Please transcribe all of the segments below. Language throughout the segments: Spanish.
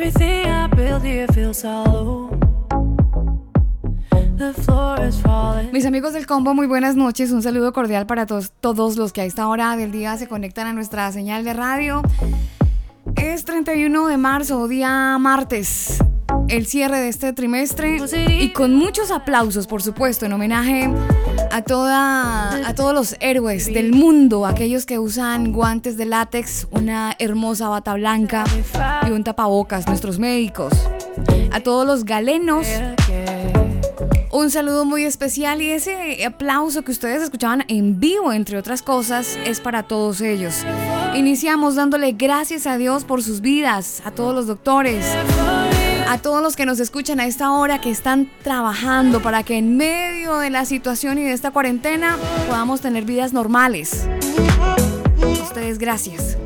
Everything I build here feels hollow. The floor is falling. Mis amigos del combo, muy buenas noches. Un saludo cordial para todos, todos los que a esta hora del día se conectan a nuestra señal de radio. Es 31 de marzo, día martes, el cierre de este trimestre y con muchos aplausos, por supuesto, en homenaje a, toda, a todos los héroes del mundo, aquellos que usan guantes de látex, una hermosa bata blanca y un tapabocas, nuestros médicos, a todos los galenos. Un saludo muy especial y ese aplauso que ustedes escuchaban en vivo, entre otras cosas, es para todos ellos. Iniciamos dándole gracias a Dios por sus vidas, a todos los doctores, a todos los que nos escuchan a esta hora, que están trabajando para que en medio de la situación y de esta cuarentena podamos tener vidas normales. Ustedes, gracias.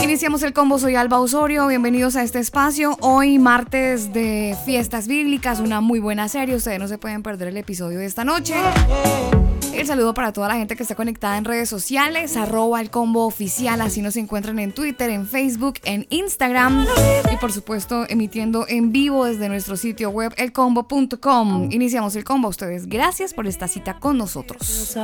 Iniciamos el combo, soy Alba Osorio, bienvenidos a este espacio. Hoy martes de fiestas bíblicas, una muy buena serie, ustedes no se pueden perder el episodio de esta noche. El saludo para toda la gente que está conectada en redes sociales, arroba el combo oficial, así nos encuentran en Twitter, en Facebook, en Instagram y por supuesto emitiendo en vivo desde nuestro sitio web elcombo.com. Iniciamos el combo a ustedes, gracias por esta cita con nosotros.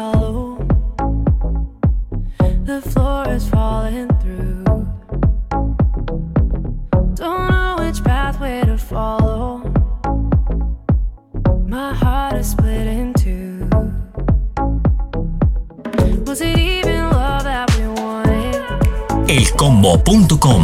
Elcombo.com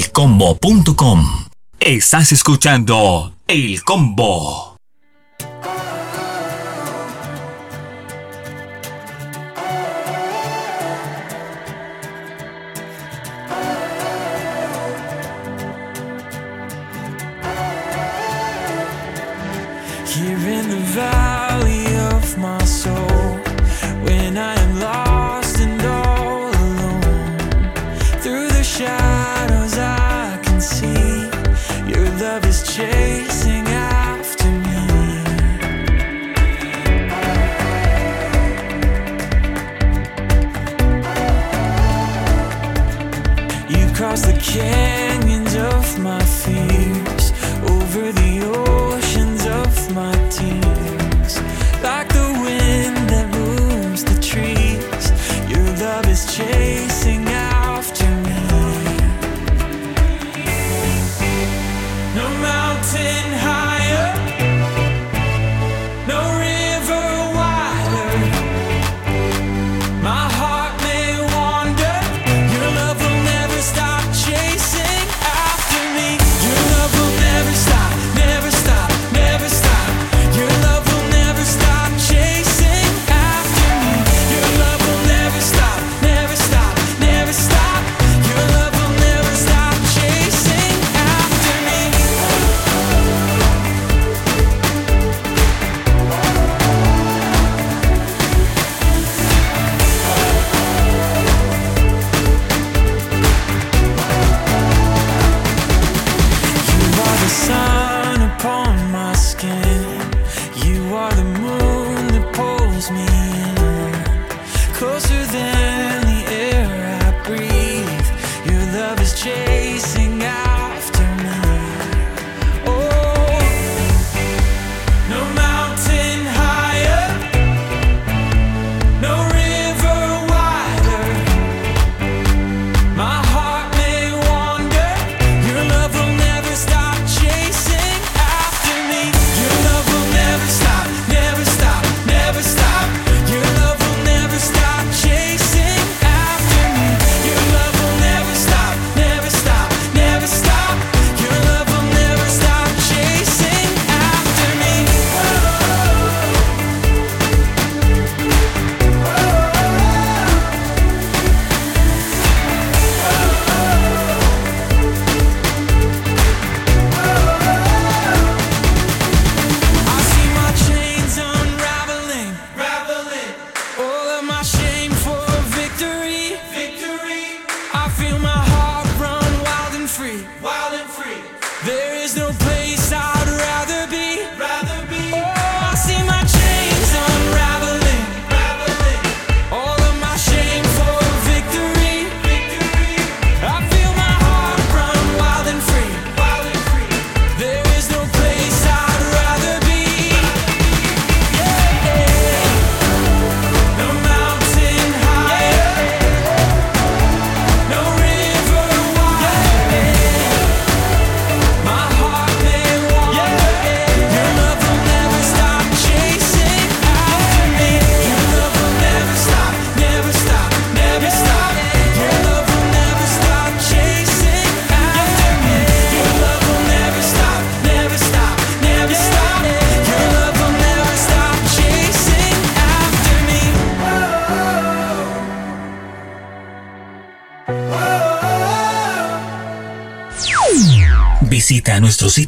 elcombo.com. Estás escuchando El Combo.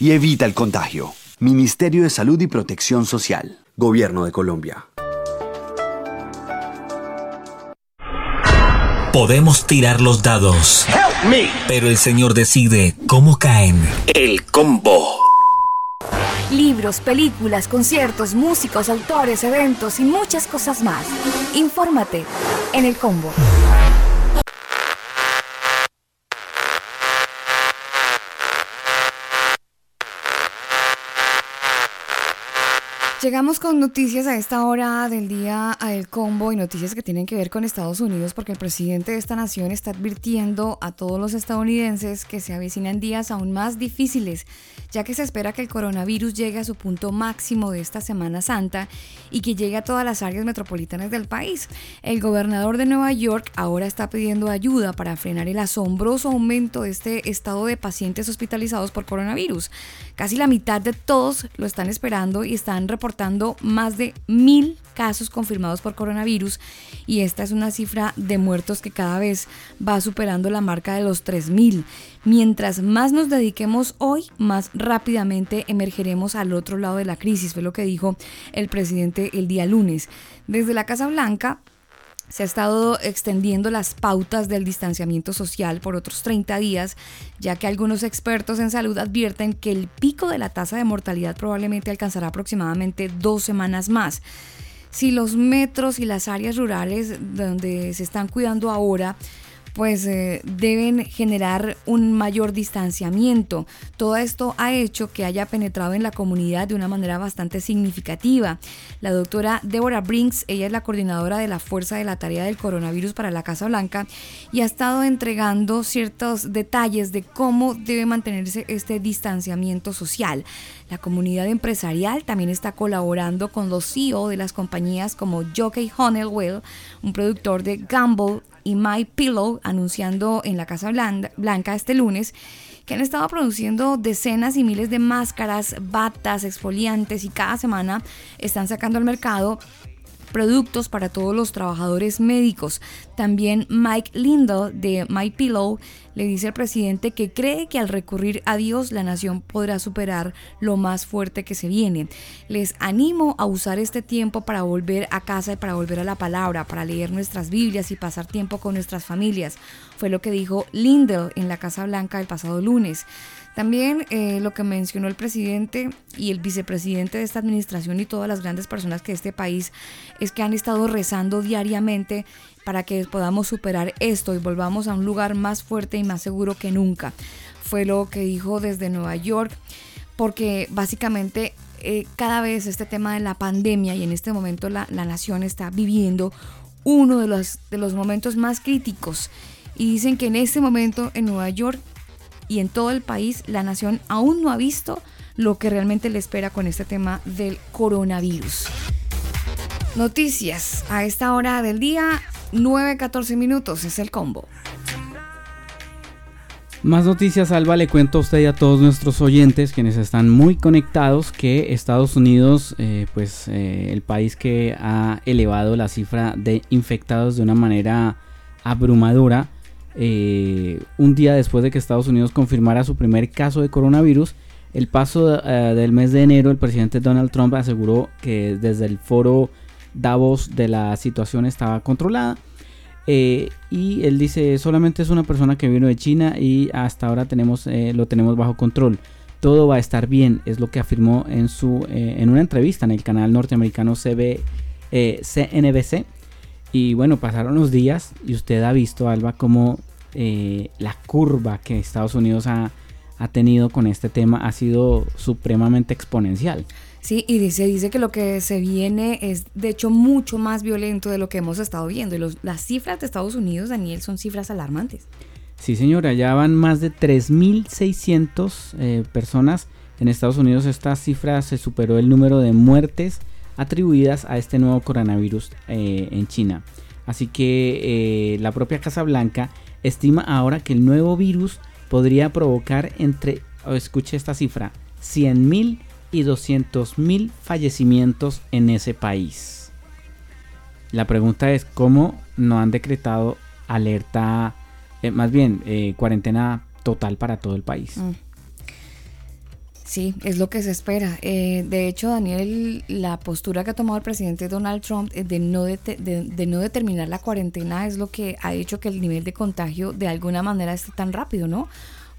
y evita el contagio. Ministerio de Salud y Protección Social. Gobierno de Colombia. Podemos tirar los dados. Help me. Pero el Señor decide cómo caen. El combo. Libros, películas, conciertos, músicos, autores, eventos y muchas cosas más. Infórmate en el combo. Llegamos con noticias a esta hora del día a El Combo y noticias que tienen que ver con Estados Unidos porque el presidente de esta nación está advirtiendo a todos los estadounidenses que se avecinan días aún más difíciles, ya que se espera que el coronavirus llegue a su punto máximo de esta Semana Santa y que llegue a todas las áreas metropolitanas del país. El gobernador de Nueva York ahora está pidiendo ayuda para frenar el asombroso aumento de este estado de pacientes hospitalizados por coronavirus. Casi la mitad de todos lo están esperando y están reportando más de mil casos confirmados por coronavirus y esta es una cifra de muertos que cada vez va superando la marca de los 3.000. Mientras más nos dediquemos hoy, más rápidamente emergeremos al otro lado de la crisis, fue lo que dijo el presidente el día lunes. Desde la Casa Blanca se ha estado extendiendo las pautas del distanciamiento social por otros 30 días, ya que algunos expertos en salud advierten que el pico de la tasa de mortalidad probablemente alcanzará aproximadamente dos semanas más. Si los metros y las áreas rurales donde se están cuidando ahora pues eh, deben generar un mayor distanciamiento. Todo esto ha hecho que haya penetrado en la comunidad de una manera bastante significativa. La doctora Deborah Brinks, ella es la coordinadora de la Fuerza de la Tarea del Coronavirus para la Casa Blanca y ha estado entregando ciertos detalles de cómo debe mantenerse este distanciamiento social. La comunidad empresarial también está colaborando con los CEO de las compañías como Jockey Honeywell, un productor de Gamble y My Pillow anunciando en la Casa Blanca este lunes que han estado produciendo decenas y miles de máscaras, batas, exfoliantes y cada semana están sacando al mercado productos para todos los trabajadores médicos. También Mike Lindell de My Pillow le dice al presidente que cree que al recurrir a Dios la nación podrá superar lo más fuerte que se viene. Les animo a usar este tiempo para volver a casa y para volver a la palabra, para leer nuestras Biblias y pasar tiempo con nuestras familias. Fue lo que dijo Lindell en la Casa Blanca el pasado lunes. También eh, lo que mencionó el presidente y el vicepresidente de esta administración y todas las grandes personas que este país es que han estado rezando diariamente para que podamos superar esto y volvamos a un lugar más fuerte y más seguro que nunca. Fue lo que dijo desde Nueva York, porque básicamente eh, cada vez este tema de la pandemia y en este momento la, la nación está viviendo uno de los, de los momentos más críticos. Y dicen que en este momento en Nueva York y en todo el país la nación aún no ha visto lo que realmente le espera con este tema del coronavirus. Noticias a esta hora del día, 9-14 minutos es el combo. Más noticias, Alba, le cuento a usted y a todos nuestros oyentes, quienes están muy conectados, que Estados Unidos, eh, pues eh, el país que ha elevado la cifra de infectados de una manera abrumadora, eh, un día después de que Estados Unidos confirmara su primer caso de coronavirus, el paso eh, del mes de enero, el presidente Donald Trump aseguró que desde el foro Davos de la situación estaba controlada. Eh, y él dice, solamente es una persona que vino de China y hasta ahora tenemos, lo tenemos bajo control. Todo va a estar bien, es lo que afirmó en, su, en una entrevista en el canal norteamericano CNBC. Y bueno, pasaron los días y usted ha visto, Alba, como eh, la curva que Estados Unidos ha, tenido con este tema ha sido supremamente exponencial. Sí, y dice, dice que lo que se viene es de hecho mucho más violento de lo que hemos estado viendo. Y las cifras de Estados Unidos, Daniel, son cifras alarmantes. Sí, señora, ya van más de 3.600 eh, personas en Estados Unidos. Esta cifra se superó el número de muertes atribuidas a este nuevo coronavirus eh, en China. Así que la propia Casa Blanca estima ahora que el nuevo virus podría provocar entre, escuche esta cifra, 100.000 y 200.000 fallecimientos en ese país. La pregunta es cómo no han decretado alerta, eh, más bien eh, cuarentena total para todo el país. Mm. Sí, es lo que se espera. Eh, de hecho, Daniel, la postura que ha tomado el presidente Donald Trump de no, de, no determinar la cuarentena es lo que ha hecho que el nivel de contagio de alguna manera esté tan rápido, ¿no?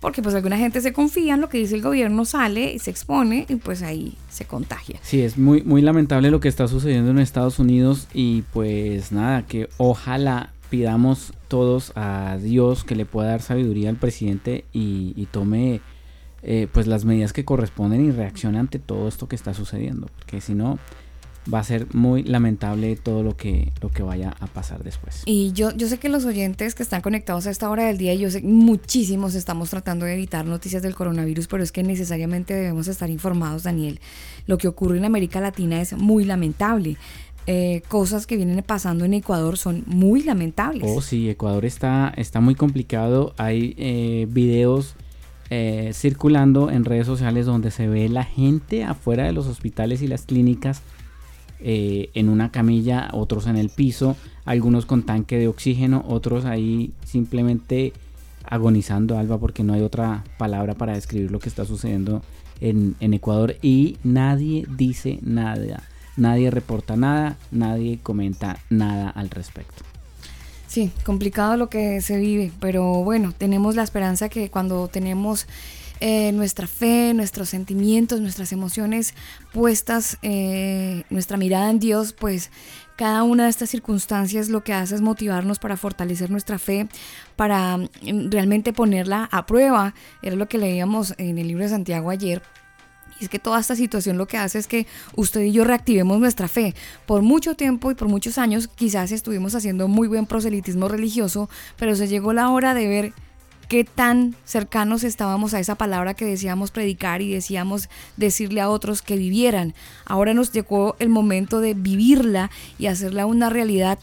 Porque pues alguna gente se confía en lo que dice el gobierno, sale, se expone y pues ahí se contagia. Sí, es muy, muy lamentable lo que está sucediendo en Estados Unidos y pues nada, que ojalá pidamos todos a Dios que le pueda dar sabiduría al presidente y, y tome eh, pues las medidas que corresponden y reaccione ante todo esto que está sucediendo. Porque si no, va a ser muy lamentable todo lo que, lo que vaya a pasar después. Y yo, yo sé que los oyentes que están conectados a esta hora del día, yo sé que muchísimos estamos tratando de evitar noticias del coronavirus, pero es que necesariamente debemos estar informados, Daniel. Lo que ocurre en América Latina es muy lamentable. Eh, cosas que vienen pasando en Ecuador son muy lamentables. Oh, sí, Ecuador está, está muy complicado. Hay eh, videos eh, circulando en redes sociales donde se ve la gente afuera de los hospitales y las clínicas eh, en una camilla, otros en el piso, algunos con tanque de oxígeno, otros ahí simplemente agonizando, Alba, porque no hay otra palabra para describir lo que está sucediendo en, en Ecuador y nadie dice nada, nadie reporta nada, nadie comenta nada al respecto. Sí, complicado lo que se vive, pero bueno, tenemos la esperanza que cuando tenemos eh, nuestra fe, nuestros sentimientos, nuestras emociones puestas, eh, nuestra mirada en Dios, pues cada una de estas circunstancias lo que hace es motivarnos para fortalecer nuestra fe, para mm, realmente ponerla a prueba. Era lo que leíamos en el libro de Santiago ayer. Y es que toda esta situación lo que hace es que usted y yo reactivemos nuestra fe. Por mucho tiempo y por muchos años quizás estuvimos haciendo muy buen proselitismo religioso, pero se llegó la hora de ver qué tan cercanos estábamos a esa palabra que decíamos predicar y decíamos decirle a otros que vivieran. Ahora nos llegó el momento de vivirla y hacerla una realidad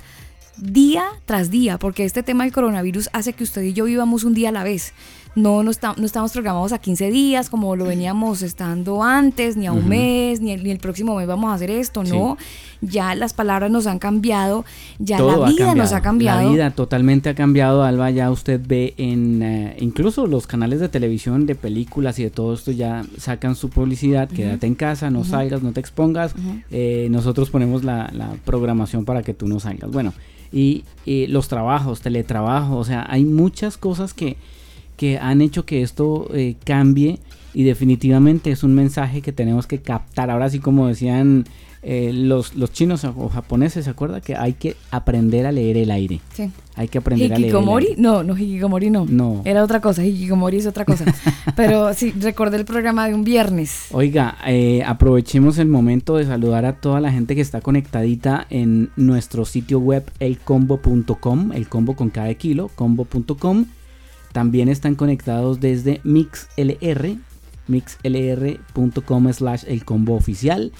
día tras día, porque este tema del coronavirus hace que usted y yo vivamos un día a la vez. No, no, está- no estamos programados a 15 días como lo veníamos estando antes, ni a un mes, ni el, ni el próximo mes vamos a hacer esto, Sí. no. Ya las palabras nos han cambiado, ya Todo la vida nos ha cambiado. La vida totalmente ha cambiado, Alba. Ya usted ve en eh, incluso los canales de televisión, de películas y de todo esto ya sacan su publicidad. Quédate en casa, no salgas, no te expongas. Eh, nosotros ponemos la, la programación para que tú no salgas. Bueno, y, y los trabajos, teletrabajo, o sea, hay muchas cosas que, que han hecho que esto eh, cambie y definitivamente es un mensaje que tenemos que captar. Ahora sí, como decían eh, los, los chinos o japoneses, ¿se acuerda? Que hay que aprender a leer el aire. Sí. Hay que aprender a leer el ¿Hikikomori? aire. No, no, Hikikomori no. No. Era otra cosa, Hikikomori es otra cosa. Pero sí, recordé el programa de un viernes. Oiga, eh, aprovechemos el momento de saludar a toda la gente que está conectadita en nuestro sitio web elcombo.com, el combo con cada kilo, combo.com. También están conectados desde MixLR, mixlr.com slash el combo oficial.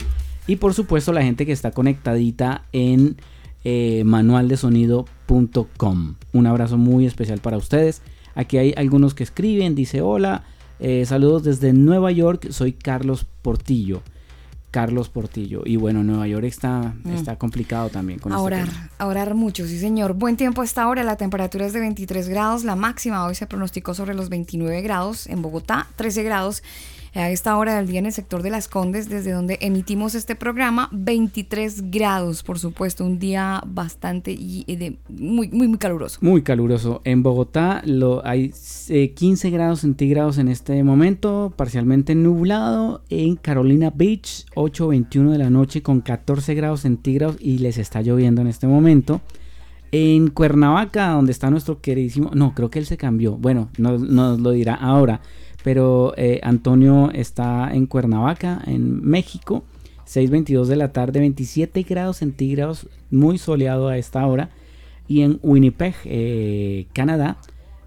Y por supuesto la gente que está conectadita en eh, manualdesonido.com. Un abrazo muy especial para ustedes. Aquí hay algunos que escriben, dice hola, eh, saludos desde Nueva York, soy Carlos Portillo. Carlos Portillo. Y bueno, Nueva York está, Mm. está complicado también con A este orar, tema. a orar mucho, sí señor. Buen tiempo a esta hora, la temperatura es de 23 grados, la máxima hoy se pronosticó sobre los 29 grados en Bogotá, 13 grados a esta hora del día en el sector de Las Condes, desde donde emitimos este programa, 23 grados, por supuesto, un día bastante y- de, muy, muy, muy caluroso. Muy caluroso. En Bogotá lo, hay eh, 15 grados centígrados en este momento, parcialmente nublado. En Carolina Beach, 8.21 de la noche con 14 grados centígrados y les está lloviendo en este momento. En Cuernavaca, donde está nuestro queridísimo... No, creo que él se cambió. Bueno, nos lo dirá ahora. Pero eh, Antonio está en Cuernavaca, en México. 6.22 de la tarde, 27 grados centígrados, muy soleado a esta hora. Y en Winnipeg, eh, Canadá,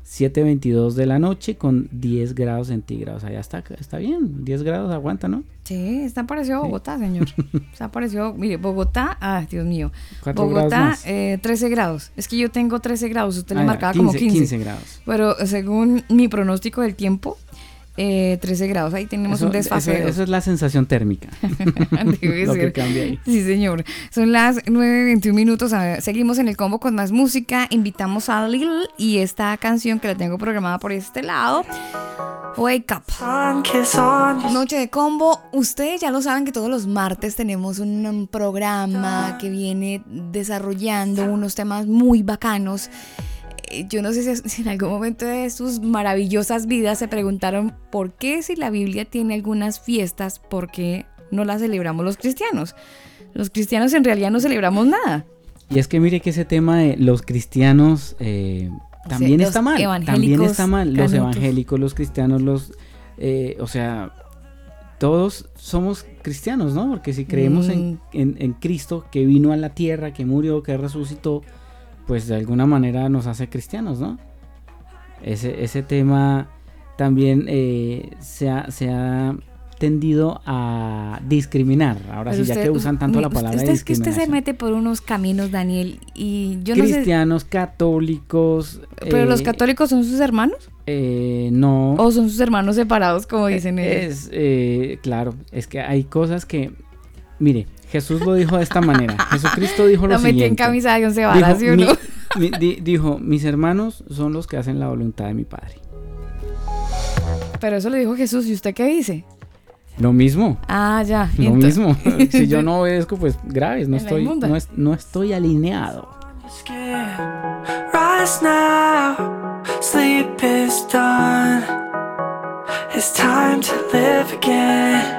7.22 de la noche con 10 grados centígrados. Allá está, está bien, 10 grados aguanta, ¿no? Sí, está parecido a Bogotá, señor. Está parecido, mire, Bogotá, ah, Dios mío. Grados Bogotá, más. eh, 13 grados. Es que yo tengo 13 grados, usted le Ah, ya, marcaba como 15. 15 grados. Pero según mi pronóstico del tiempo, eh, 13 grados. Ahí tenemos Eso, un desfase. eso- es la sensación térmica. Debe lo que ser. cambia ahí. Sí, señor. Son las 9.21 minutos. Ver, seguimos en el combo con más música. Invitamos a Lil y esta canción que la tengo programada por este lado. Wake Up. Noche de combo. Ustedes ya lo saben que todos los martes tenemos un, programa que viene desarrollando unos temas muy bacanos. Eh, Yo no sé si, en algún momento de sus maravillosas vidas se preguntaron por qué si la Biblia tiene algunas fiestas, por qué no las celebramos los cristianos. Los cristianos en realidad no celebramos nada. Y es que mire que ese tema de los cristianos eh, también está mal. También está mal. Los canutos. evangélicos, los cristianos, los eh, o sea, todos somos cristianos, ¿no? Porque si creemos en, Mm. en- en Cristo que vino a la tierra, que murió, que resucitó, pues de alguna manera nos hace cristianos, ¿no? Ese, ese tema también eh, se, ha, se ha tendido a discriminar. Ahora Pero sí, ya que usan tanto la palabra usted, es que usted se mete por unos caminos, Daniel, y yo no sé. Cristianos, católicos. ¿Pero los eh, católicos son sus hermanos? eh, no. ¿O son sus hermanos separados, como dicen ellos? Es, eh, claro, es que hay cosas que, mire, Jesús lo dijo de esta manera. Jesucristo dijo lo Lo metí en siguiente. camisa de once Dijo, varas, ¿sí o "Mi- no? mi- di- dijo, mis hermanos son los que hacen la voluntad de mi Padre. Pero eso lo dijo Jesús, ¿y usted qué dice? Lo mismo, Ah, ya. lo mismo. si yo no obedezco, pues graves, no estoy, no, es- no estoy alineado. Rise now, sleep is done. It's time to live again.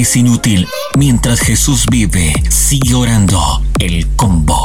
Es inútil. Mientras Jesús vive, sigue orando. El combo.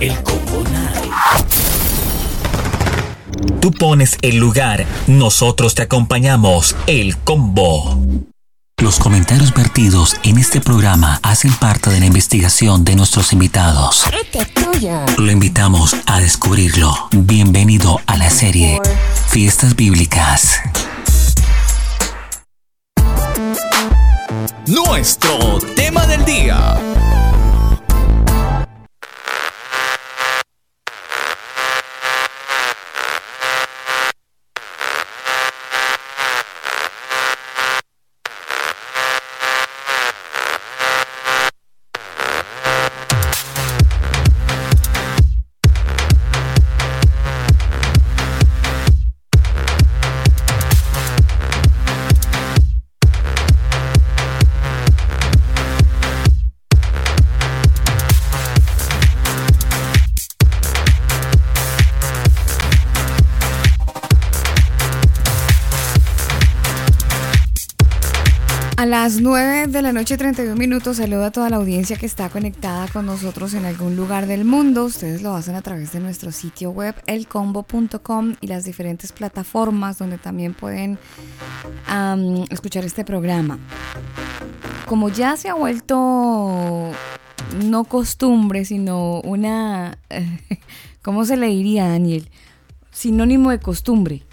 El Combo Night. Tú pones el lugar, nosotros te acompañamos. El Combo. Los comentarios vertidos en este programa hacen parte de la investigación de nuestros invitados. Lo invitamos a descubrirlo. Bienvenido a la serie Fiestas Bíblicas. Nuestro tema del día. 9 de la noche 31 minutos saludo a toda la audiencia que está conectada con nosotros en algún lugar del mundo. Ustedes lo hacen a través de nuestro sitio web elcombo.com y las diferentes plataformas donde también pueden escuchar este programa. Como ya se ha vuelto no costumbre, sino una, ¿cómo se le diría, Daniel? Sinónimo de costumbre.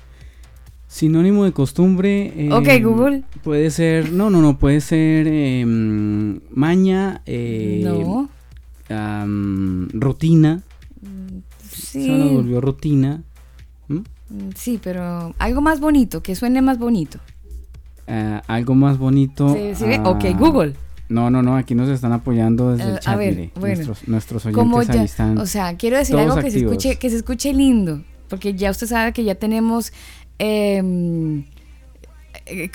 Sinónimo de costumbre. eh, Ok, Google. Puede ser, no, no, no, puede ser eh, mm, maña, eh, no, rutina. sí. Se nos volvió rutina. ¿m? Sí, pero algo más bonito, que suene más bonito. Ah, algo más bonito. Sí, sí, ve. ah, Ok, Google. No, no, no, aquí nos están apoyando desde Eh, el a chat, ver, mire. bueno. nuestros, nuestros Como oyentes ya- ahí están. o sea, quiero decir algo que se, escuche, que se escuche lindo, porque ya usted sabe que ya tenemos, em, eh,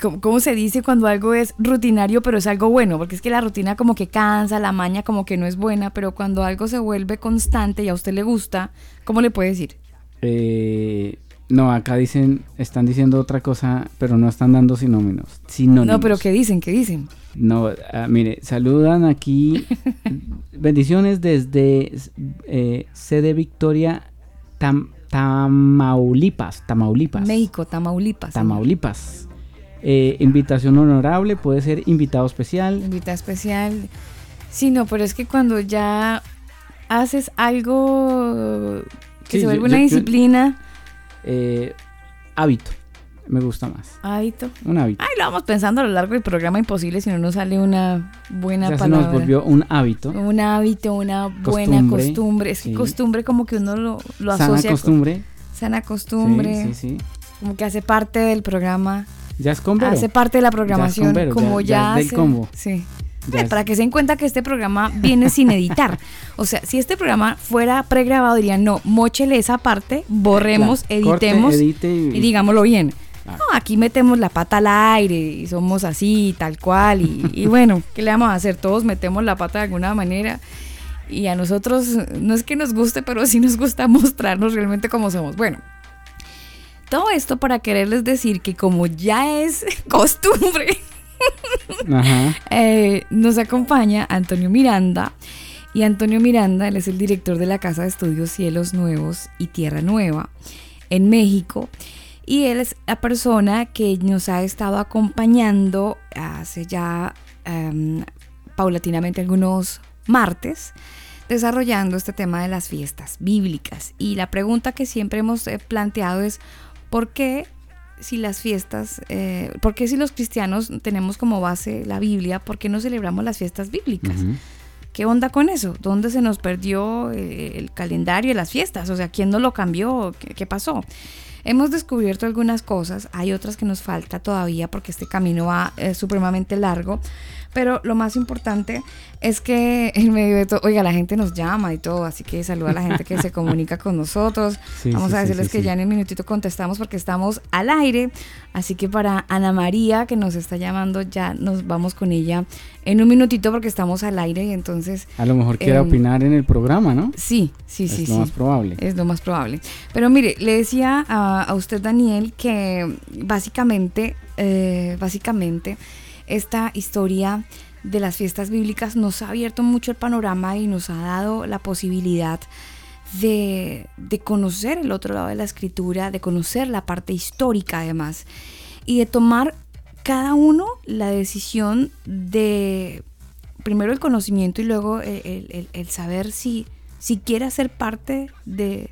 ¿cómo, cómo se dice cuando algo es rutinario, pero es algo bueno? Porque es que la rutina como que cansa, la maña como que no es buena, pero cuando algo se vuelve constante y a usted le gusta, ¿cómo le puede decir? Eh, no, acá dicen, están diciendo otra cosa, pero no están dando sinónimos. sinónimos. No, pero ¿qué dicen? ¿Qué dicen? No, ah, mire, saludan aquí. bendiciones desde eh, sede Victoria, Tam- Tamaulipas. Tamaulipas. México, Tamaulipas. Tamaulipas. Eh, invitación honorable, puede ser invitado especial. Invita especial. Sí, no, pero es que cuando ya haces algo que Sí, se vuelve yo- una yo- disciplina, eh, hábito, me gusta más. hábito. Un hábito. Ay, lo vamos pensando a lo largo del programa imposible si no nos sale una buena ya se palabra. nos volvió un hábito. Un hábito, una buena Costumbre, costumbre. Es que costumbre como que uno lo, lo Sana asocia costumbre. con sana costumbre, Sí, sí, sí. como que hace parte del programa, Ya es combero. hace parte de la programación, combero, como ya- ya, ya es del combo. Sí. Ya es- Para que se den cuenta que este programa viene sin editar. O sea, si este programa fuera pregrabado, dirían, no, mochele esa parte, borremos, Claro, corte, editemos edite y- y digámoslo bien. Claro. No, aquí metemos la pata al aire y somos así, tal cual. Y, y bueno, ¿qué le vamos a hacer? Todos metemos la pata de alguna manera. Y a nosotros no es que nos guste, pero sí nos gusta mostrarnos realmente como somos. Bueno, todo esto para quererles decir que como ya es costumbre, Ajá. eh, nos acompaña Antonio Miranda. Y Antonio Miranda, él es el director de la Casa de Estudios Cielos Nuevos y Tierra Nueva en México. Y él es la persona que nos ha estado acompañando hace ya em, paulatinamente algunos martes desarrollando este tema de las fiestas bíblicas. Y la pregunta que siempre hemos eh, planteado es, ¿por qué si las fiestas, eh, por qué si los cristianos tenemos como base la Biblia, por qué no celebramos las fiestas bíblicas? ¿Qué onda con eso? ¿Dónde se nos perdió eh, el calendario de las fiestas? O sea, ¿quién no lo cambió? ¿Qué, qué pasó? Hemos descubierto algunas cosas, hay otras que nos falta todavía porque este camino va eh, supremamente largo, pero lo más importante es que en medio de todo, oiga, la gente nos llama y todo, así que saluda a la gente que se comunica con nosotros. Sí, Vamos sí, a decirles sí, que ya en un minutito contestamos porque estamos al aire, así que para Ana María que nos está llamando ya nos vamos con ella en un minutito porque estamos al aire y entonces A lo mejor quiera Em, opinar en el programa, ¿no? sí, sí, sí, es lo más probable. Es lo más probable. Pero mire, le decía a a, a usted, Daniel, que básicamente, eh, básicamente, esta historia de las fiestas bíblicas nos ha abierto mucho el panorama y nos ha dado la posibilidad de, de conocer el otro lado de la escritura, de conocer la parte histórica además, y de tomar cada uno la decisión de primero el conocimiento y luego el, el- saber si, si quiere ser parte de,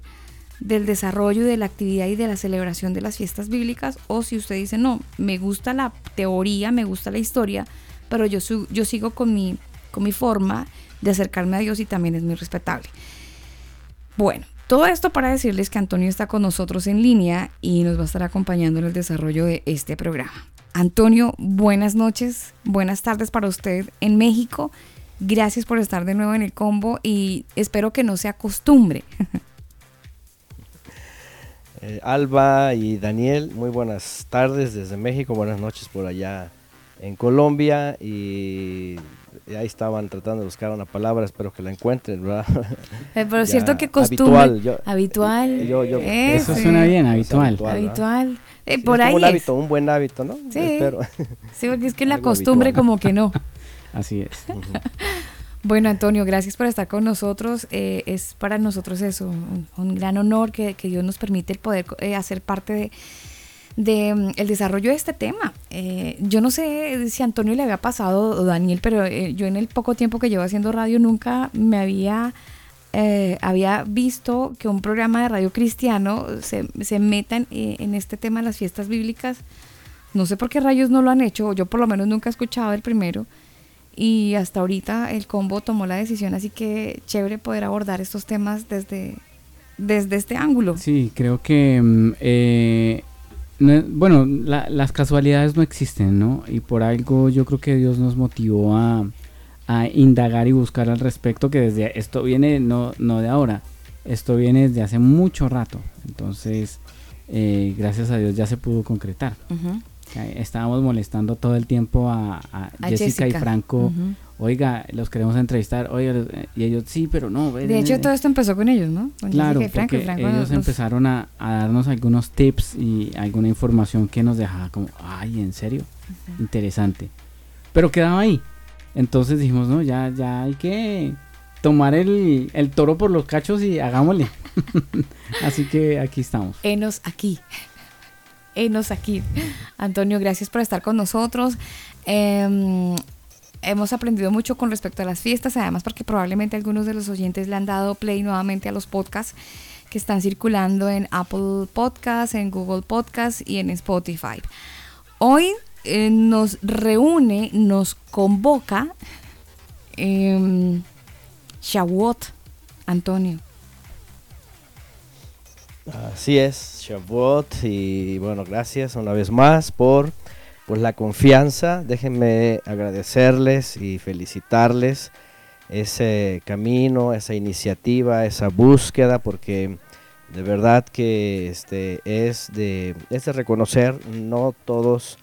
del desarrollo y de la actividad y de la celebración de las fiestas bíblicas o si usted dice no, me gusta la teoría, me gusta la historia, pero yo, su- yo sigo con mi, con mi forma de acercarme a Dios y también es muy respetable. Bueno, todo esto para decirles que Antonio está con nosotros en línea y nos va a estar acompañando en el desarrollo de este programa. Antonio, buenas noches, buenas tardes para usted en México. Gracias por estar de nuevo en el combo y espero que no sea costumbre. Eh, Alba y Daniel, muy buenas tardes desde México, buenas noches por allá en Colombia y ahí estaban tratando de buscar una palabra, espero que la encuentren, ¿verdad? Eh, Pero es Ya, cierto que costumbre. habitual, yo- habitual. yo- yo- Eso suena bien, Es habitual. habitual. ¿verdad? Habitual. Eh, Sí, por es ahí como un es. hábito, un buen hábito, ¿no? Sí. Espero. Sí, porque es que la costumbre habitual. como que no. Así es. Bueno, Antonio, gracias por estar con nosotros. Eh, es para nosotros eso, un, gran honor que, que Dios nos permite el poder eh, hacer parte de, mm, el desarrollo de este tema. Eh, yo no sé si Antonio le había pasado o Daniel, pero eh, yo en el poco tiempo que llevo haciendo radio nunca me había había visto que un programa de radio cristiano se, se meta en, este tema de las fiestas bíblicas. No sé por qué rayos no lo han hecho, yo por lo menos nunca he escuchado el primero. Y hasta ahorita el combo tomó la decisión, así que chévere poder abordar estos temas desde, desde este ángulo. Sí, creo que, mm, eh, no- bueno, la- las casualidades no existen, ¿no? Y por algo yo creo que Dios nos motivó a, a indagar y buscar al respecto, que desde esto viene no, no de ahora, esto viene desde hace mucho rato. Entonces, eh, gracias a Dios ya se pudo concretar. Eh, Estábamos molestando todo el tiempo a, a A Jessica, y. Franco. Oiga, los queremos entrevistar. Oiga, eh, y ellos, sí, pero no. De hecho, ven". todo esto empezó con ellos, ¿no? Con Claro, Jessica y Franco, porque Franco ellos nos- empezaron a, a darnos algunos tips y alguna información que nos dejaba como, ay, ¿en serio? Interesante. Pero quedaba ahí. Entonces dijimos, no, ya, ya hay que tomar el, el toro por los cachos y hagámosle. Así que aquí estamos. Enos aquí. Enos aquí. Antonio, gracias por estar con nosotros. Em, hemos aprendido mucho con respecto a las fiestas, además porque probablemente algunos de los oyentes le han dado play nuevamente a los podcasts que están circulando en Apple Podcasts, en Google Podcasts y en Spotify. Hoy eh, nos reúne, nos convoca em, Shavuot, Antonio. Así es, Shavuot, y bueno, gracias una vez más por pues, la confianza. Déjenme agradecerles y felicitarles ese camino, esa iniciativa, esa búsqueda, porque de verdad que este es de, es de reconocer, no todos,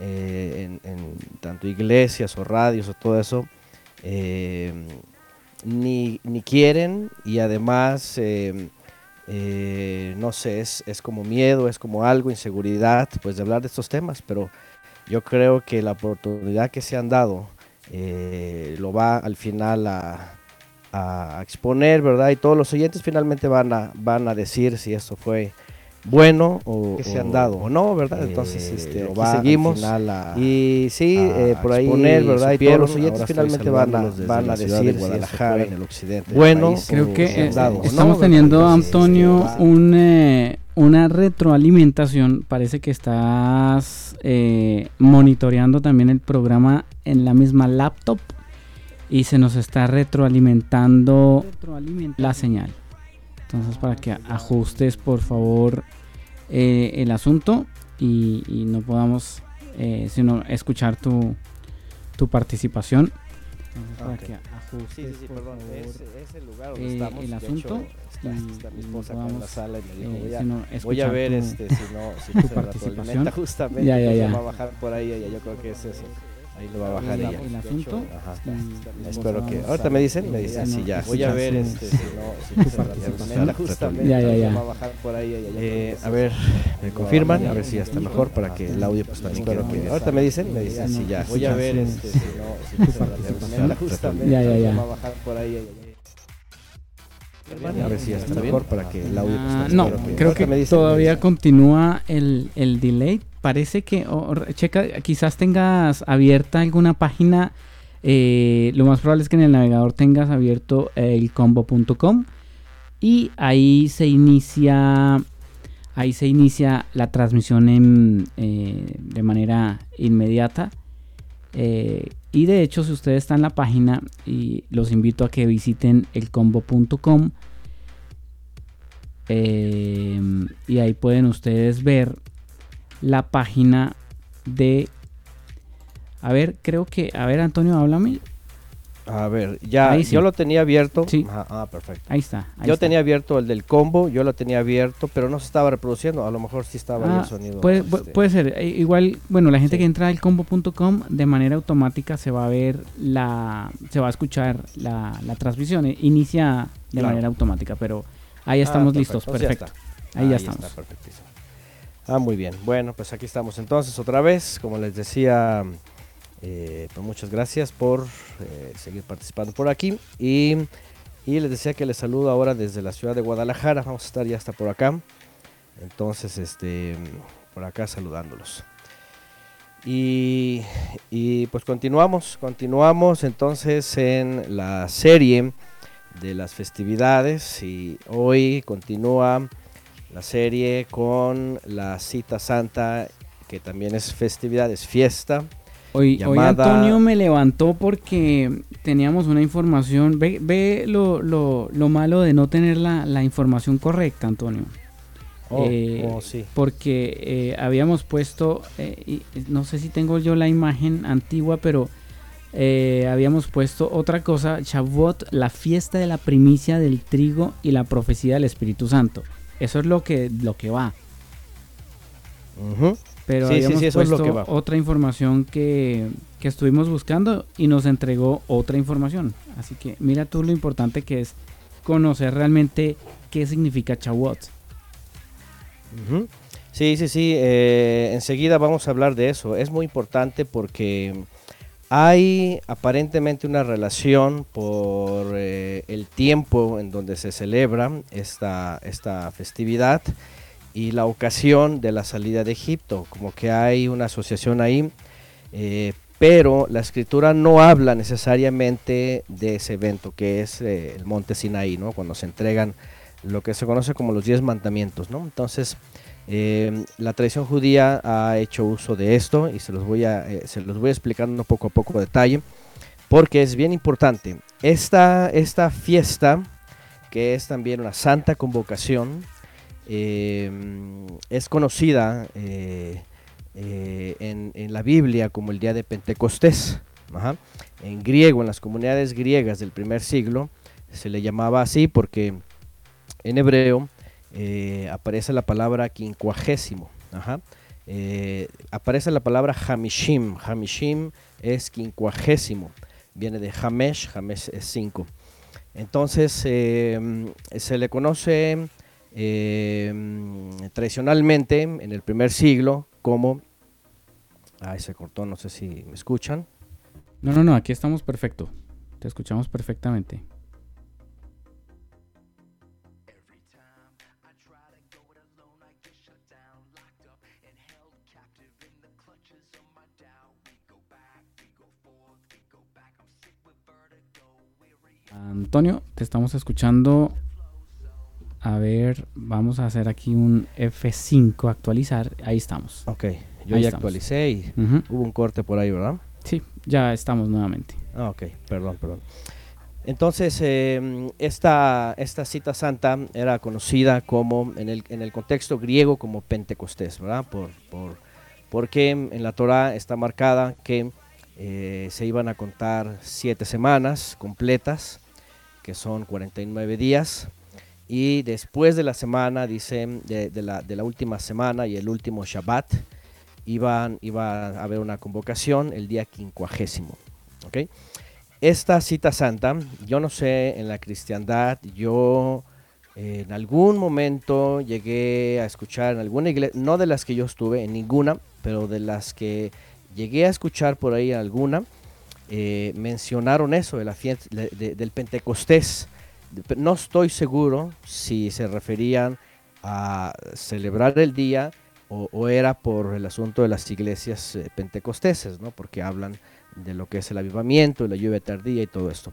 eh, en, tanto iglesias o radios o todo eso, eh, ni, ni quieren y además... eh, eh, no sé, es, es como miedo, es como algo, inseguridad, pues de hablar de estos temas, pero yo creo que la oportunidad que se han dado eh, lo va al final a, a exponer, ¿verdad? Y todos los oyentes finalmente van a, van a decir si esto fue bueno o que se han dado o no, ¿verdad? Entonces, este, aquí va al seguimos final a- y sí, a eh, por ahí exponer, ¿verdad? Y todos los oyentes finalmente van a, van a de decir Guadalajara en el occidente bueno país, Creo que eh, estamos teniendo, Entonces, Antonio, este, un, eh, una retroalimentación. Parece que estás eh, monitoreando también el programa en la misma laptop y se nos está retroalimentando la señal. Entonces, para que ajustes, por favor, eh, el asunto y, y no podamos eh, sino escuchar tu, tu participación. Entonces, para que ajustes, Sí, sí, sí, por perdón. favor, Es, es el lugar donde eh, estamos. el asunto hecho, está, y- está mi y esposa acá en la podamos, sala y me dijo, eh, voy, a, voy ver tu- este, si no, si tu participación. justamente. Ya, ya, ya. va a bajar por ahí yo creo que es eso. Ahí lo va a bajar el, ella. el asunto. Ajá. y Espero que. Ahorita me dicen, me dicen, Sí, sí, ya. que Voy a ver este, si no, si. Ya, ya, ya. Va a bajar por ahí, ella, ya. Eh, a ver, me confirman, a ver si ya está mejor para que el audio pues también quede bien. Ahorita me dicen, me dicen, sí, ya. Voy a ver este, si no, si. Ya, ya, ya. Va a bajar por ahí. A ver si ya está mejor para que el audio Ah, no, bien. creo que me todavía continúa el, el delay. Parece que, checa, quizás tengas abierta alguna página. eh, lo más probable es que en el navegador tengas abierto el combo.com y ahí se inicia, ahí se inicia la transmisión en, eh, de manera inmediata. Eh, y de hecho, si ustedes están en la página, y los invito a que visiten elcombo.com. eh, y ahí pueden ustedes ver la página de. A ver, creo que. A ver, Antonio, háblame. A ver, ya, Ahí sí. yo lo tenía abierto. Sí. Ajá, ah, perfecto. Ahí está. ahí yo está. tenía abierto el del combo, yo lo tenía abierto, pero no se estaba reproduciendo. A lo mejor sí estaba ahí Ah, el sonido. Puede, pu- este, puede ser. eh, igual, bueno, la gente Sí. que entra al combo.com de manera automática se va a ver la. Se va a escuchar la, la transmisión. eh, Inicia de Claro. manera automática, pero ahí ah, estamos perfecto, listos. ya Perfecto. Ahí ya Ah, estamos. está, perfectísimo. Ah, muy bien. Bueno, pues aquí estamos entonces otra vez. Como les decía, eh, pues muchas gracias por eh, seguir participando por aquí. Y, les decía que les saludo ahora desde la ciudad de Guadalajara. Vamos a estar ya hasta por acá. Entonces, este, por acá saludándolos. Y, y pues continuamos, continuamos entonces en la serie de las festividades y hoy continúa la serie con la cita santa que también es festividad, es fiesta. Hoy, Antonio me levantó porque teníamos una información. Ve, ve lo, lo- lo malo de no tener la, la información correcta, Antonio. Oh, Eh, oh, sí. Porque eh, habíamos puesto, eh, y- no sé si tengo yo la imagen antigua, pero eh, habíamos puesto otra cosa, Shavuot, la fiesta de la primicia del trigo y la profecía del Espíritu Santo. Eso es lo que, lo que va. Ujú. Pero Sí, habíamos sí, eso es lo puesto que va. otra información que, que estuvimos buscando y nos entregó otra información. Así que mira tú lo importante que es conocer realmente qué significa Shavuot. Ujú. Sí, sí, sí. eh, enseguida vamos a hablar de eso. Es muy importante porque hay aparentemente una relación por eh, el tiempo en donde se celebra esta, esta festividad y la ocasión de la salida de Egipto. Como que hay una asociación ahí. eh, pero la escritura no habla necesariamente de ese evento que es eh, el monte Sinaí, ¿no? Cuando se entregan lo que se conoce como los diez mandamientos, ¿no? Entonces, eh, la tradición judía ha hecho uso de esto y se los voy a, eh, se los voy explicando poco a poco detalle, porque es bien importante. Esta, esta fiesta, que es también una santa convocación, eh, es conocida eh, eh, en, la Biblia como el día de Pentecostés. En griego, en las comunidades griegas del primer siglo, se le llamaba así porque en hebreo eh, aparece la palabra quincuagésimo. Aparece la palabra hamishim. Hamishim es quincuagésimo. Viene de hamesh, hamesh es cinco. Entonces eh, se le conoce eh, tradicionalmente en el primer siglo como... Ay, se cortó, no sé si me escuchan. No, no, no, aquí estamos perfecto. Te escuchamos perfectamente. Antonio, te estamos escuchando. A ver, vamos a hacer aquí un F5, actualizar. Ahí estamos. Ok, yo Ahí ya estamos. actualicé y hubo un corte por ahí, ¿verdad? Sí, ya estamos nuevamente. Ah, ok, perdón, perdón. Entonces, eh, esta, esta cita santa era conocida como, en el, en el contexto griego, como Pentecostés, ¿verdad? Por, por, porque en la Torah está marcada que eh, se iban a contar siete semanas completas, que son 49 días, y después de la semana, dice, de, la, última semana y el último Shabbat, iban, iba a haber una convocación el día quincuagésimo. ¿ok? Esta cita santa, yo no sé, en la cristiandad, yo eh, en algún momento llegué a escuchar en alguna iglesia, no de las que yo estuve, en ninguna, pero de las que llegué a escuchar por ahí alguna, eh, mencionaron eso de la fiesta, de- de- del Pentecostés. No estoy seguro si se referían a celebrar el día o, era por el asunto de las iglesias eh, pentecosteses, ¿no? porque hablan de lo que es el avivamiento la lluvia tardía y todo esto,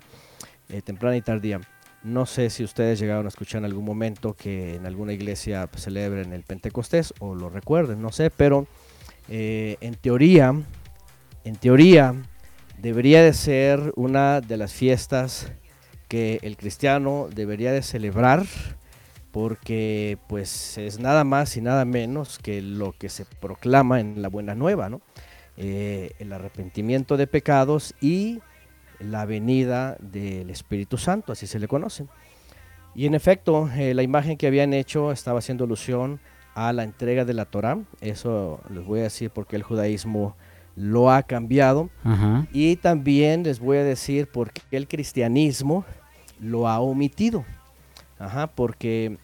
eh, temprana y tardía. No sé si ustedes llegaron a escuchar en algún momento que en alguna iglesia celebren el Pentecostés o lo recuerden, no sé, pero eh, en teoría, en teoría debería de ser una de las fiestas que el cristiano debería de celebrar porque pues es nada más y nada menos que lo que se proclama en la buena nueva, ¿no? Eh, el arrepentimiento de pecados y la venida del Espíritu Santo, así se le conoce. Y en efecto, eh, la imagen que habían hecho estaba haciendo alusión a la entrega de la Torá. Eso les voy a decir porque el judaísmo lo ha cambiado. Ajá. Y también les voy a decir por qué el cristianismo lo ha omitido. Ajá, porque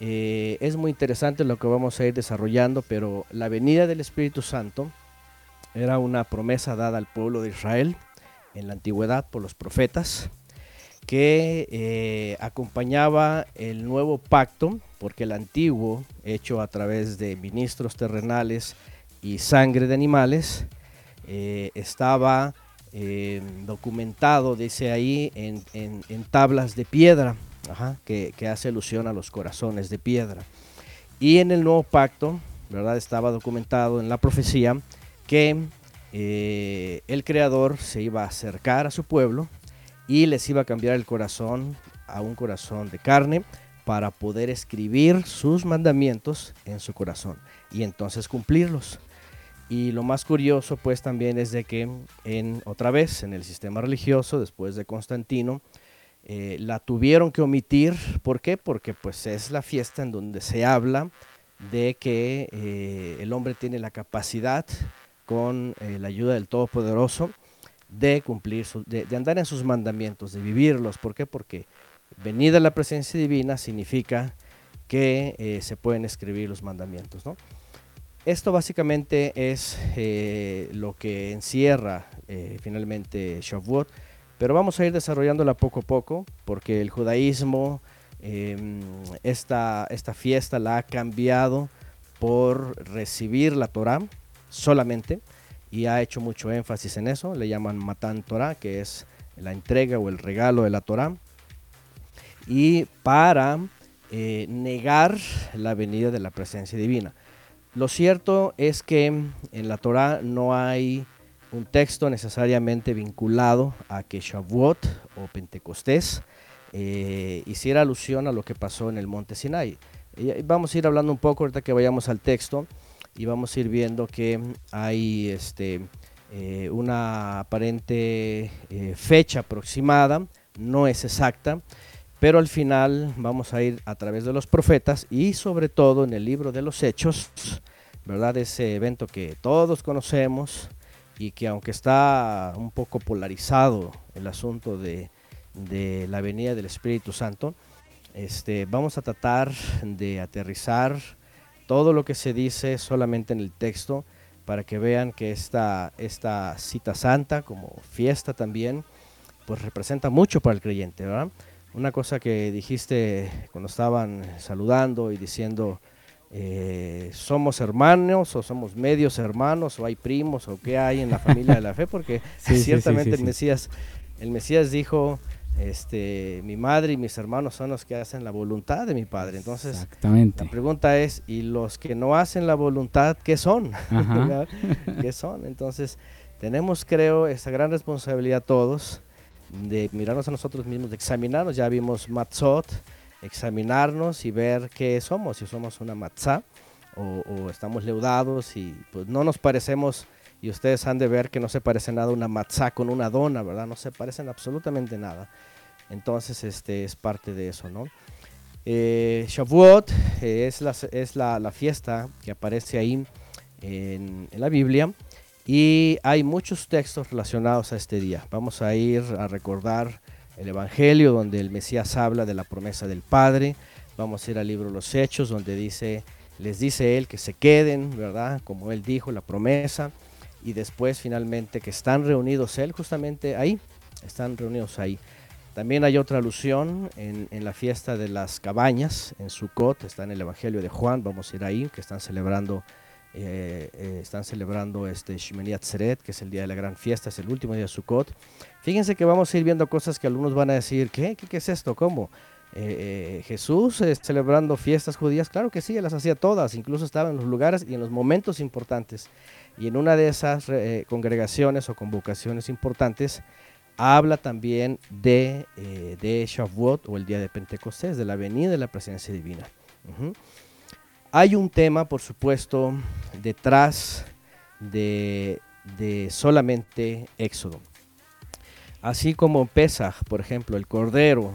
eh, es muy interesante lo que vamos a ir desarrollando, pero la venida del Espíritu Santo era una promesa dada al pueblo de Israel en la antigüedad por los profetas, que eh, acompañaba el nuevo pacto, porque el antiguo, hecho a través de ministros terrenales y sangre de animales, eh, estaba eh, documentado, dice ahí, en, en- tablas de piedra, que, que hace alusión a los corazones de piedra. Y en el nuevo pacto, ¿verdad? Estaba documentado en la profecía que eh, el Creador se iba a acercar a su pueblo y les iba a cambiar el corazón a un corazón de carne para poder escribir sus mandamientos en su corazón y entonces cumplirlos. Y lo más curioso pues también es de que en otra vez en el sistema religioso después de Constantino eh, la tuvieron que omitir. ¿Por qué? Porque pues es la fiesta en donde se habla de que eh, el hombre tiene la capacidad con eh, la ayuda del Todopoderoso de cumplir, su- de, andar en sus mandamientos, de vivirlos. ¿Por qué? Porque venida la presencia divina significa que se pueden escribir los mandamientos, ¿no? Esto básicamente es eh, lo que encierra eh, finalmente Shavuot, pero vamos a ir desarrollándola poco a poco, porque el judaísmo, em, esta, esta fiesta la ha cambiado por recibir la Torah solamente, y ha hecho mucho énfasis en eso, le llaman Matan Torah, que es la entrega o el regalo de la Torah, y para eh, negar la venida de la presencia divina. Lo cierto es que en la Torah no hay un texto necesariamente vinculado a que Shavuot o Pentecostés eh, hiciera alusión a lo que pasó en el monte Sinai. Y y vamos a ir hablando un poco ahorita que vayamos al texto y vamos a ir viendo que hay este, eh, una aparente eh, fecha aproximada, no es exacta, pero al final vamos a ir a través de los profetas y sobre todo en el libro de los Hechos, ¿verdad? Ese evento que todos conocemos y que aunque está un poco polarizado el asunto de, la venida del Espíritu Santo, este, vamos a tratar de aterrizar todo lo que se dice solamente en el texto para que vean que esta, esta cita santa como fiesta también, pues representa mucho para el creyente, ¿verdad? Una cosa que dijiste cuando estaban saludando y diciendo, eh, somos hermanos o somos medios hermanos o hay primos o qué hay en la familia de la fe, porque Sí, sí, sí, ciertamente sí, el sí. Mesías, el Mesías dijo, este, mi madre y mis hermanos son los que hacen la voluntad de mi padre. Entonces, Exactamente. la pregunta es, ¿y los que no hacen la voluntad, qué son? ¿Qué son? Entonces, tenemos, creo, esa gran responsabilidad todos de mirarnos a nosotros mismos, de examinarnos. Ya vimos Matzot, examinarnos y ver qué somos, si somos una matzá o, estamos leudados y pues no nos parecemos, y ustedes han de ver que no se parece nada una matzá con una dona, ¿verdad? No se parecen absolutamente nada. Entonces, este es parte de eso, ¿no? Eh, Shavuot eh, es, la, es la fiesta que aparece ahí en, en la Biblia y hay muchos textos relacionados a este día. Vamos a ir a recordar el Evangelio donde el Mesías habla de la promesa del Padre. Vamos a ir al libro de los Hechos donde dice, les dice él que se queden, ¿verdad? Como él dijo, la promesa. Y después finalmente que están reunidos él justamente ahí, están reunidos ahí. También hay otra alusión en, la fiesta de las cabañas, en Sukkot, está en el Evangelio de Juan, vamos a ir ahí, que están celebrando, eh, eh, están celebrando este Shemini Atzeret, que es el día de la gran fiesta, es el último día de Sukkot. Fíjense que vamos a ir viendo cosas que algunos van a decir, ¿qué? ¿Qué, qué es esto? ¿Cómo? Eh, eh, Jesús eh, celebrando fiestas judías, claro que sí, las hacía todas, incluso estaba en los lugares y en los momentos importantes. Y en una de esas eh, congregaciones o convocaciones importantes, habla también de, de Shavuot o el día de Pentecostés, de la venida de la presencia divina. Ujú. Hay un tema, por supuesto, detrás de, solamente Éxodo. Así como Pesach, por ejemplo, el Cordero,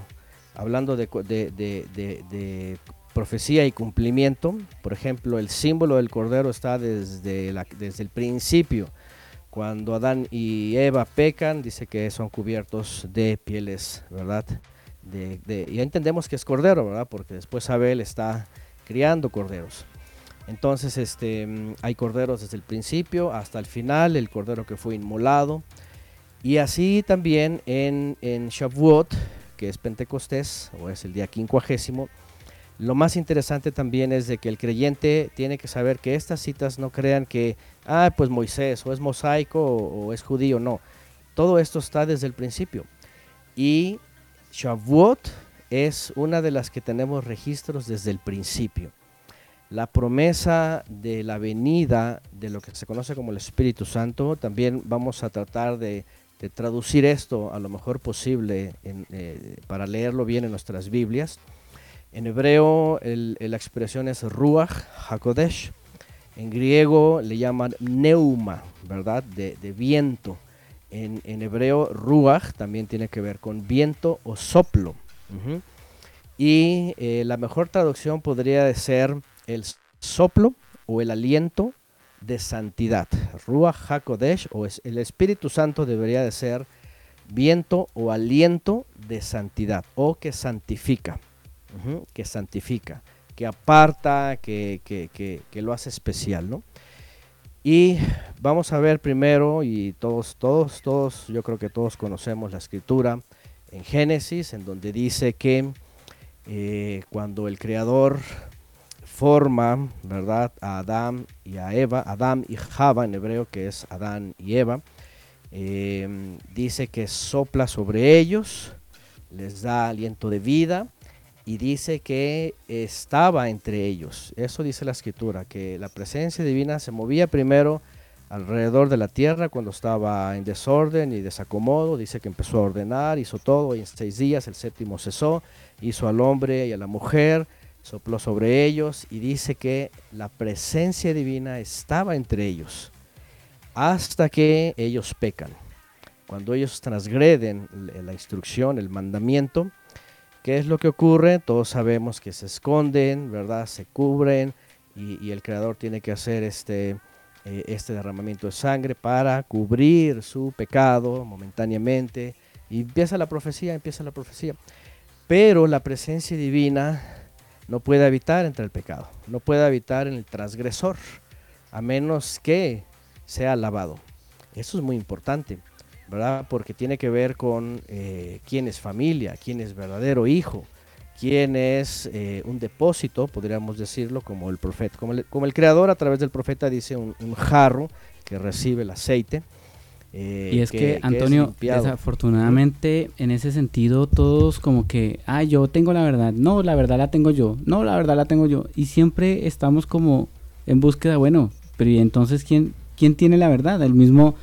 hablando de, profecía y cumplimiento, por ejemplo, el símbolo del Cordero está desde, el principio. Cuando Adán y Eva pecan, dice que son cubiertos de pieles, ¿verdad? Ya entendemos que es cordero, ¿verdad? Porque después Abel está criando corderos. Entonces, este, hay corderos desde el principio hasta el final, el cordero que fue inmolado. Y así también en, en Shavuot, que es Pentecostés, o es el día quincuagésimo, lo más interesante también es de que el creyente tiene que saber que estas citas no crean que, ah, pues Moisés, o es mosaico, o, o es judío, no. Todo esto está desde el principio. Y Shavuot es una de las que tenemos registros desde el principio. La promesa de la venida de lo que se conoce como el Espíritu Santo, también vamos a tratar de, traducir esto a lo mejor posible eh, para leerlo bien en nuestras Biblias. En hebreo la expresión es Ruach HaKodesh. En griego le llaman neuma, ¿verdad? De, de viento. En, en hebreo Ruach también tiene que ver con viento o soplo. Y eh, la mejor traducción podría ser el soplo o el aliento de santidad. Ruach HaKodesh o el Espíritu Santo debería de ser viento o aliento de santidad o que santifica. Que santifica, que aparta, que, que- que- que lo hace especial, ¿no? Y vamos a ver primero, y todos, todos, todos, yo creo que todos conocemos la escritura en Génesis, en donde dice que eh, cuando el Creador forma, ¿verdad?, a Adán y a Eva, Adán y Java en hebreo, que es Adán y Eva, eh, dice que sopla sobre ellos, les da aliento de vida y dice que estaba entre ellos. Eso dice la escritura, que la presencia divina se movía primero alrededor de la tierra cuando estaba en desorden y desacomodo. Dice que empezó a ordenar, hizo todo y en seis días, el séptimo cesó, hizo al hombre y a la mujer, sopló sobre ellos y dice que la presencia divina estaba entre ellos hasta que ellos pecan. Cuando ellos transgreden la instrucción, el mandamiento, ¿qué es lo que ocurre? Todos sabemos que se esconden, ¿verdad? Se cubren y, y el Creador tiene que hacer este, eh, este derramamiento de sangre para cubrir su pecado momentáneamente. Y empieza la profecía, empieza la profecía. Pero la presencia divina no puede habitar entre el pecado, no puede habitar en el transgresor, a menos que sea lavado. Eso es muy importante, ¿verdad? Porque tiene que ver con eh, quién es familia, quién es verdadero hijo, quién es eh, un depósito, podríamos decirlo, como el profeta, como el, como el creador a través del profeta dice un, un jarro que recibe el aceite. eh, Y es que, Antonio, desafortunadamente, en ese sentido, todos como que, ah, yo tengo la verdad, no, la verdad la tengo yo, no, la verdad la tengo yo. Y siempre estamos como en búsqueda, bueno, pero ¿y entonces quién, quién tiene la verdad? El mismo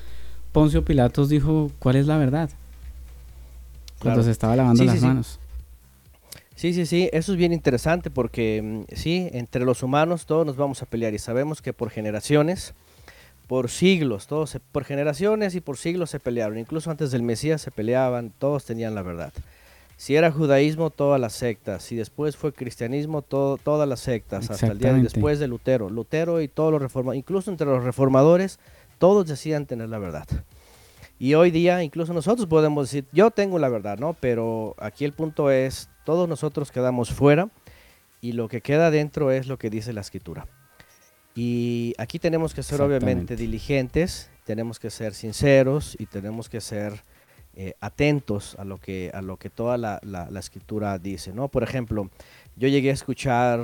Poncio Pilatos dijo, ¿cuál es la verdad? Cuando Claro. se estaba lavando Sí, las sí. manos. Sí, sí, sí, eso es bien interesante porque mm, sí, entre los humanos todos nos vamos a pelear y sabemos que por generaciones, por siglos, todos se- por generaciones y por siglos se pelearon, incluso antes del Mesías se peleaban, todos tenían la verdad. Si era judaísmo, todas las sectas. Si después fue cristianismo, todo, todas las sectas. Hasta el día de después de Lutero. Lutero y todos los reformadores, incluso entre los reformadores, todos decían tener la verdad. Y hoy día, incluso nosotros podemos decir, yo tengo la verdad, ¿no? Pero aquí el punto es, todos nosotros quedamos fuera y lo que queda dentro es lo que dice la escritura. Y aquí tenemos que ser obviamente diligentes, tenemos que ser sinceros y tenemos que ser eh, atentos a lo que, a lo que toda la, la- la escritura dice, ¿no? Por ejemplo, yo llegué a escuchar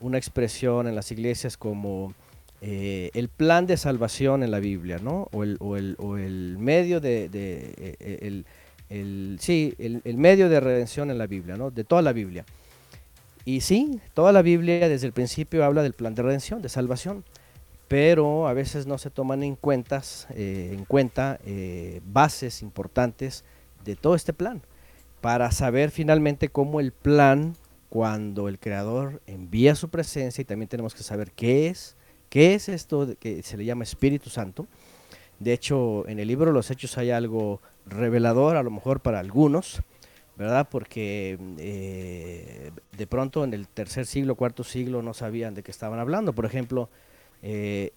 una expresión en las iglesias como eh, el plan de salvación en la Biblia, ¿no? O el, o el, o el medio de, de, eh, eh, el, el- sí, el, el medio de redención en la Biblia, ¿no? De toda la Biblia. Y sí, toda la Biblia desde el principio habla del plan de redención, de salvación, pero a veces no se toman en, cuentas, eh, en cuenta eh, bases importantes de todo este plan, para saber finalmente cómo el plan, cuando el Creador envía su presencia, y también tenemos que saber qué es, qué es esto que se le llama Espíritu Santo. De hecho, en el libro de los Hechos hay algo revelador, a lo mejor para algunos, ¿verdad? Porque eh, de pronto en el tercer siglo, cuarto siglo no sabían de qué estaban hablando. Por ejemplo, eh,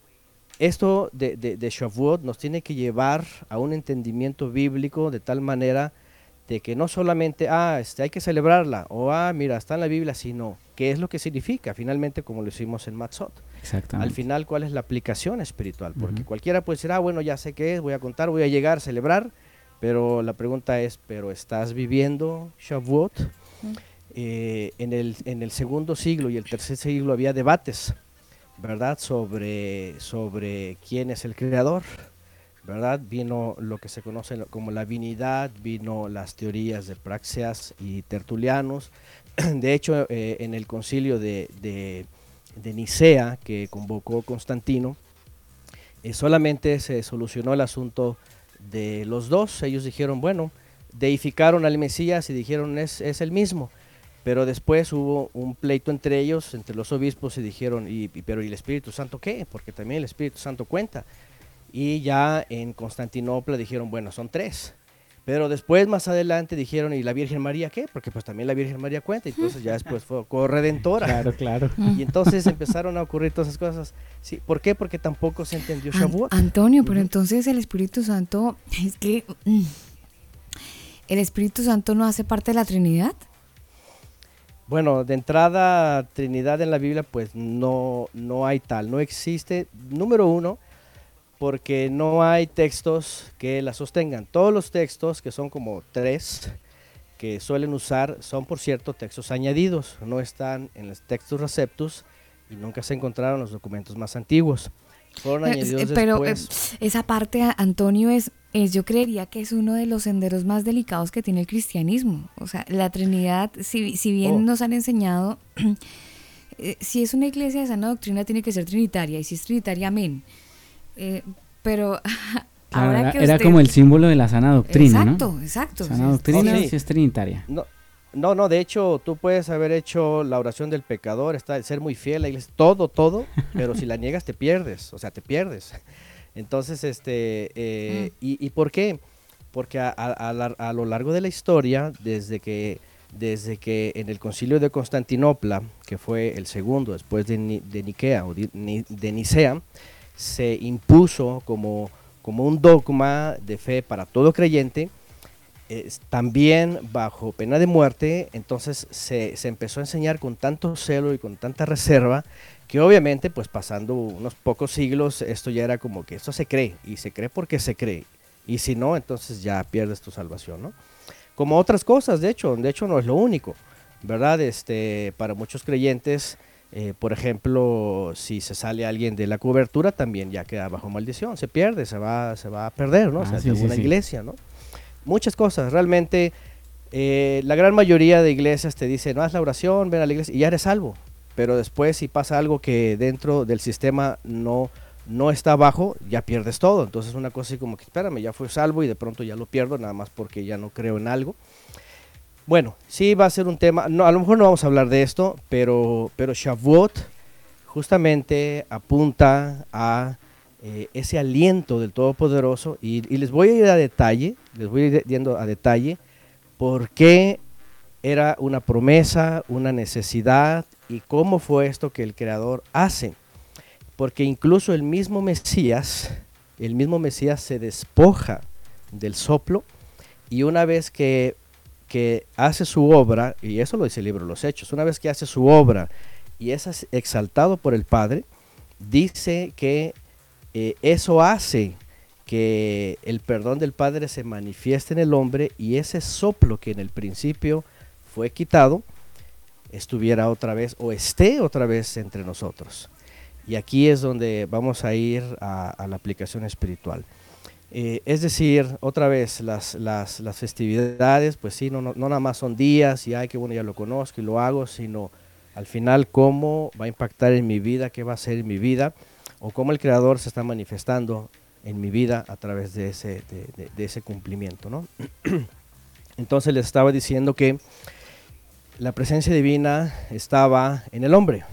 esto de, de, de Shavuot nos tiene que llevar a un entendimiento bíblico de tal manera de que no solamente, ah, este, hay que celebrarla, o ah, mira, está en la Biblia, sino qué es lo que significa, finalmente como lo hicimos en Matzot. Al final, ¿cuál es la aplicación espiritual? Porque cualquiera puede decir, ah, bueno, ya sé qué es, voy a contar, voy a llegar, celebrar, pero la pregunta es, ¿pero estás viviendo Shavuot? Eh, en, el, en el segundo siglo y el tercer siglo había debates, ¿verdad? Sobre, sobre quién es el creador, ¿verdad? Vino lo que se conoce como la divinidad, vino las teorías de Praxeas y Tertulianos. De hecho, eh, en el concilio de, de, de Nicea que convocó Constantino, eh, solamente se solucionó el asunto de los dos. Ellos dijeron, bueno, deificaron al Mesías y dijeron, es, es el mismo. Pero después hubo un pleito entre ellos, entre los obispos, y dijeron, y, pero ¿y el Espíritu Santo qué? Porque también el Espíritu Santo cuenta. Y ya en Constantinopla dijeron, bueno, son tres. Pero después, más adelante, dijeron, ¿y la Virgen María qué? Porque pues también la Virgen María cuenta. Entonces ya después fue corredentora. Claro, claro. Y entonces empezaron a ocurrir todas esas cosas. Sí, ¿Por qué? Porque tampoco se entendió An- Shavuot. Antonio, pero entonces el Espíritu Santo, es que mm, el Espíritu Santo no hace parte de la Trinidad. Bueno, de entrada, Trinidad en la Biblia, pues no, no hay tal, no existe. Número uno, porque no hay textos que la sostengan. Todos los textos, que son como tres, que suelen usar, son por cierto textos añadidos, no están en los textos receptus y nunca se encontraron en los documentos más antiguos. Fueron Eh, añadidos eh, Pero eh, después. esa parte, Antonio, es, es, yo creería que es uno de los senderos más delicados que tiene el cristianismo. O sea, la Trinidad, si, si bien Oh. nos han enseñado, eh, si es una iglesia de sana doctrina, tiene que ser trinitaria. Y si es trinitaria, amén. Eh, pero Claro, ahora era, que era usted- como el símbolo de la sana doctrina, Exacto, ¿no? exacto. Sana Sí, doctrina sí. sí es trinitaria. No, no, no, de hecho, tú puedes haber hecho la oración del pecador, está el ser muy fiel a la iglesia, todo, todo, pero si la niegas te pierdes, o sea, te pierdes. Entonces, este, eh, y, ¿y por qué? Porque a, a- a la- a lo largo de la historia, desde que, desde que en el concilio de Constantinopla, que fue el segundo después de, Ni- de Niquea o de Nicea, se impuso como, como un dogma de fe para todo creyente, es también bajo pena de muerte, entonces se, se empezó a enseñar con tanto celo y con tanta reserva que obviamente pues pasando unos pocos siglos esto ya era como que esto se cree y se cree porque se cree y si no entonces ya pierdes tu salvación, ¿no? Como otras cosas, de hecho, de hecho no es lo único, ¿verdad? Este, para muchos creyentes, eh, por ejemplo, si se sale alguien de la cobertura también ya queda bajo maldición, se pierde, se va, se va a perder, ¿no? O Ah, sea, sí, de una sí. iglesia, ¿no? muchas cosas. Realmente, eh, la gran mayoría de iglesias te dicen, no haz la oración, ven a la iglesia y ya eres salvo. Pero después, si pasa algo que dentro del sistema no, no está abajo, ya pierdes todo. Entonces, una cosa así como que, espérame, ya fui salvo y de pronto ya lo pierdo, nada más porque ya no creo en algo. Bueno, sí va a ser un tema, no, a lo mejor no vamos a hablar de esto, pero, pero Shavuot justamente apunta a eh, ese aliento del Todopoderoso y, y les voy a ir a detalle, les voy a ir yendo a detalle por qué era una promesa, una necesidad y cómo fue esto que el Creador hace. Porque incluso el mismo Mesías, el mismo Mesías se despoja del soplo y una vez que, que hace su obra, y eso lo dice el libro los Hechos, una vez que hace su obra y es exaltado por el Padre, dice que eh, eso hace que el perdón del Padre se manifieste en el hombre y ese soplo que en el principio fue quitado, estuviera otra vez o esté otra vez entre nosotros. Y aquí es donde vamos a ir a la aplicación espiritual. Eh, es decir, otra vez, las, las, las festividades, pues sí, no, no, no nada más son días y ay, qué bueno, ya lo conozco y lo hago, sino al final cómo va a impactar en mi vida, qué va a ser en mi vida, o cómo el Creador se está manifestando en mi vida a través de ese, de ese cumplimiento. ¿no? Entonces les estaba diciendo que la presencia divina estaba en el hombre,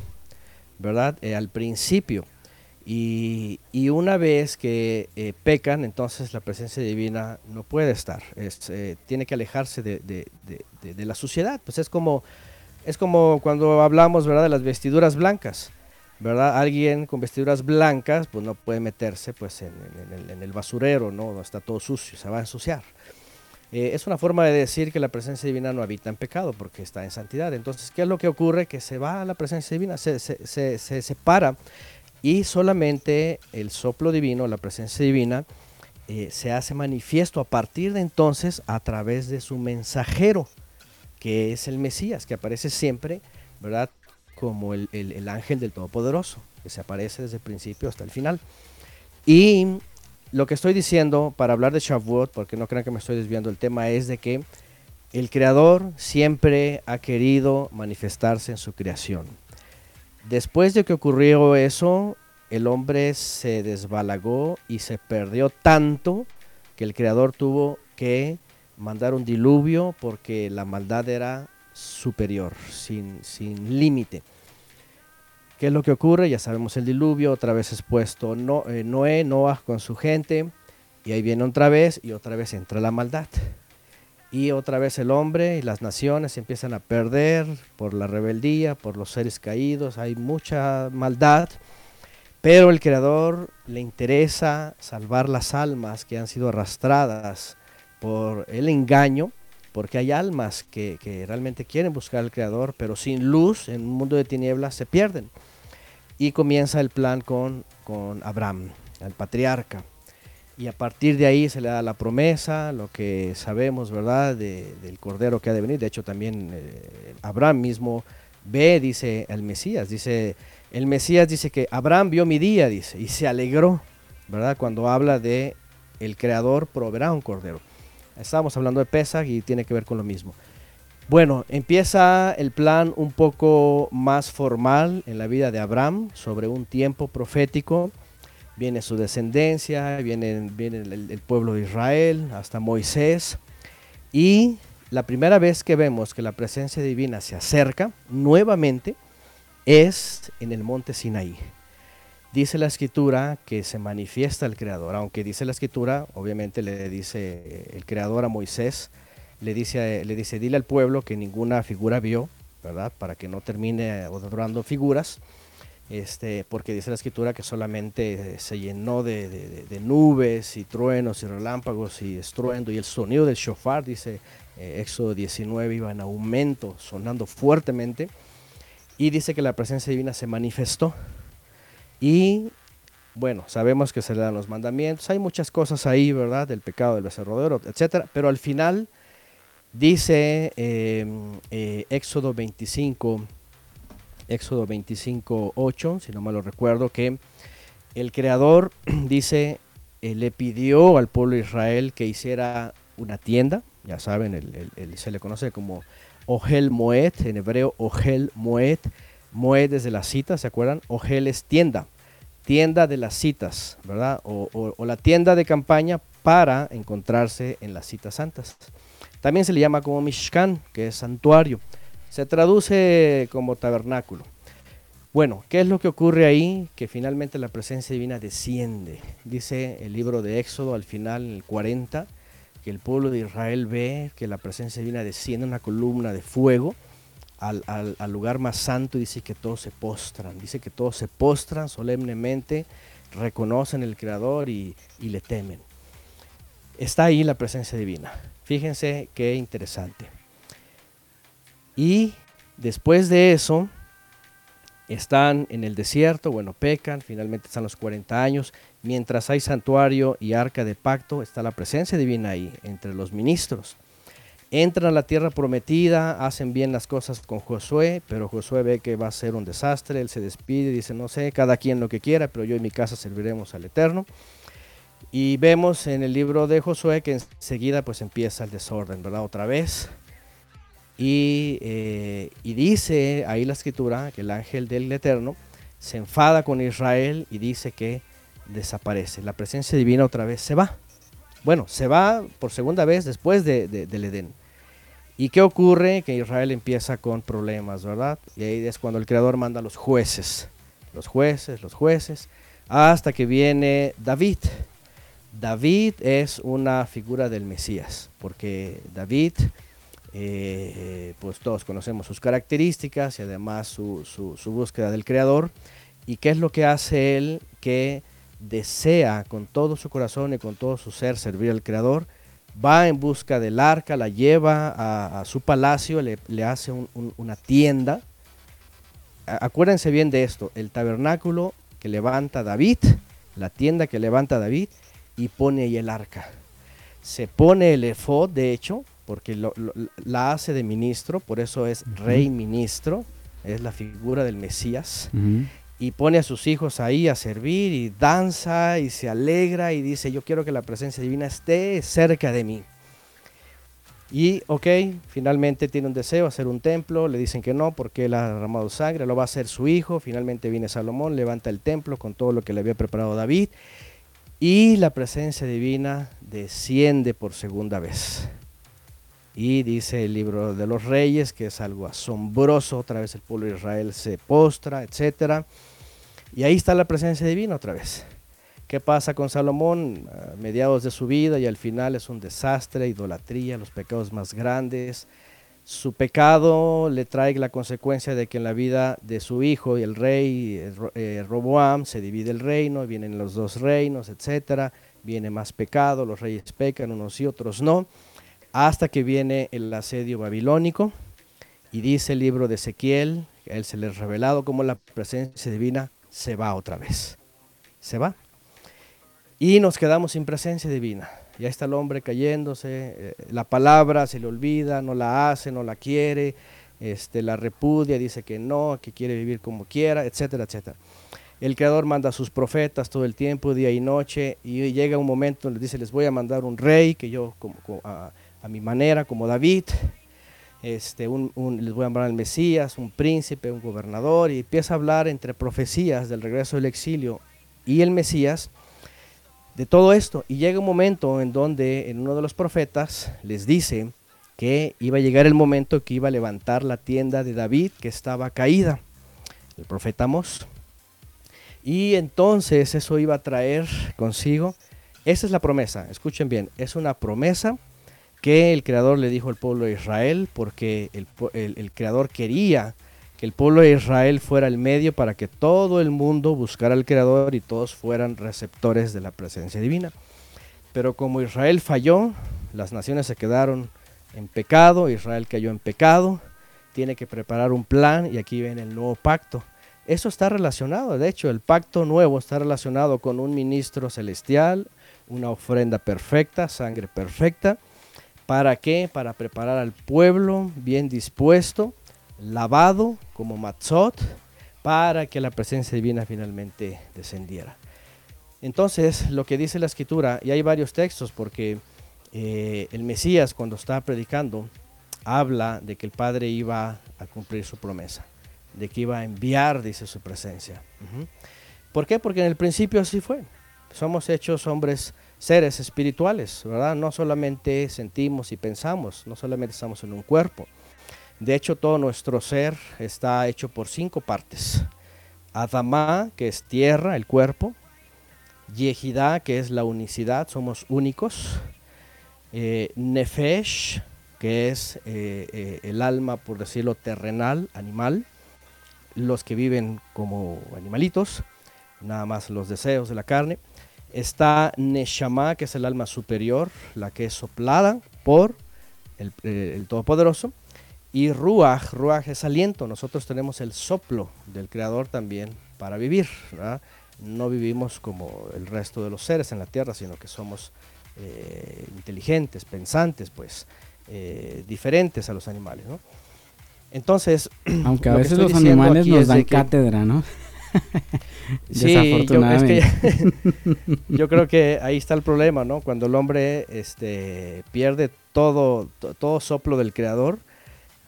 ¿verdad? Eh, al principio. Y, y una vez que eh, pecan, entonces la presencia divina no puede estar. Es, eh, tiene que alejarse de, de- de- de- la suciedad. Pues es como, es como cuando hablamos, ¿verdad? De las vestiduras blancas. ¿verdad? Alguien con vestiduras blancas, pues no puede meterse pues en, en- en el, en el basurero, ¿no? Está todo sucio, se va a ensuciar. Eh, es una forma de decir que la presencia divina no habita en pecado porque está en santidad. Entonces, ¿qué es lo que ocurre? Que se va a la presencia divina, se, se- se- se separa y solamente el soplo divino, la presencia divina, eh, se hace manifiesto a partir de entonces a través de su mensajero, que es el Mesías, que aparece siempre, ¿verdad? Como el, el- el ángel del Todopoderoso, que se aparece desde el principio hasta el final. Y lo que estoy diciendo para hablar de Shavuot, porque no crean que me estoy desviando del tema, es de que el Creador siempre ha querido manifestarse en su creación. Después de que ocurrió eso, el hombre se desbalagó y se perdió tanto que el Creador tuvo que mandar un diluvio porque la maldad era superior, sin, sin límite. ¿Qué es lo que ocurre? Ya sabemos el diluvio, otra vez es puesto no, eh, Noé, Noah con su gente, y ahí viene otra vez y otra vez entra la maldad. Y otra vez el hombre y las naciones empiezan a perder por la rebeldía, por los seres caídos, hay mucha maldad, pero el Creador le interesa salvar las almas que han sido arrastradas por el engaño, porque hay almas que, que realmente quieren buscar al Creador, pero sin luz, en un mundo de tinieblas, se pierden. Y comienza el plan con, con Abraham, el patriarca. Y a partir de ahí se le da la promesa, lo que sabemos, ¿verdad?, de- del Cordero que ha de venir. De hecho, también eh, Abraham mismo ve, dice el Mesías, dice, el Mesías dice que Abraham vio mi día, dice, y se alegró, ¿verdad?, cuando habla de el Creador proveerá un Cordero. Estábamos hablando de Pesach y tiene que ver con lo mismo. Bueno, empieza el plan un poco más formal en la vida de Abraham sobre un tiempo profético. Viene su descendencia, viene, viene el, pueblo de Israel, hasta Moisés. Y la primera vez que vemos que la presencia divina se acerca nuevamente es en el monte Sinaí. Dice la escritura que se manifiesta el Creador, aunque dice la escritura, obviamente le dice el Creador a Moisés, le dice, le dice, dile al pueblo que ninguna figura vio, ¿verdad? Para que no termine adorando figuras, este, porque dice la escritura que solamente eh, se llenó de, nubes y truenos y relámpagos y estruendo y el sonido del shofar, dice eh, Éxodo 19, iba en aumento, sonando fuertemente, y dice que la presencia divina se manifestó. Y bueno, sabemos que se le dan los mandamientos, hay muchas cosas ahí, ¿verdad? Del pecado del becerro de oro, etcétera, pero al final dice eh, eh, Éxodo 25, Éxodo 25, 8, si no me lo recuerdo, que el Creador dice, eh, le pidió al pueblo de Israel que hiciera una tienda, ya saben, el- se le conoce como Ohel Moed, en hebreo Ohel Moed, Moed desde la cita, ¿se acuerdan? Ohel es tienda, tienda de las citas, ¿verdad? O la tienda de campaña para encontrarse en las citas santas. También se le llama como Mishkan, que es santuario. Se traduce como tabernáculo. Bueno, ¿qué es lo que ocurre ahí? Que finalmente la presencia divina desciende. Dice el libro de Éxodo al final, el 40, que el pueblo de Israel ve que la presencia divina desciende en una columna de fuego al, al- al lugar más santo y dice que todos se postran, dice que todos se postran solemnemente, reconocen el Creador y, y le temen. Está ahí la presencia divina. Fíjense qué interesante. Y después de eso, están en el desierto, bueno, pecan, finalmente están los 40 años, mientras hay santuario y arca de pacto, está la presencia divina ahí, entre los ministros. Entran a la tierra prometida, hacen bien las cosas con Josué, pero Josué ve que va a ser un desastre, él se despide dice, no sé, cada quien lo que quiera, pero yo y mi casa serviremos al Eterno. Y vemos en el libro de Josué que enseguida pues empieza el desorden, ¿verdad? Otra vez. Y, eh, y dice ahí la escritura que el ángel del Eterno se enfada con Israel y dice que desaparece. La presencia divina otra vez se va. Bueno, se va por segunda vez después de, de- del Edén. ¿Y qué ocurre? Que Israel empieza con problemas, ¿verdad? Y ahí es cuando el Creador manda a los jueces, los jueces, los jueces, hasta que viene David. David es una figura del Mesías, porque David, eh, pues todos conocemos sus características y además su, búsqueda del Creador. ¿Y qué es lo que hace él? Que desea con todo su corazón y con todo su ser servir al Creador. Va en busca del arca, la lleva a, su palacio, le, hace un- un- una tienda. Acuérdense bien de esto, el tabernáculo que levanta David, la tienda que levanta David y pone ahí el arca. Se pone el efod, de hecho, porque lo- lo- la hace de ministro, por eso es rey ministro, es la figura del Mesías y pone a sus hijos ahí a servir y danza y se alegra y dice, yo quiero que la presencia divina esté cerca de mí. Y, ok, finalmente tiene un deseo, hacer un templo, le dicen que no porque él ha derramado sangre, lo va a hacer su hijo, finalmente viene Salomón, levanta el templo con todo lo que le había preparado David y la presencia divina desciende por segunda vez. Y dice el libro de los reyes que es algo asombroso, otra vez el pueblo de Israel se postra, etcétera. Y ahí está la presencia divina otra vez. ¿Qué pasa con Salomón mediados de su vida y al final es un desastre, idolatría, los pecados más grandes? Su pecado le trae la consecuencia de que en la vida de su hijo y el rey eh, eh, Roboam se divide el reino, vienen los dos reinos, etcétera. Viene más pecado, los reyes pecan, unos y otros no hasta que viene el asedio babilónico y dice el libro de Ezequiel, a él se le ha revelado como la presencia divina se va otra vez. Se va. Y nos quedamos sin presencia divina. Ya está el hombre cayéndose, eh, la palabra se le olvida, no la hace, no la quiere, este, la repudia, dice que no, que quiere vivir como quiera, etcétera, etcétera. El Creador manda a sus profetas todo el tiempo, día y noche, y llega un momento donde dice, les voy a mandar un rey, que yo como, a mi manera, como David, este, un- un- les voy a mandar al Mesías, un príncipe, un gobernador, y empieza a hablar entre profecías del regreso del exilio y el Mesías de todo esto. Y llega un momento en donde en uno de los profetas les dice que iba a llegar el momento que iba a levantar la tienda de David que estaba caída, el profeta Amós. Y entonces eso iba a traer consigo, esa es la promesa, escuchen bien, es una promesa que el Creador le dijo al pueblo de Israel, porque el, el Creador quería que el pueblo de Israel fuera el medio para que todo el mundo buscara al Creador y todos fueran receptores de la presencia divina. Pero como Israel falló, las naciones se quedaron en pecado, Israel cayó en pecado, tiene que preparar un plan y aquí viene el nuevo pacto. Eso está relacionado, de hecho, el pacto nuevo está relacionado con un ministro celestial, una ofrenda perfecta, sangre perfecta. ¿Para qué? Para preparar al pueblo bien dispuesto, lavado como matzot, para que la presencia divina finalmente descendiera. Entonces, lo que dice la escritura, y hay varios textos, porque eh, el Mesías cuando está predicando, habla de que el Padre iba a cumplir su promesa, de que iba a enviar, dice su presencia. ¿Por qué? Porque en el principio así fue. Somos hechos hombres, seres espirituales, ¿verdad? No solamente sentimos y pensamos, no solamente estamos en un cuerpo. De hecho, todo nuestro ser está hecho por cinco partes. Adamá, que es tierra, el cuerpo. Yehidá, que es la unicidad, somos únicos. eh, Nefesh, que es eh, eh, el alma, por decirlo, terrenal, animal, los que viven como animalitos, nada más los deseos de la carne. Está Neshama, que es el alma superior, la que es soplada por el, eh, el Todopoderoso. Y Ruach, Ruach es aliento. Nosotros tenemos el soplo del Creador también para vivir. ¿verdad? No vivimos como el resto de los seres en la tierra, sino que somos eh, inteligentes, pensantes, pues, eh, diferentes a los animales. ¿no? Entonces, Aunque a lo veces los animales nos dan que- cátedra, ¿no? Sí, yo, es que- yo creo que ahí está el problema, ¿no? Cuando el hombre este, pierde todo, to- todo soplo del creador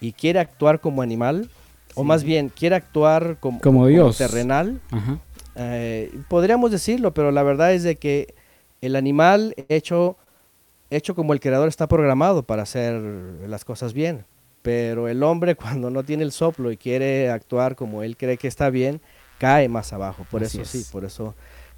y quiere actuar como animal, o más bien quiere actuar como, Como Dios. terrenal, Ajá. eh, podríamos decirlo, pero la verdad es de que el animal hecho, hecho como el creador está programado para hacer las cosas bien. Pero el hombre cuando no tiene el soplo y quiere actuar como él cree que está bien, cae más abajo. Por Así eso sí, por eso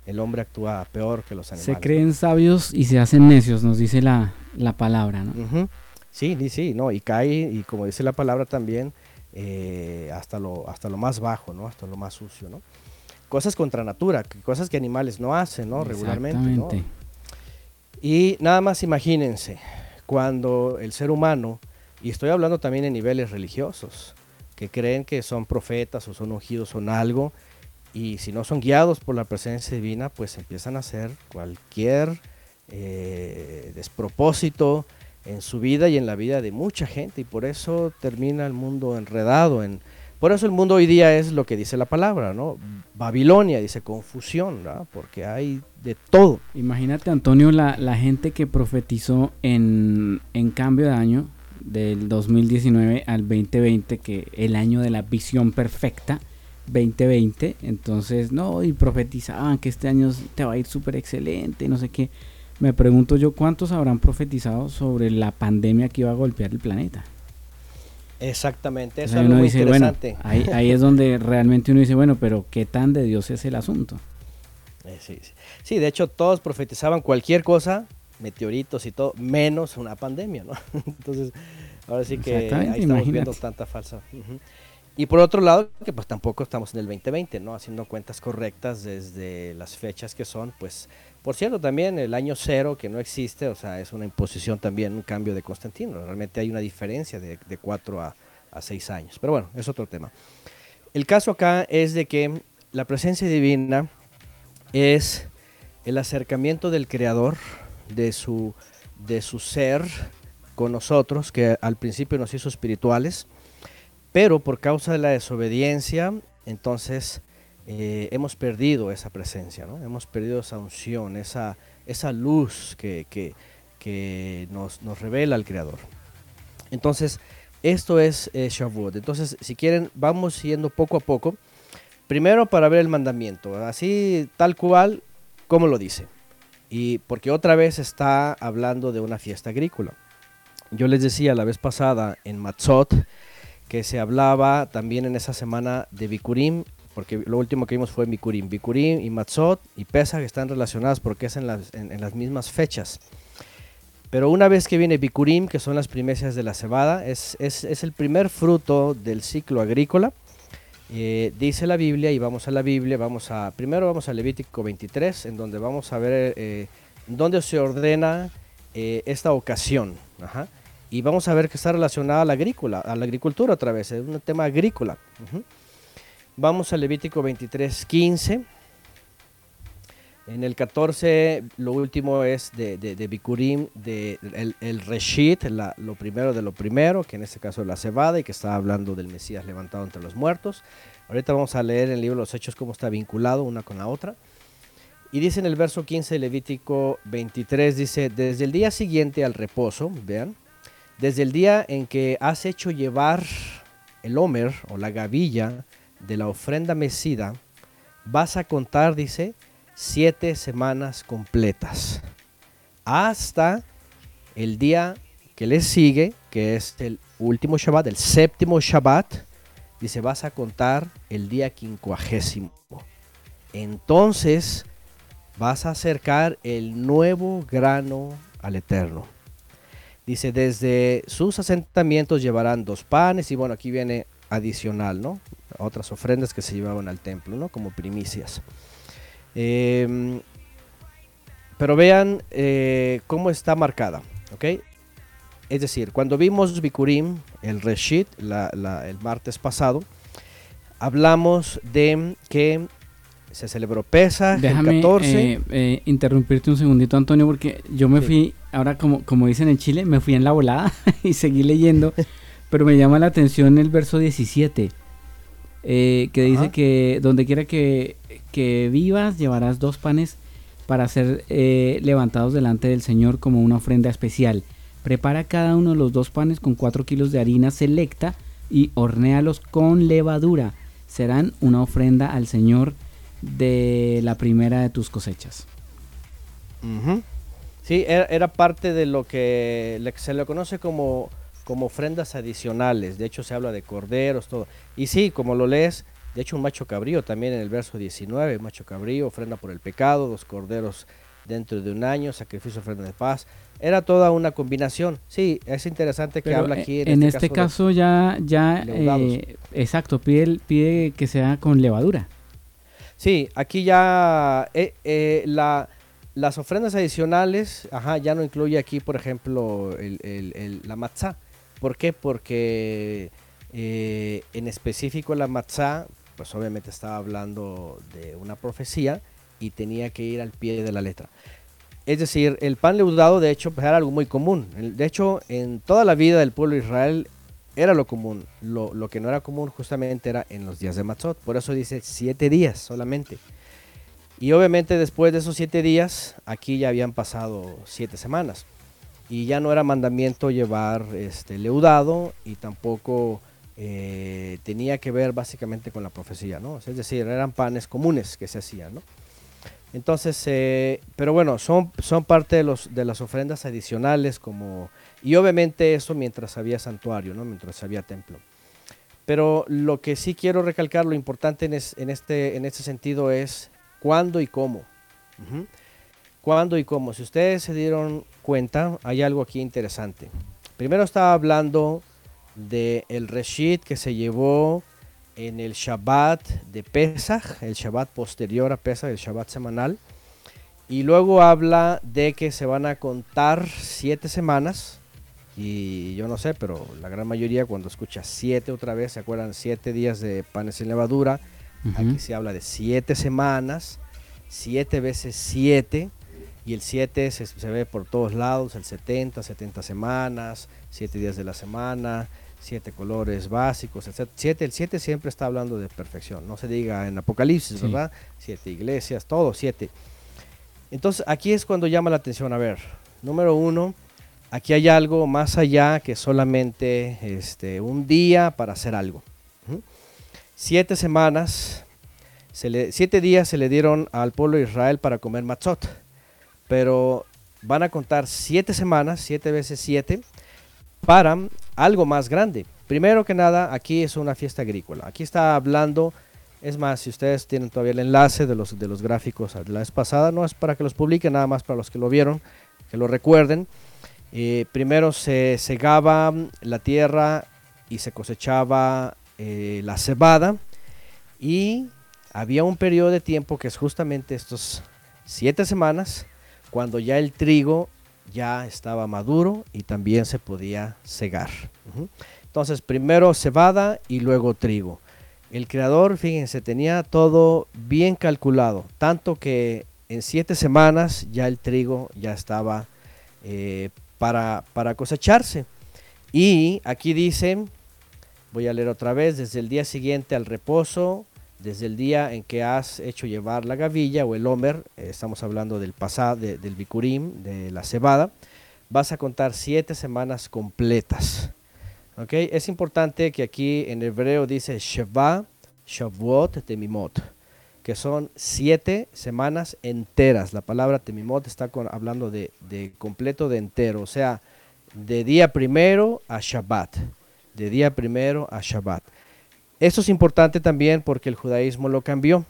el hombre actúa peor que los animales. Se ¿no? creen sabios y se hacen necios, nos dice la, la palabra, ¿no? Sí, sí, sí, no, y cae, y como dice la palabra también, eh, hasta, lo, hasta lo más bajo, ¿no? Hasta lo más sucio, ¿no? Cosas contra natura, cosas que animales no hacen, ¿no? Regularmente. Y nada más imagínense, cuando el ser humano, y estoy hablando también en niveles religiosos, que creen que son profetas o son ungidos, son algo, y si no son guiados por la presencia divina, pues empiezan a hacer cualquier eh, despropósito en su vida y en la vida de mucha gente, y por eso termina el mundo enredado en... Por eso el mundo hoy día es lo que dice la palabra, ¿no? Babilonia, dice confusión, ¿no? Porque hay de todo. Imagínate, Antonio, la, la gente que profetizó en, en cambio de año del 2019 al 2020, que el año de la visión perfecta, 2020, entonces, no, y profetizaban que este año te va a ir súper excelente, no sé qué. Me pregunto yo cuántos habrán profetizado sobre la pandemia que iba a golpear el planeta. Exactamente, eso es algo muy dice, bueno, interesante. ahí, ahí es donde realmente uno dice, bueno, pero ¿qué tan de Dios es el asunto? Eh, sí, sí. Sí, de hecho todos profetizaban cualquier cosa, meteoritos y todo, menos una pandemia, ¿no? Entonces, ahora sí que ahí estamos viendo tanta falsa. Y por otro lado, que pues tampoco estamos en el 2020, ¿no? Haciendo cuentas correctas desde las fechas que son, pues, por cierto, también el año cero que no existe, o sea, es una imposición también, un cambio de Constantino. Realmente hay una diferencia de, 4 a, a 6 años. Pero bueno, es otro tema. El caso acá es de que la presencia divina es el acercamiento del creador de su, de su ser con nosotros, que al principio nos hizo espirituales, pero por causa de la desobediencia, entonces eh, hemos perdido esa presencia, ¿no? hemos perdido esa unción, esa, esa luz que, que- nos, nos revela el creador. Entonces, esto es eh, Shavuot. Entonces, si quieren, vamos yendo poco a poco. Primero para ver el mandamiento, así tal cual como lo dice. Y porque otra vez está hablando de una fiesta agrícola. Yo les decía la vez pasada en Matzot que se hablaba también en esa semana de Bikurim, porque lo último que vimos fue Bikurim. Bikurim y Matzot y Pesach están relacionadas porque es en las, en- las mismas fechas. Pero una vez que viene Bikurim, que son las primicias de la cebada, es, es- es el primer fruto del ciclo agrícola. Eh, dice la Biblia, y vamos a la Biblia, vamos a, primero vamos a Levítico 23, en donde vamos a ver eh, dónde se ordena eh, esta ocasión. Ajá. Y vamos a ver que está relacionada a la agrícola, a la agricultura otra vez, es un tema agrícola. Vamos a Levítico 23, 15. En el 14, lo último es de, de, de Bikurim, de, el, el Reshit, lo primero de lo primero, que en este caso es la cebada y que está hablando del Mesías levantado entre los muertos. Ahorita vamos a leer en el libro de los Hechos cómo está vinculado una con la otra. Y dice en el verso 15 de Levítico 23, dice, desde el día siguiente al reposo, vean, desde el día en que has hecho llevar el homer o la gavilla de la ofrenda mecida, vas a contar, dice, siete semanas completas, hasta el día que le sigue, que es el último Shabbat, el séptimo Shabbat, dice, vas a contar el día quincuagésimo. Entonces vas a acercar el nuevo grano al Eterno. Dice, desde sus asentamientos llevarán dos panes y bueno, aquí viene adicional, ¿no? Otras ofrendas que se llevaban al templo, ¿no? Como primicias. Em, pero vean eh, cómo está marcada, ¿ok? Es decir, cuando vimos Bikurim, el Reshit, la- la- el martes pasado, hablamos de que se celebró Pesach, Déjame el 14. eh, eh, interrumpirte un segundito, Antonio, porque yo me Sí. fui, ahora como, como dicen en Chile, me fui en la volada y seguí leyendo, pero me llama la atención el verso 17, eh, que dice Ajá. que donde quiera que, que vivas llevarás dos panes para ser eh, levantados delante del Señor como una ofrenda especial. Prepara cada uno de los dos panes con cuatro kilos de harina selecta y hornéalos con levadura. Serán una ofrenda al Señor de la primera de tus cosechas. Sí, era, era parte de lo que se le conoce como, como ofrendas adicionales. De hecho, se habla de corderos, todo. Y sí, como lo lees, de hecho, un macho cabrío también en el verso 19, macho cabrío, ofrenda por el pecado, dos corderos dentro de un año, sacrificio, ofrenda de paz. Era toda una combinación. Sí, es interesante que Pero, habla eh, aquí. en, este, de- caso, ya, ya eh, exacto, pide, pide que sea con levadura. Sí, aquí ya eh, eh, la- las ofrendas adicionales, ajá, ya no incluye aquí, por ejemplo, el, el- el- la matzá. ¿Por qué? Porque eh, en específico la matzá, pues obviamente estaba hablando de una profecía y tenía que ir al pie de la letra. Es decir, el pan leudado, de hecho, pues era algo muy común. De hecho, en toda la vida del pueblo de Israel era lo común. Lo, lo que no era común justamente era en los días de Matzot. Por eso dice siete días solamente. Y obviamente después de esos siete días, aquí ya habían pasado siete semanas. Y ya no era mandamiento llevar este leudado y tampoco eh, tenía que ver básicamente con la profecía, ¿no? Es decir, eran panes comunes que se hacían, ¿no? Entonces, eh, pero bueno, son, son parte de, los, de las ofrendas adicionales como... Y obviamente eso mientras había santuario, ¿no? Mientras había templo. Pero lo que sí quiero recalcar, lo importante en, es- en este, en este sentido es cuándo y cómo. ¿Cuándo y cómo? Si ustedes se dieron cuenta, hay algo aquí interesante. Primero estaba hablando del el Reshit que se llevó en el Shabbat de Pesach, el Shabbat posterior a Pesach, el Shabbat semanal. Y luego habla de que se van a contar siete semanas. Y yo no sé, pero la gran mayoría cuando escucha siete otra vez, se acuerdan siete días de panes sin levadura. Aquí se habla de siete semanas, siete veces siete. Y el 7 se, se ve por todos lados, el 70, 70 semanas, 7 días de la semana, 7 colores básicos, etc. Siete, el 7 siempre está hablando de perfección, no se diga en Apocalipsis, Sí. ¿verdad? 7 iglesias, todo, 7. Entonces aquí es cuando llama la atención, a ver, número uno, aquí hay algo más allá que solamente este, un día para hacer algo. Siete semanas, se siete días se le dieron al pueblo de Israel para comer matzot pero van a contar siete semanas, siete veces siete, para algo más grande. Primero que nada, aquí es una fiesta agrícola. Aquí está hablando, es más, si ustedes tienen todavía el enlace de los, de los gráficos de la vez pasada, no es para que los publiquen, nada más para los que lo vieron, que lo recuerden. Eh, primero se segaba la tierra y se cosechaba eh, la cebada y había un periodo de tiempo que es justamente estos siete semanas cuando ya el trigo ya estaba maduro y también se podía cegar. Entonces, primero cebada y luego trigo. El creador, fíjense, tenía todo bien calculado, tanto que en siete semanas ya el trigo ya estaba eh, para, para cosecharse. Y aquí dice, voy a leer otra vez, desde el día siguiente al reposo, desde el día en que has hecho llevar la gavilla o el homer, eh, estamos hablando del pasado, del bikurim, de la cebada, vas a contar siete semanas completas. ¿Ok? Es importante que aquí en hebreo dice Sheva, Shavuot, Temimot, que son siete semanas enteras. La palabra Temimot está con- hablando de, de completo de entero, o sea, de día primero a Shabbat, de día primero a Shabbat. Esto es importante también porque el judaísmo lo cambió.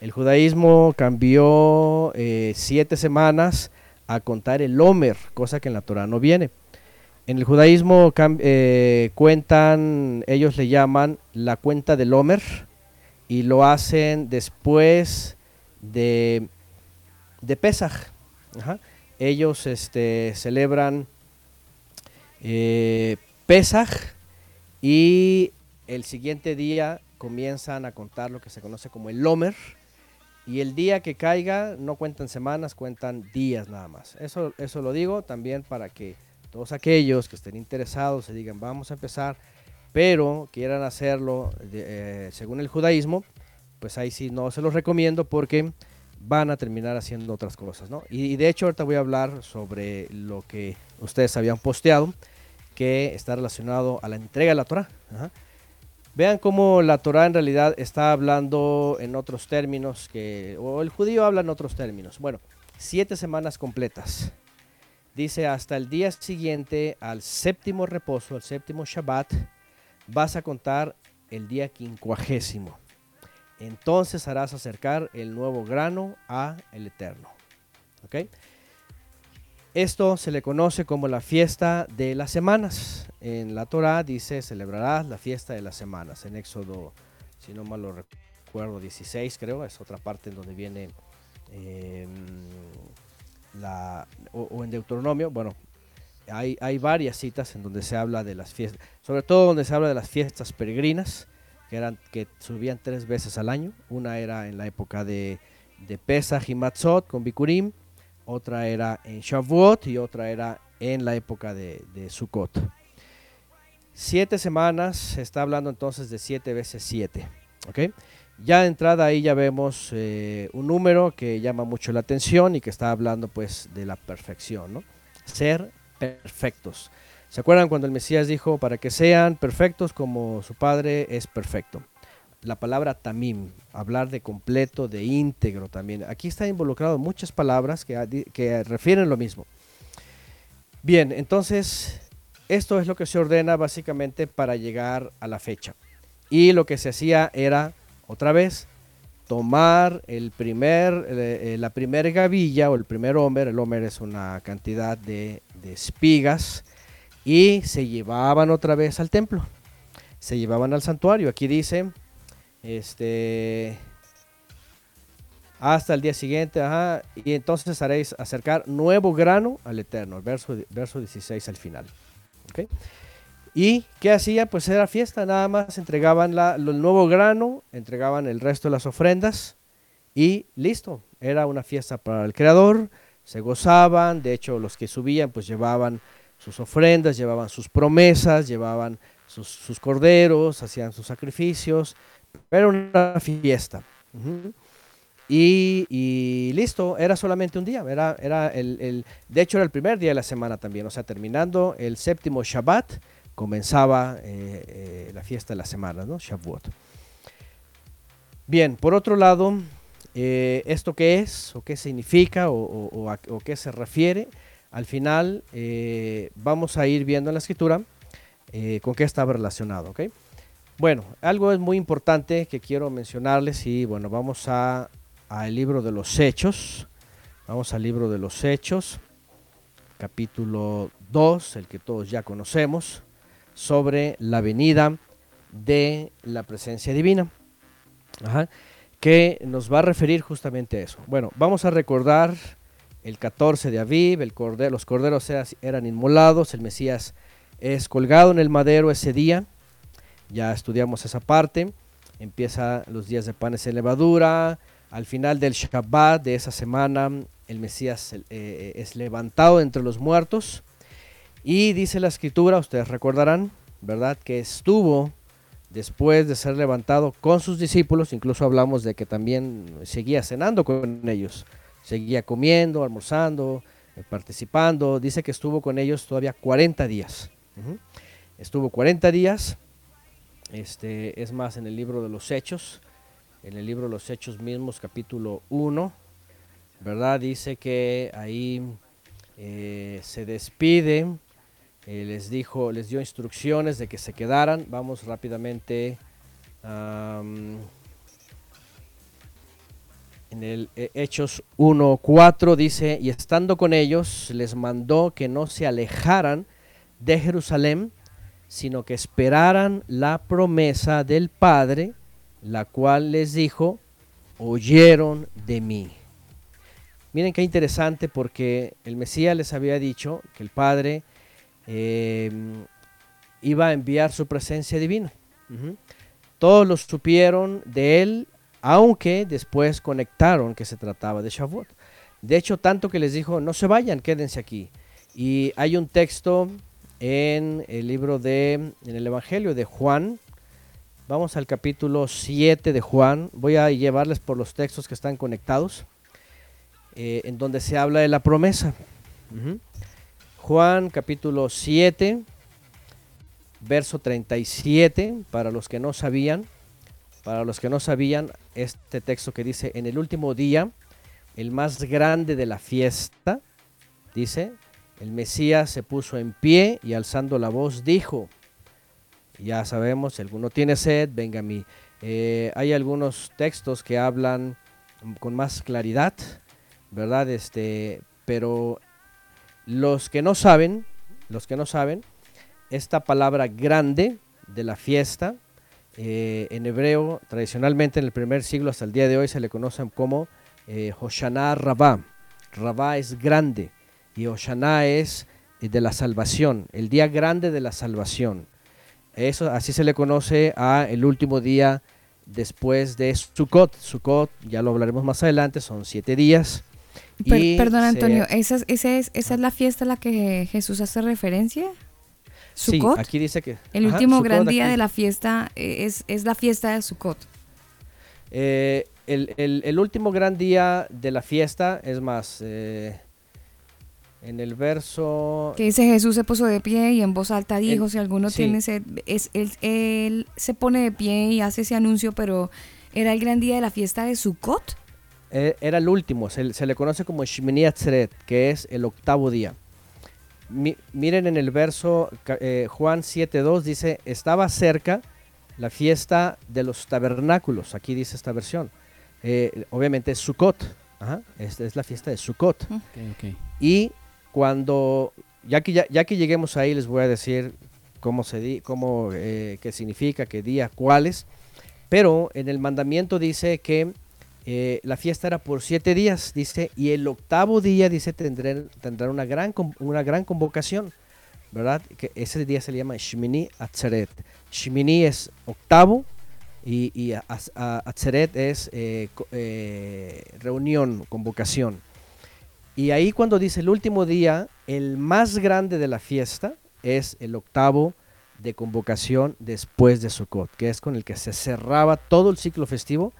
El judaísmo cambió eh, siete semanas a contar el Homer, cosa que en la Torah no viene. En el judaísmo eh, cuentan, ellos le llaman la cuenta del Homer y lo hacen después de, de Pesaj. Ellos este, celebran eh, Pesaj y el siguiente día comienzan a contar lo que se conoce como el Homer. Y el día que caiga no cuentan semanas, cuentan días nada más. Eso, eso lo digo también para que todos aquellos que estén interesados se digan vamos a empezar, pero quieran hacerlo de- eh, según el judaísmo, pues ahí sí no se los recomiendo porque van a terminar haciendo otras cosas, ¿no? Y, y de hecho ahorita voy a hablar sobre lo que ustedes habían posteado, que está relacionado a la entrega de la Torah. Ajá. Vean cómo la Torah en realidad está hablando en otros términos que, o el judío habla en otros términos. Bueno, siete semanas completas. Dice hasta el día siguiente al séptimo reposo, al séptimo Shabbat, vas a contar el día quincuagésimo. Entonces harás acercar el nuevo grano a el Eterno. ¿Ok? Esto se le conoce como la fiesta de las semanas. En la Torah dice celebrarás la fiesta de las semanas. En Éxodo, si no mal lo recuerdo, 16 creo, es otra parte en donde viene eh, la, o, o en Deuteronomio, bueno, hay, hay varias citas en donde se habla de las fiestas, sobre todo donde se habla de las fiestas peregrinas, que, eran, que subían tres veces al año. Una era en la época de, de Pesach y Matzot con Bikurim, otra era en Shavuot y otra era en la época de, de Sukkot. Siete semanas, se está hablando entonces de siete veces siete. ¿ok? Ya de entrada ahí ya vemos eh, un número que llama mucho la atención y que está hablando pues de la perfección, ¿no? Ser perfectos. ¿Se acuerdan cuando el Mesías dijo, para que sean perfectos como su Padre es perfecto? La palabra tamim, hablar de completo, de íntegro también. Aquí está involucrado muchas palabras que, que refieren lo mismo. Bien, entonces esto es lo que se ordena básicamente para llegar a la fecha. Y lo que se hacía era, otra vez, tomar el primer, eh, la primera gavilla o el primer homer, el homer es una cantidad de, de espigas, y se llevaban otra vez al templo, se llevaban al santuario. Aquí dice, este, hasta el día siguiente, ajá, y entonces haréis acercar nuevo grano al Eterno, verso, verso 16 al final. ¿ok? ¿Y qué hacía? Pues era fiesta, nada más entregaban la- el nuevo grano, entregaban el resto de las ofrendas y listo. Era una fiesta para el Creador, se gozaban, de hecho los que subían pues llevaban sus ofrendas, llevaban sus promesas, llevaban sus, sus corderos, hacían sus sacrificios, pero una fiesta. Y, listo, era solamente un día, era, era el, el- de hecho era el primer día de la semana también, o sea, terminando el séptimo Shabbat, comenzaba eh, eh, la fiesta de la semana, ¿no? Shavuot. Bien, por otro lado, eh, ¿esto qué es? ¿O qué significa? ¿O, qué se refiere? Al final vamos a ir viendo en la escritura con qué estaba relacionado, ¿ok? Bueno, algo es muy importante que quiero mencionarles y bueno, vamos a al libro de los Hechos. Vamos al libro de los Hechos, capítulo 2, el que todos ya conocemos, sobre la venida de la presencia divina. Que nos va a referir justamente a eso. Bueno, vamos a recordar el 14 de Aviv, el los corderos era- eran inmolados, el Mesías es colgado en el madero ese día, ya estudiamos esa parte, empieza los días de panes en levadura, al final del Shabbat de esa semana el Mesías eh, es levantado entre los muertos. Y dice la escritura, ustedes recordarán, ¿verdad? Que estuvo después de ser levantado con sus discípulos, incluso hablamos de que también seguía cenando con ellos, seguía comiendo, almorzando, eh, participando, dice que estuvo con ellos todavía 40 días. Estuvo 40 días, este, es más en el libro de los Hechos, en el libro de los Hechos mismos, capítulo 1, ¿verdad? Dice que ahí eh, se despide, eh, les dijo, les dio instrucciones de que se quedaran. Vamos rápidamente. am, en el eh, Hechos 1.4 dice, y estando con ellos, les mandó que no se alejaran de Jerusalén, sino que esperaran la promesa del Padre, la cual les dijo, oyeron de mí. Miren qué interesante porque el Mesías les había dicho que el Padre eh, iba a enviar su presencia divina. Todos lo supieron de él, aunque después conectaron que se trataba de Shavuot. De hecho, tanto que les dijo, no se vayan, quédense aquí. Y hay un texto en el libro de, en el Evangelio de Juan. Vamos al capítulo 7 de Juan. Voy a llevarles por los textos que están conectados, eh, en donde se habla de la promesa. Juan capítulo 7, verso 37, para los que no sabían, para los que no sabían, este texto que dice, en el último día, el más grande de la fiesta, dice, el Mesías se puso en pie y alzando la voz dijo, ya sabemos, si alguno tiene sed, venga a mí. Eh, hay algunos textos que hablan con más claridad, ¿verdad? Este, pero los que no saben, los que no saben, esta palabra grande de la fiesta, eh, en hebreo, tradicionalmente en el primer siglo hasta el día de hoy se le conocen como eh, Hoshana Rabá. Rabá es grande y Hoshana es eh, de la salvación, el día grande de la salvación. Eso así se le conoce a el último día después de Sukkot. Sukkot, ya lo hablaremos más adelante, son siete días. Per- y perdón, se- Antonio, ¿esa es, esa, es, ¿esa es la fiesta a la que Jesús hace referencia? Sí, ¿Sukkot? aquí dice que El ajá, último Sukkot gran día aquí. de la fiesta eh, es, es la fiesta de Sukkot. Eh, el, el- el último gran día de la fiesta, es más, eh, en el verso... Que dice Jesús se puso de pie y en voz alta dijo, El- si alguno sí. tiene sed, es, él, él se pone de pie y hace ese anuncio, pero era el gran día de la fiesta de Sukkot. eh, era el último, se, se le conoce como Shmini Atzeret, que es el octavo día. Mi- miren en el verso eh, Juan 7.2 dice, estaba cerca la fiesta de los tabernáculos, aquí dice esta versión. Eh, obviamente es Sukkot, ajá, esta es la fiesta de Sukkot. Ok, ok. Y cuando, ya que, ya, ya que lleguemos ahí, les voy a decir cómo se di, cómo, eh, qué significa, qué día, cuáles. Pero en el mandamiento dice que eh, la fiesta era por siete días, dice, y el octavo día, dice, tendrán, tendrán una, gran, una gran convocación, ¿verdad? Que ese día se le llama Shmini Atzeret. Shmini es octavo y, y Atzeret es eh, reunión, convocación. Y ahí cuando dice el último día, el más grande de la fiesta es el octavo de convocación después de Sukkot, que es con el que se cerraba todo el ciclo festivo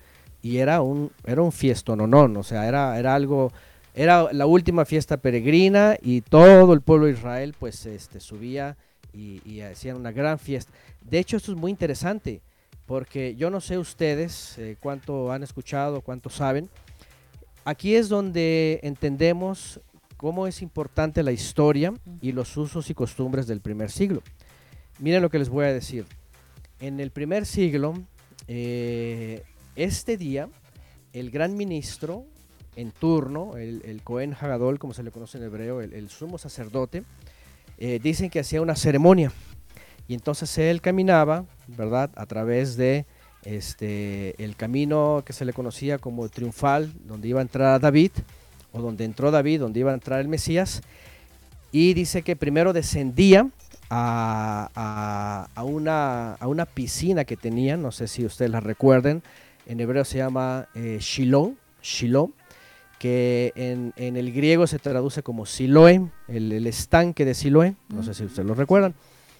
y era un, era un fiestononón, o sea, era, era algo, era la última fiesta peregrina y todo el pueblo de Israel pues este, subía y, y hacían una gran fiesta. De hecho, esto es muy interesante, porque yo no sé ustedes eh, cuánto han escuchado, cuánto saben, Aquí es donde entendemos cómo es importante la historia y los usos y costumbres del primer siglo. Miren lo que les voy a decir. En el primer siglo, eh, este día, el gran ministro en turno, el, Cohen Hagadol, como se le conoce en hebreo, el, el sumo sacerdote, eh, dicen que hacía una ceremonia. Y entonces él caminaba, ¿verdad?, a través de este, el camino que se le conocía como triunfal, donde iba a entrar David, o donde entró David, donde iba a entrar el Mesías, y dice que primero descendía a, a- a una, a una piscina que tenían, no sé si ustedes la recuerden, en hebreo se llama eh, Shiloh, Shiloh, que en, en el griego se traduce como Siloé, el, el estanque de Siloé, no sé si ustedes lo recuerdan.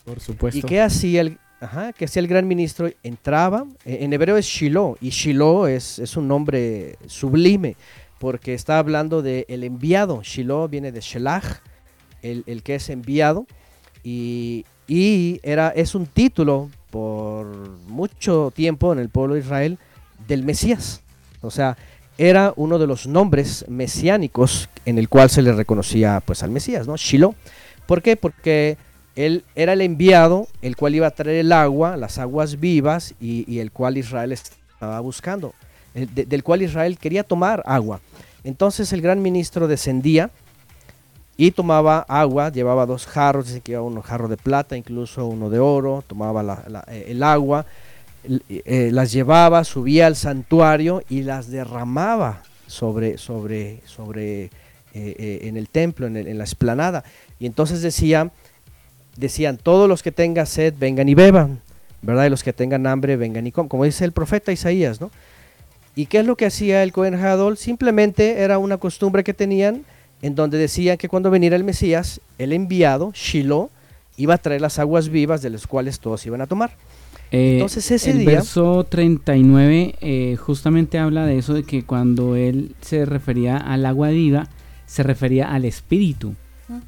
Por supuesto. ¿Y qué hacía el, ajá, qué hacía el gran ministro? Entraba, eh, en hebreo es Shiloh, y Shiloh es, es un nombre sublime, porque está hablando de el enviado. Shiloh viene de Shelach, el, el que es enviado, y, y era, es un título por mucho tiempo en el pueblo de Israel del Mesías. O sea, era uno de los nombres mesiánicos en el cual se le reconocía pues al Mesías, ¿no? Shiloh. ¿Por qué? Porque él era el enviado, el cual iba a traer el agua, las aguas vivas, y, el cual Israel estaba buscando, el- de- del cual Israel quería tomar agua. Entonces el gran ministro descendía y tomaba agua, llevaba dos jarros, dice que llevaba uno jarro de plata, incluso uno de oro, tomaba eh, el agua, eh, las llevaba, subía al santuario y las derramaba sobre, sobre, sobre, eh, en el templo, en, el- en la esplanada. Y entonces decía, decían, todos los que tengan sed, vengan y beban, ¿verdad? Y los que tengan hambre, vengan y coman, como dice el profeta Isaías, ¿no? ¿Y qué es lo que hacía el Cohen Hadol? Simplemente era una costumbre que tenían en donde decían que cuando viniera el Mesías, el enviado, Shiloh, iba a traer las aguas vivas de las cuales todos iban a tomar. Eh, Entonces, ese el día- verso 39 eh, justamente habla de eso, de que cuando él se refería al agua viva, se refería al espíritu.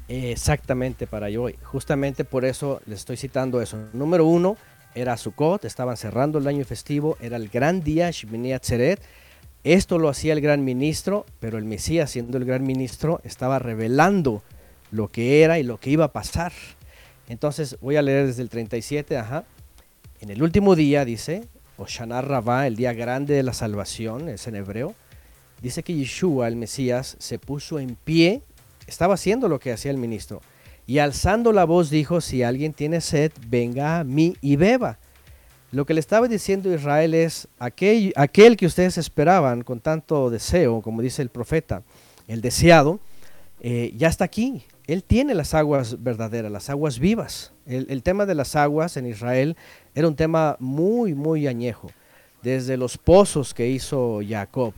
Exactamente para yo. Justamente por eso les estoy citando eso. Número uno era Sukkot, estaban cerrando el año festivo, era el gran día, Shmini Atzeret. Esto lo hacía el gran ministro, pero el Mesías, siendo el gran ministro, estaba revelando lo que era y lo que iba a pasar. Entonces voy a leer desde el 37, ajá. En el último día, dice, Oshana Rabá, el día grande de la salvación, es en hebreo, dice que Yeshua, el Mesías, se puso en pie, estaba haciendo lo que hacía el ministro, y alzando la voz dijo, si alguien tiene sed, venga a mí y beba. Lo que le estaba diciendo Israel es, aquel, aquel que ustedes esperaban con tanto deseo, como dice el profeta, el deseado, eh, ya está aquí. Él tiene las aguas verdaderas, las aguas vivas. El, el tema de las aguas en Israel era un tema muy, muy añejo. Desde los pozos que hizo Jacob,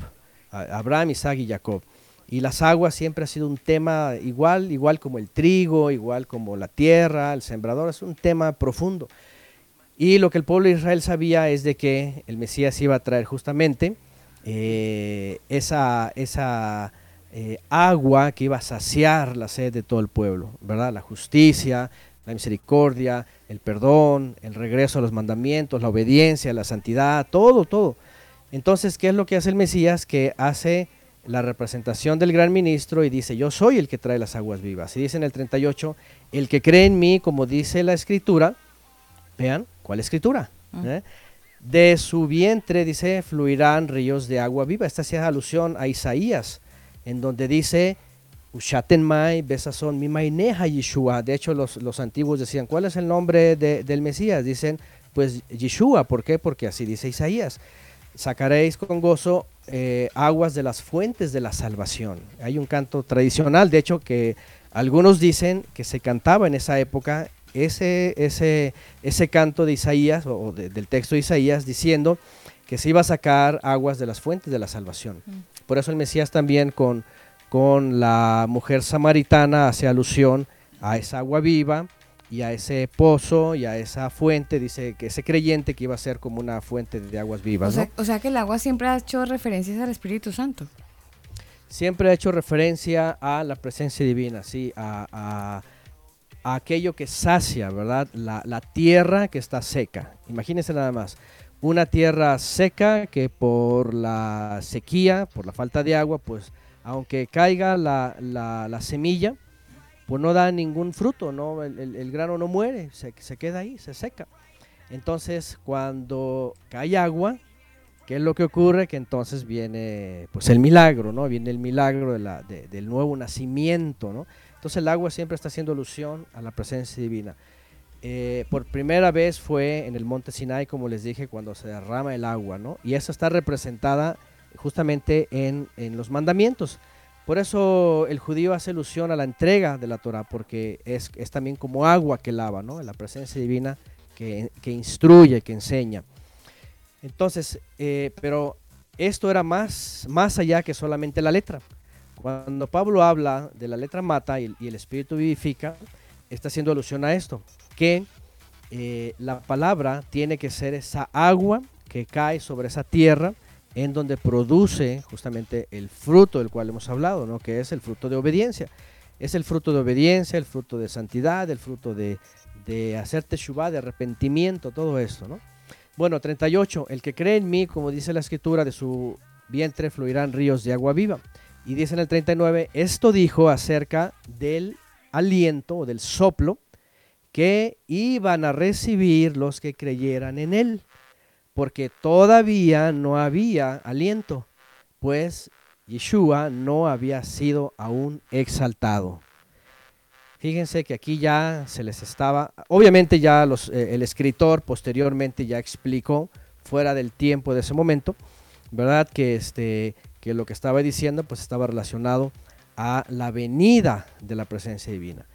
Abraham, Isaac y Jacob. Y las aguas siempre ha sido un tema igual, igual como el trigo, igual como la tierra, el sembrador, es un tema profundo. Y lo que el pueblo de Israel sabía es de que el Mesías iba a traer justamente eh, esa, esa eh, agua que iba a saciar la sed de todo el pueblo, ¿verdad? La justicia, la misericordia, el perdón, el regreso a los mandamientos, la obediencia, la santidad, todo, todo. Entonces, ¿qué es lo que hace el Mesías? Que hace la representación del gran ministro y dice, yo soy el que trae las aguas vivas. Y dice en el 38, el que cree en mí, como dice la escritura, vean, ¿cuál escritura? ¿Eh? De su vientre, dice, fluirán ríos de agua viva. Esta hacía alusión a Isaías, en donde dice, Ushaten mai besazón mi maineja Yeshua. De hecho, los, los antiguos decían, ¿cuál es el nombre de- del Mesías? Dicen, pues Yeshua. ¿Por qué? Porque así dice Isaías. Sacaréis con gozo eh, aguas de las fuentes de la salvación. Hay un canto tradicional, de hecho, que algunos dicen que se cantaba en esa época ese, ese, ese canto de Isaías, o o de- del texto de Isaías, diciendo que se iba a sacar aguas de las fuentes de la salvación. Por eso el Mesías también con, con la mujer samaritana hace alusión a esa agua viva y a ese pozo y a esa fuente, dice que ese creyente que iba a ser como una fuente de aguas O vivas. sea, ¿no? o sea que el agua siempre ha hecho referencias al Espíritu Santo. Siempre ha hecho referencia a la presencia divina, sí, a, a- a aquello que sacia, ¿verdad? La, la tierra que está seca. Imagínense nada más, una tierra seca que por la sequía, por la falta de agua, pues aunque caiga la, la- la semilla, pues no da ningún fruto, ¿no? El, grano no muere, se, queda ahí, se seca. Entonces, cuando cae agua, ¿qué es lo que ocurre? Que entonces viene pues el milagro, ¿no? Viene el milagro de la- de- del nuevo nacimiento, ¿no? Entonces el agua siempre está haciendo alusión a la presencia divina. Eh, por primera vez fue en el monte Sinai, como les dije, cuando se derrama el agua, ¿no? Y eso está representada justamente en, en los mandamientos. Por eso el judío hace alusión a la entrega de la Torah, porque es, también como agua que lava, ¿no? La presencia divina que, instruye, que enseña. Entonces, eh, pero esto era más, más allá que solamente la letra. Cuando Pablo habla de la letra mata y, el- y el espíritu vivifica, está haciendo alusión a esto, que eh, la palabra tiene que ser esa agua que cae sobre esa tierra en donde produce justamente el fruto del cual hemos hablado, ¿no? que es el fruto de obediencia. Es el fruto de obediencia, el fruto de santidad, el fruto de, de hacer teshuvah, de arrepentimiento, todo esto. ¿no? Bueno, 38. El que cree en mí, como dice la escritura, de su vientre fluirán ríos de agua viva. Y dice en el 39, esto dijo acerca del aliento o del soplo que iban a recibir los que creyeran en él, porque todavía no había aliento, pues Yeshua no había sido aún exaltado. Fíjense que aquí ya se les estaba, obviamente ya los, eh, el escritor posteriormente ya explicó fuera del tiempo de ese momento, ¿verdad? Que, este, que lo que estaba diciendo pues estaba relacionado a la venida de la presencia divina.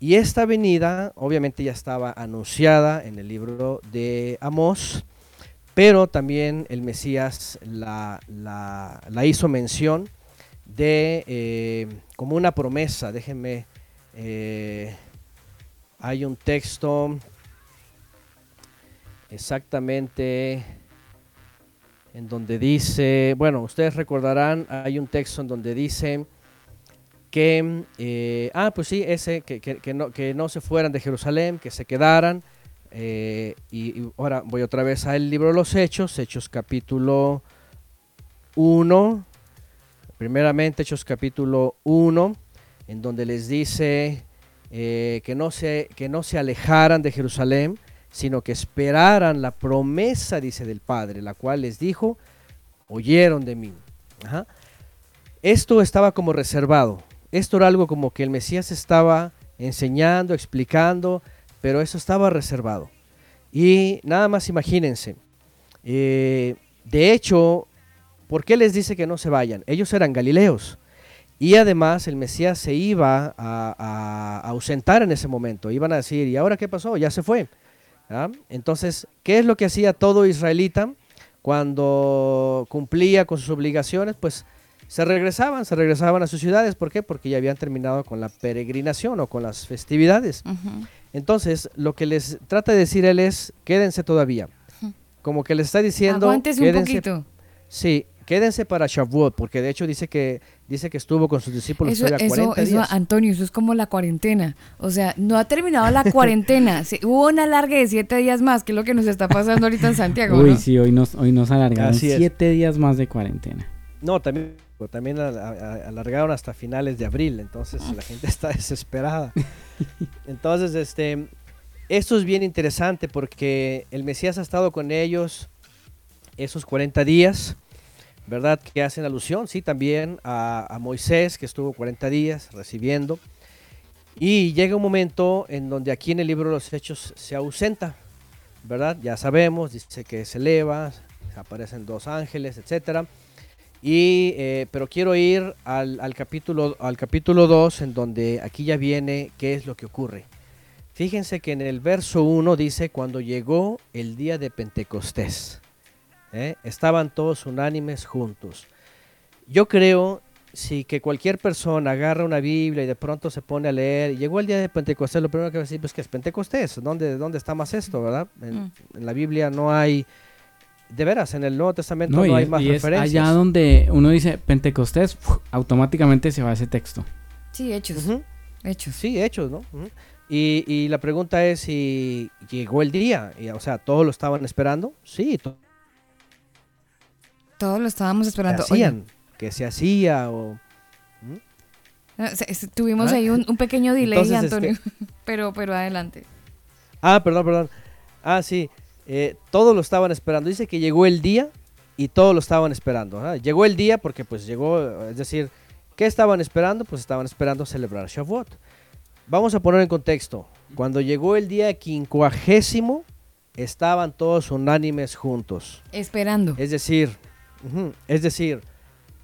Y esta venida obviamente ya estaba anunciada en el libro de Amós, pero también el Mesías la, hizo mención de eh, como una promesa, déjenme, eh, hay un texto exactamente en donde dice, bueno, ustedes recordarán, hay un texto en donde dice que, eh, ah, pues sí, ese, que no se fueran de Jerusalén, que se quedaran. Eh, y, ahora voy otra vez al libro de los Hechos, Hechos capítulo 1, primeramente Hechos capítulo 1, en donde les dice eh, que, no se, que no se alejaran de Jerusalén, sino que esperaran la promesa, dice, del Padre, la cual les dijo, oyeron de mí. Esto estaba como reservado. Esto era algo como que el Mesías estaba enseñando, explicando, pero eso estaba reservado. Y nada más imagínense. eh, de hecho, ¿por qué les dice que no se vayan? Ellos eran galileos. Y además el Mesías se iba a, ausentar en ese momento. Iban a decir, ¿y ahora qué pasó? Ya se fue. Entonces, ¿qué es lo que hacía todo israelita cuando cumplía con sus obligaciones? Pues se regresaban, se regresaban a sus ciudades. ¿Por qué? Porque ya habían terminado con la peregrinación o con las festividades. Entonces, lo que les trata de decir él es, quédense todavía. Como que les está diciendo, Aguántese un quédense, poquito. sí, quédense para Shavuot, porque de hecho dice que dice que estuvo con sus discípulos Eso, eso, 40 eso, días. Antonio, eso es como la cuarentena. O sea, no ha terminado la cuarentena. Se- hubo una larga de siete días más, que es lo que nos está pasando ahorita en Santiago. Uy, ¿no? sí, hoy nos, hoy nos alargaron Así es. siete días más de cuarentena. No, también, también a- a- alargaron hasta finales de abril, entonces la gente está desesperada. Entonces, este, esto es bien interesante porque el Mesías ha estado con ellos esos 40 días, ¿verdad? Que hacen alusión, sí, también a, a Moisés, que estuvo 40 días recibiendo. Y llega un momento en donde aquí en el libro de los Hechos se ausenta, ¿verdad? Ya sabemos, dice que se eleva, aparecen dos ángeles, etcétera. Y, eh, pero quiero ir al, al capítulo al capítulo 2, en donde aquí ya viene qué es lo que ocurre. Fíjense que en el verso 1 dice, cuando llegó el día de Pentecostés, ¿eh? estaban todos unánimes juntos. Yo creo, si que cualquier persona agarra una Biblia y de pronto se pone a leer, y llegó el día de Pentecostés, lo primero que va a decir, pues que es Pentecostés, ¿dónde, dónde está más esto, verdad? En, Mm. en la Biblia no hay, de veras, en el Nuevo Testamento no, No, y, hay es- más y es referencias. allá donde uno dice Pentecostés, automáticamente se va ese texto. Sí, hechos. Hechos. Sí, hechos, ¿no? Y, y la pregunta es si llegó el día, y, o sea, ¿todos lo estaban esperando? Sí, to- Todos lo estábamos ¿qué esperando. hacían? ¿Qué se hacía? O... Se- se- tuvimos Ah. ahí un, un pequeño delay, Entonces, este Antonio. pero, pero adelante. Ah, perdón, perdón. Ah, sí, eh, todos lo estaban esperando. Dice que llegó el día y todos lo estaban esperando. Llegó el día porque pues llegó, es decir, ¿qué estaban esperando? Pues estaban esperando celebrar Shavuot. Vamos a poner en contexto. Cuando llegó el día quincuagésimo, estaban todos unánimes juntos. Esperando. Es decir, es decir,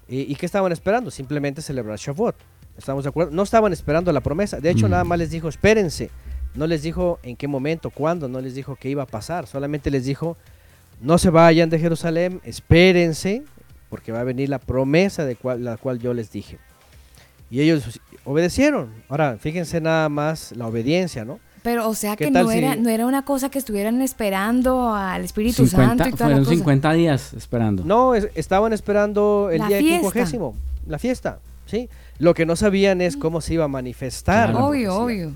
¿y, y qué estaban esperando? Simplemente celebrar Shavuot. ¿Estamos de acuerdo? No estaban esperando la promesa. De hecho, Mm. nada más les dijo, espérense. No les dijo en qué momento, cuándo, no les dijo qué iba a pasar. Solamente les dijo, no se vayan de Jerusalén, espérense, porque va a venir la promesa de cual- la cual yo les dije. Y ellos obedecieron. Ahora, fíjense nada más la obediencia, ¿no? Pero, o sea ¿Qué que no era, si- no era una cosa que estuvieran esperando al Espíritu 50 Santo y toda la fueron cosa. 50 días esperando. No, es- estaban esperando el La día fiesta. quincuagésimo, la fiesta, ¿sí? Lo que no sabían es cómo se iba a manifestar. la Claro. Obvio, obvio.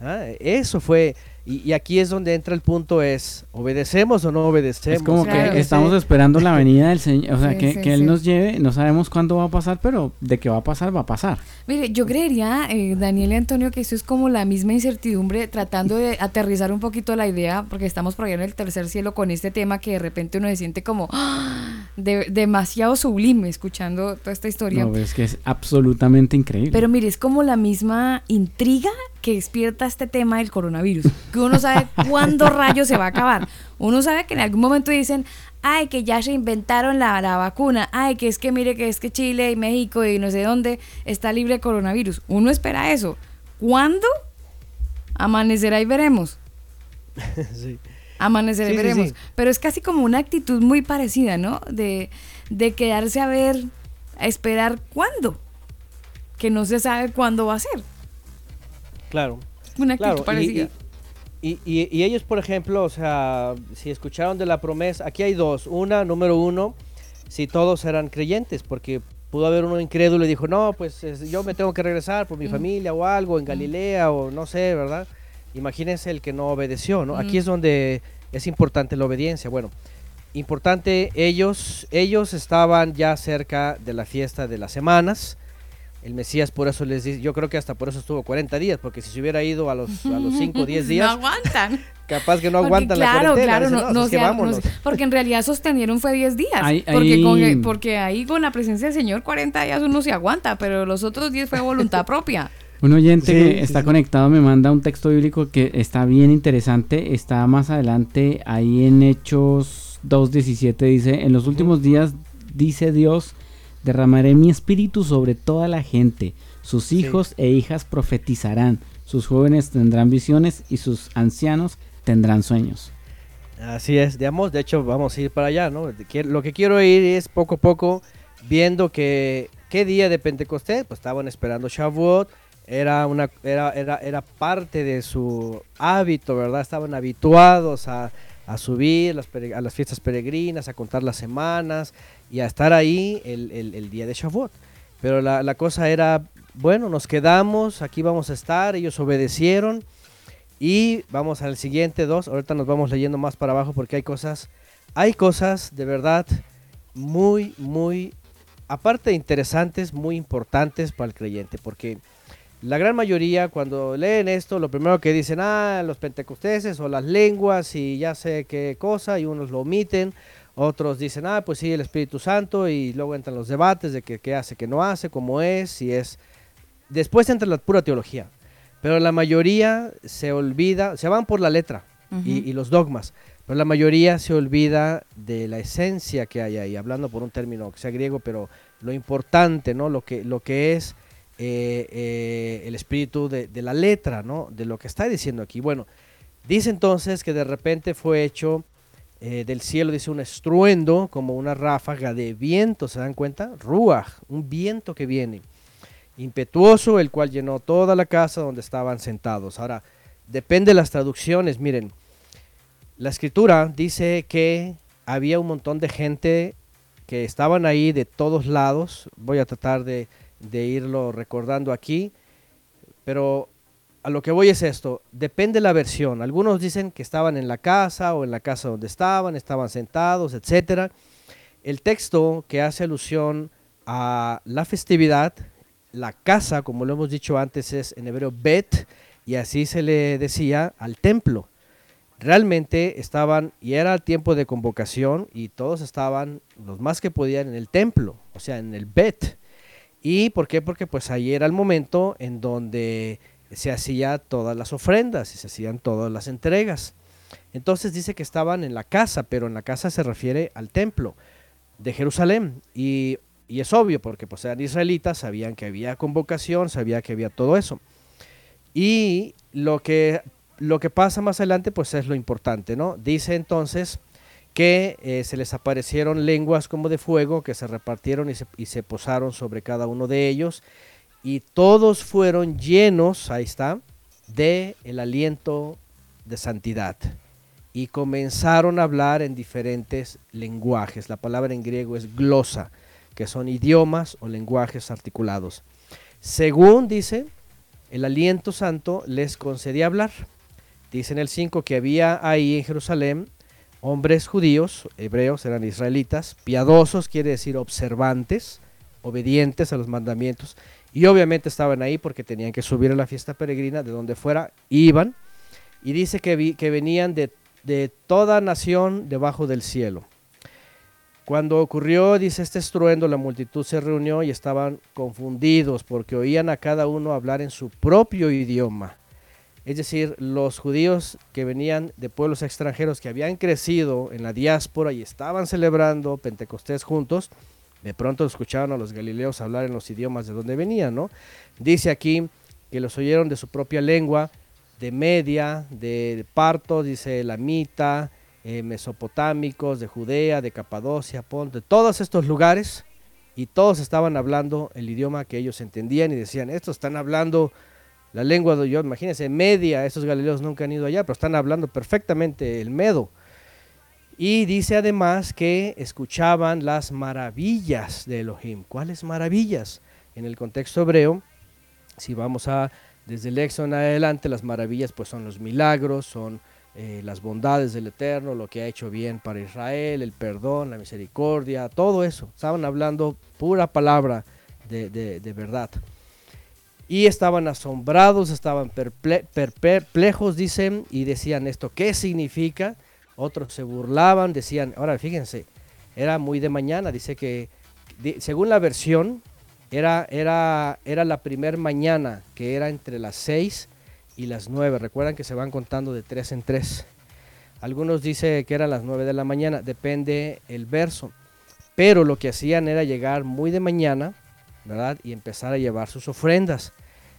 Ah, eso fue, y, y aquí es donde entra el punto es, ¿obedecemos o no obedecemos? Es como Claro. que estamos esperando la venida del Señor, o sea, Sí, que, sí, que Él sí. nos lleve, no sabemos cuándo va a pasar, pero de que va a pasar, va a pasar. Mire, yo creería, eh, Daniel y Antonio, que eso es como la misma incertidumbre, tratando de aterrizar un poquito la idea, porque estamos por allá en el tercer cielo con este tema que de repente uno se siente como ¡ah! de- demasiado sublime escuchando toda esta historia. No, es que es absolutamente increíble. Pero mire, es como la misma intriga que despierta este tema del coronavirus. Que uno sabe cuándo rayos se va a acabar. Uno sabe que en algún momento dicen, ay, que ya se inventaron la, la vacuna. Ay, que es que mire que es que Chile y México y no sé dónde está libre de coronavirus. Uno espera eso. ¿Cuándo? Amanecerá y veremos. Sí. Amanecerá y sí, veremos. sí. Pero es casi como una actitud muy parecida, ¿no? De, de quedarse a ver, a esperar cuándo. Que no se sabe cuándo va a ser. Claro. Una actitud Claro, y- parecida. Y, y- y ellos, por ejemplo, o sea, si escucharon de la promesa, aquí hay dos. Una, número uno, si todos eran creyentes, porque pudo haber uno incrédulo y dijo, no, pues es- yo me tengo que regresar por mi familia o algo en Galilea o no sé, ¿verdad? Imagínense el que no obedeció, ¿no? Aquí es donde es importante la obediencia. Bueno, importante, ellos, ellos estaban ya cerca de la fiesta de las semanas. El Mesías por eso les dice, yo creo que hasta por eso estuvo 40 días, porque si se hubiera ido a los, a los 5 o 10 No días, aguantan. capaz que no Porque aguantan claro, la cuarentena. claro, dicen, no, "No, no es que se ha- no vámonos". se- porque en realidad sostenieron fue 10 días. Ahí- porque, ahí- con, porque ahí con la presencia del Señor 40 días uno se aguanta, pero los otros 10 fue voluntad propia. Un oyente Sí, que sí, está sí. conectado me manda un texto bíblico que está bien interesante. Está más adelante, ahí en Hechos 2.17 dice, en los últimos días, dice Dios, derramaré mi espíritu sobre toda la gente. Sus hijos e hijas profetizarán, sus jóvenes tendrán visiones y sus ancianos tendrán sueños. Así es, digamos, de hecho vamos a ir para allá, ¿no? Lo que quiero ir es poco a poco viendo que qué día de Pentecostés, pues estaban esperando Shavuot, era una era, era, era parte de su hábito, ¿verdad? Estaban habituados a, a subir las a las fiestas peregrinas, a contar las semanas y a estar ahí el, el- el día de Shavuot. Pero la, la cosa era, bueno, nos quedamos, aquí vamos a estar, ellos obedecieron. Y vamos al siguiente dos. Ahorita nos vamos leyendo más para abajo porque hay cosas, hay cosas de verdad muy, muy, aparte de interesantes, muy importantes para el creyente. Porque la gran mayoría cuando leen esto, lo primero que dicen, ah, los pentecosteses o las lenguas y ya sé qué cosa, y unos lo omiten. Otros dicen, ah, pues sí, el Espíritu Santo, y luego entran los debates de qué hace, qué no hace, cómo es, si es. Después entra la pura teología. Pero la mayoría se olvida, se van por la letra y, y los dogmas, pero la mayoría se olvida de la esencia que hay ahí, hablando por un término que sea griego, pero lo importante, ¿no? Lo que, lo que es eh, eh, el espíritu de, de la letra, ¿no? De lo que está diciendo aquí. Bueno, dice entonces que de repente fue hecho eh, del cielo, dice un estruendo, como una ráfaga de viento, ¿se dan cuenta? Ruach, un viento que viene impetuoso, el cual llenó toda la casa donde estaban sentados. Ahora, depende de las traducciones, miren, la escritura dice que había un montón de gente que estaban ahí de todos lados, voy a tratar de, de irlo recordando aquí, pero a lo que voy es esto, depende la versión, algunos dicen que estaban en la casa o en la casa donde estaban, estaban sentados, etcétera. El texto que hace alusión a la festividad la casa, como lo hemos dicho antes, es en hebreo bet, y así se le decía al templo. Realmente estaban, y era el tiempo de convocación, y todos estaban, los más que podían, en el templo, o sea, en el bet. ¿Y por qué? Porque pues ahí era el momento en donde se hacía todas las ofrendas y se hacían todas las entregas. Entonces dice que estaban en la casa, pero en la casa se refiere al templo de Jerusalén. Y y es obvio, porque pues eran israelitas, sabían que había convocación, sabía que había todo eso. Y lo que, lo que pasa más adelante, pues es lo importante, ¿no? Dice entonces que eh, se les aparecieron lenguas como de fuego que se repartieron y se, y se posaron sobre cada uno de ellos. Y todos fueron llenos, ahí está, de el aliento de santidad. Y comenzaron a hablar en diferentes lenguajes. La palabra en griego es glosa que son idiomas o lenguajes articulados. Según dice, el aliento santo les concedía hablar. Dice en el 5 que había ahí en Jerusalén hombres judíos, hebreos, eran israelitas, piadosos, quiere decir observantes, obedientes a los mandamientos, y obviamente estaban ahí porque tenían que subir a la fiesta peregrina de donde fuera, iban, y dice que, vi, que venían de, de toda nación debajo del cielo. Cuando ocurrió, dice este estruendo, la multitud se reunió y estaban confundidos porque oían a cada uno hablar en su propio idioma. es decir, los judíos que venían de pueblos extranjeros que habían crecido en la diáspora y estaban celebrando Pentecostés juntos, de pronto escucharon a los galileos hablar en los idiomas de donde venían, ¿no? Dice aquí que los oyeron de su propia lengua, de Media, de Parto, dice Lamita, eh, mesopotámicos, de Judea, de Capadocia, Ponte, todos estos lugares, y todos estaban hablando el idioma que ellos entendían y decían, estos están hablando la lengua de yo, imagínense, media, esos galileos nunca han ido allá, pero están hablando perfectamente el medo. Y dice además que escuchaban las maravillas de Elohim. ¿Cuáles maravillas? En el contexto hebreo, si vamos a desde el Éxodo en adelante, las maravillas pues son los milagros, son eh, las bondades del Eterno, lo que ha hecho bien para Israel, el perdón, la misericordia, todo eso. Estaban hablando pura palabra de, verdad. Y estaban asombrados, estaban perple- per- perplejos, dicen, y decían esto, ¿qué significa? Otros se burlaban, decían, ahora fíjense, era muy de mañana, dice que, según la versión, era, era, era la primer mañana, que era entre las 6 y las 9. Recuerdan que se van contando de tres en tres. Algunos dicen que eran las 9 de la mañana, depende el verso. Pero lo que hacían era llegar muy de mañana, ¿verdad? Y empezar a llevar sus ofrendas.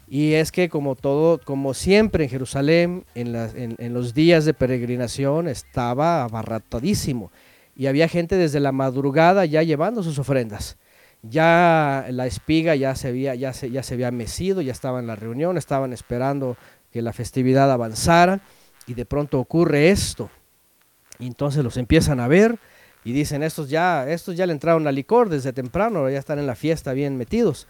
Y es que como todo, como siempre en Jerusalén, en, los días de peregrinación estaba abarratadísimo. Y había gente desde la madrugada ya llevando sus ofrendas. Ya la espiga ya se había, ya se, ya se había mecido, ya estaba en la reunión, estaban esperando que la festividad avanzara. Y de pronto ocurre esto. Entonces los empiezan a ver y dicen, estos ya, estos ya le entraron al licor desde temprano, ya están en la fiesta bien metidos.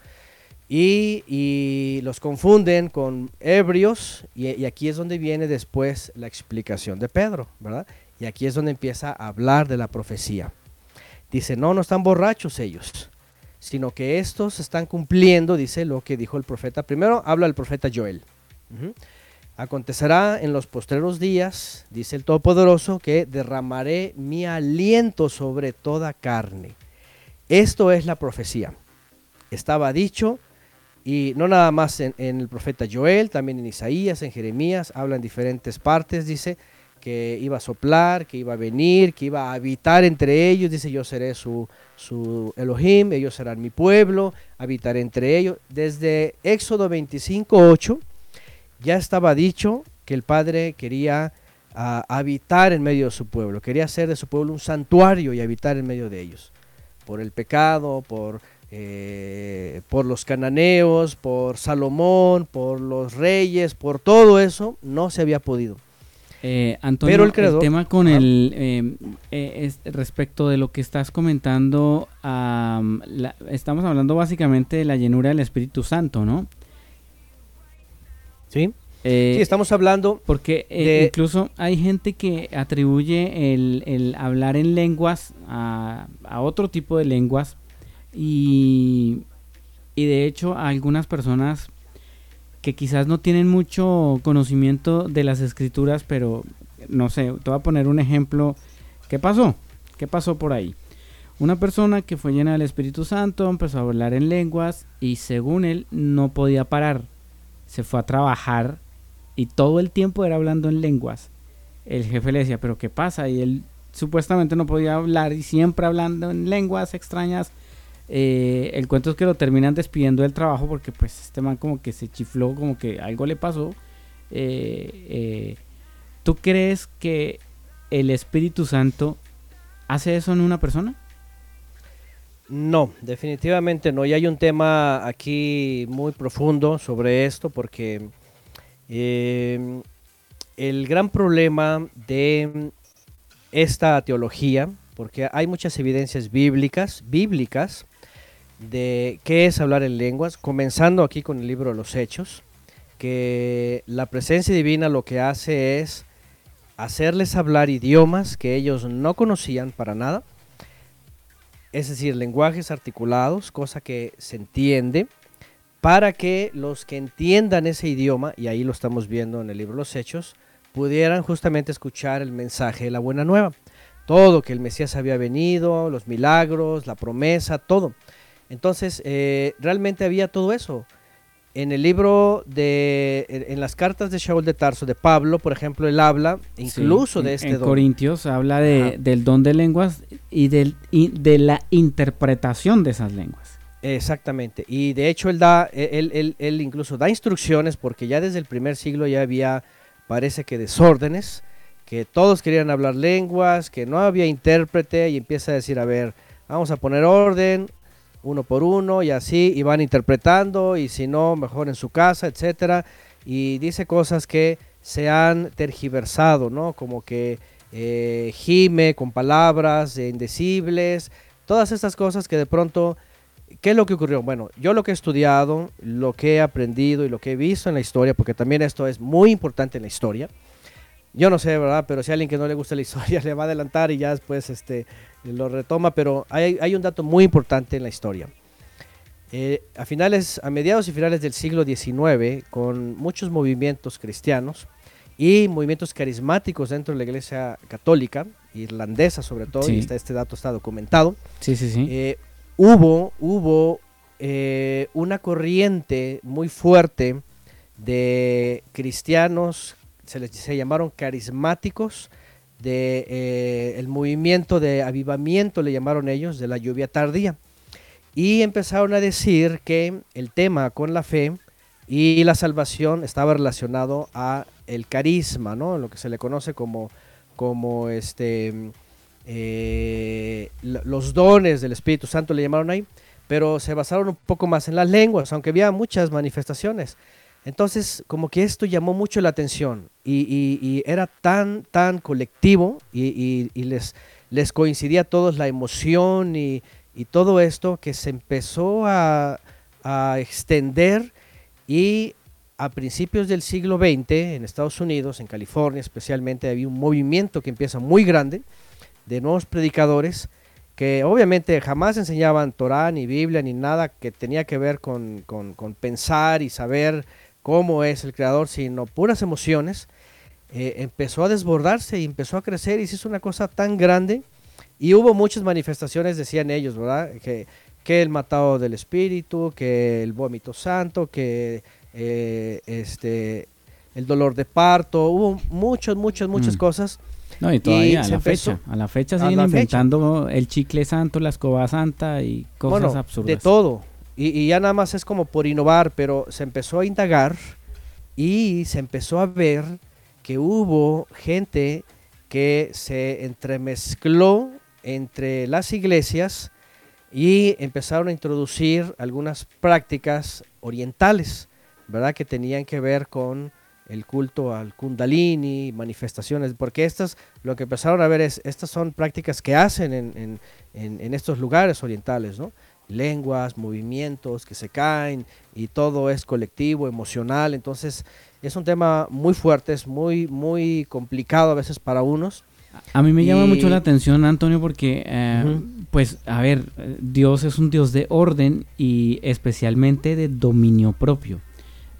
Y, los confunden con ebrios y, aquí es donde viene después la explicación de Pedro, ¿verdad? Y aquí es donde empieza a hablar de la profecía. Dice, no, no están borrachos ellos, sino que estos están cumpliendo, dice lo que dijo el profeta. Primero habla el profeta Joel. Acontecerá en los postreros días, dice el Todopoderoso, que derramaré mi aliento sobre toda carne. Esto es la profecía. Estaba dicho, y no nada más en, el profeta Joel, también en Isaías, en Jeremías, habla en diferentes partes, dice que iba a soplar, que iba a venir, que iba a habitar entre ellos, dice yo seré su, su Elohim, ellos serán mi pueblo, habitaré entre ellos. Desde Éxodo 25, 8, ya estaba dicho que el Padre quería ah, habitar en medio de su pueblo, quería hacer de su pueblo un santuario y habitar en medio de ellos. Por el pecado, por, eh, por los cananeos, por Salomón, por los reyes, por todo eso, no se había podido. Eh, Antonio, Pero el tema con el eh, eh, es respecto de lo que estás comentando, la- estamos hablando básicamente de la llenura del Espíritu Santo, ¿no? ¿Sí? Eh, sí, estamos hablando porque eh, de- incluso hay gente que atribuye el, el hablar en lenguas a, a otro tipo de lenguas y, y de hecho a algunas personas que quizás no tienen mucho conocimiento de las escrituras, pero no sé, te voy a poner un ejemplo. ¿Qué pasó? ¿Qué pasó por ahí? Una persona que fue llena del Espíritu Santo empezó a hablar en lenguas y según él no podía parar. Se fue a trabajar y todo el tiempo era hablando en lenguas. El jefe le decía, pero ¿qué pasa? Y él supuestamente no podía hablar y siempre hablando en lenguas extrañas. Eh, el cuento es que lo terminan despidiendo del trabajo porque pues este man como que se chifló, como que algo le pasó. Eh, eh, ¿Tú crees que el Espíritu Santo hace eso en una persona? No, definitivamente no. Y hay un tema aquí muy profundo sobre esto porque eh, el gran problema de esta teología, porque hay muchas evidencias bíblicas, bíblicas, de qué es hablar en lenguas, comenzando aquí con el libro de los Hechos, que la presencia divina lo que hace es hacerles hablar idiomas que ellos no conocían para nada, es decir, lenguajes articulados, cosa que se entiende, para que los que entiendan ese idioma, y ahí lo estamos viendo en el libro Los Hechos, pudieran justamente escuchar el mensaje de la buena nueva. Todo, que el Mesías había venido, los milagros, la promesa, todo. Entonces, eh, realmente había todo eso. en el libro de, en, las cartas de Shaul de Tarso, de Pablo, por ejemplo, él habla incluso Sí, de este en don. Corintios habla de, del don de lenguas y, del, y de la interpretación de esas lenguas. Exactamente. Y de hecho él da, él, él- él incluso da instrucciones porque ya desde el primer siglo ya había, parece que desórdenes, que todos querían hablar lenguas, que no había intérprete y empieza a decir, a ver, vamos a poner orden uno por uno y así, y van interpretando y si no, mejor en su casa, etcétera. Y dice cosas que se han tergiversado, ¿no? Como que eh, gime con palabras indecibles, todas estas cosas que de pronto ¿Qué es lo que ocurrió? Bueno, yo lo que he estudiado, lo que he aprendido y lo que he visto en la historia, porque también esto es muy importante en la historia. Yo no sé, ¿verdad? Pero si a alguien que no le gusta la historia le va a adelantar y ya después este, lo retoma, pero hay, hay un dato muy importante en la historia. Eh, a finales, a mediados y finales del siglo XIX, con muchos movimientos cristianos y movimientos carismáticos dentro de la Iglesia Católica, irlandesa sobre todo, Sí. y está- este dato está documentado, Sí, sí, sí. eh, hubo, hubo eh, una corriente muy fuerte de cristianos, se les se llamaron carismáticos, de eh, movimiento de avivamiento, le llamaron ellos, de la lluvia tardía. Y empezaron a decir que el tema con la fe y la salvación estaba relacionado a el carisma, ¿no? Lo que se le conoce como, como este, eh, los dones del Espíritu Santo le llamaron ahí, pero se basaron un poco más en las lenguas, aunque había muchas manifestaciones. Entonces, como que esto llamó mucho la atención y, era tan, tan colectivo y, les, les coincidía a todos la emoción y, todo esto que se empezó a, a extender y a principios del siglo XX en Estados Unidos, en California especialmente, había un movimiento que empieza muy grande de nuevos predicadores que obviamente jamás enseñaban Torah ni Biblia ni nada que tenía que ver con, con- con pensar y saber cómo es el creador, sino puras emociones, eh, empezó a desbordarse y empezó a crecer y se hizo una cosa tan grande y hubo muchas manifestaciones, decían ellos, ¿verdad? Que, que el matado del espíritu, que el vómito santo, que eh, este, el dolor de parto, hubo muchas, muchas, muchas Mm. cosas. No, y todavía a la empezó- fecha. A la fecha siguen fecha. inventando el chicle santo, la escoba santa y cosas bueno, absurdas. de todo. Y, ya nada más es como por innovar, pero se empezó a indagar y se empezó a ver que hubo gente que se entremezcló entre las iglesias y empezaron a introducir algunas prácticas orientales, ¿verdad? Que tenían que ver con el culto al kundalini, manifestaciones, porque estas, lo que empezaron a ver es, estas son prácticas que hacen en, en- en- en estos lugares orientales, ¿no? Lenguas, movimientos que se caen y todo es colectivo, emocional, entonces es un tema muy fuerte, es muy, muy complicado a veces para unos. A mí me llama mucho la atención, Antonio, porque, eh, pues, a ver, Dios es un Dios de orden y especialmente de dominio propio.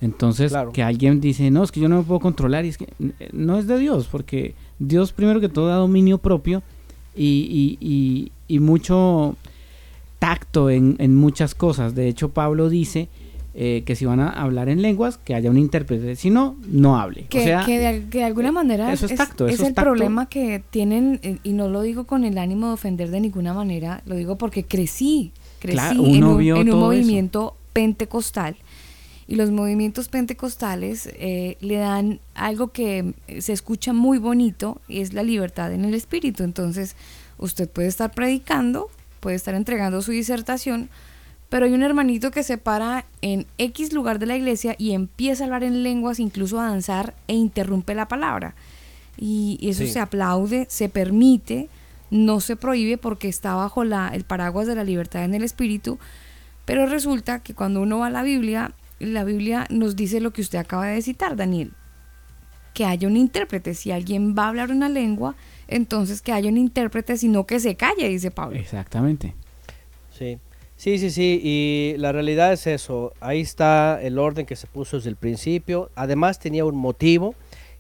Entonces, Claro. que alguien dice, no, es que yo no me puedo controlar, y es que eh, no es de Dios, porque Dios primero que todo da dominio propio y, y- y- y mucho tacto en, en muchas cosas. De hecho, Pablo dice eh, que si van a hablar en lenguas, que haya un intérprete, si no, no hable. Que, o sea, que de, que de alguna manera eso es tacto, eso es el tacto. problema que tienen, eh, y no lo digo con el ánimo de ofender de ninguna manera, lo digo porque crecí, crecí Claro, en un, vio en un todo eso. movimiento pentecostal. Y los movimientos pentecostales eh, le dan algo que se escucha muy bonito, y es la libertad en el espíritu. Entonces, usted puede estar predicando, puede estar entregando su disertación, pero hay un hermanito que se para en X lugar de la iglesia y empieza a hablar en lenguas, incluso a danzar e interrumpe la palabra. Y, y eso Sí. se aplaude, se permite, no se prohíbe porque está bajo la, el paraguas de la libertad en el espíritu. Pero resulta que cuando uno va a la Biblia, la Biblia nos dice lo que usted acaba de citar, Daniel. Que haya un intérprete. Si alguien va a hablar una lengua, entonces que haya un intérprete, sino que se calle, dice Pablo. Exactamente. Sí. Sí, sí, sí, y la realidad es eso, ahí está el orden que se puso desde el principio, además tenía un motivo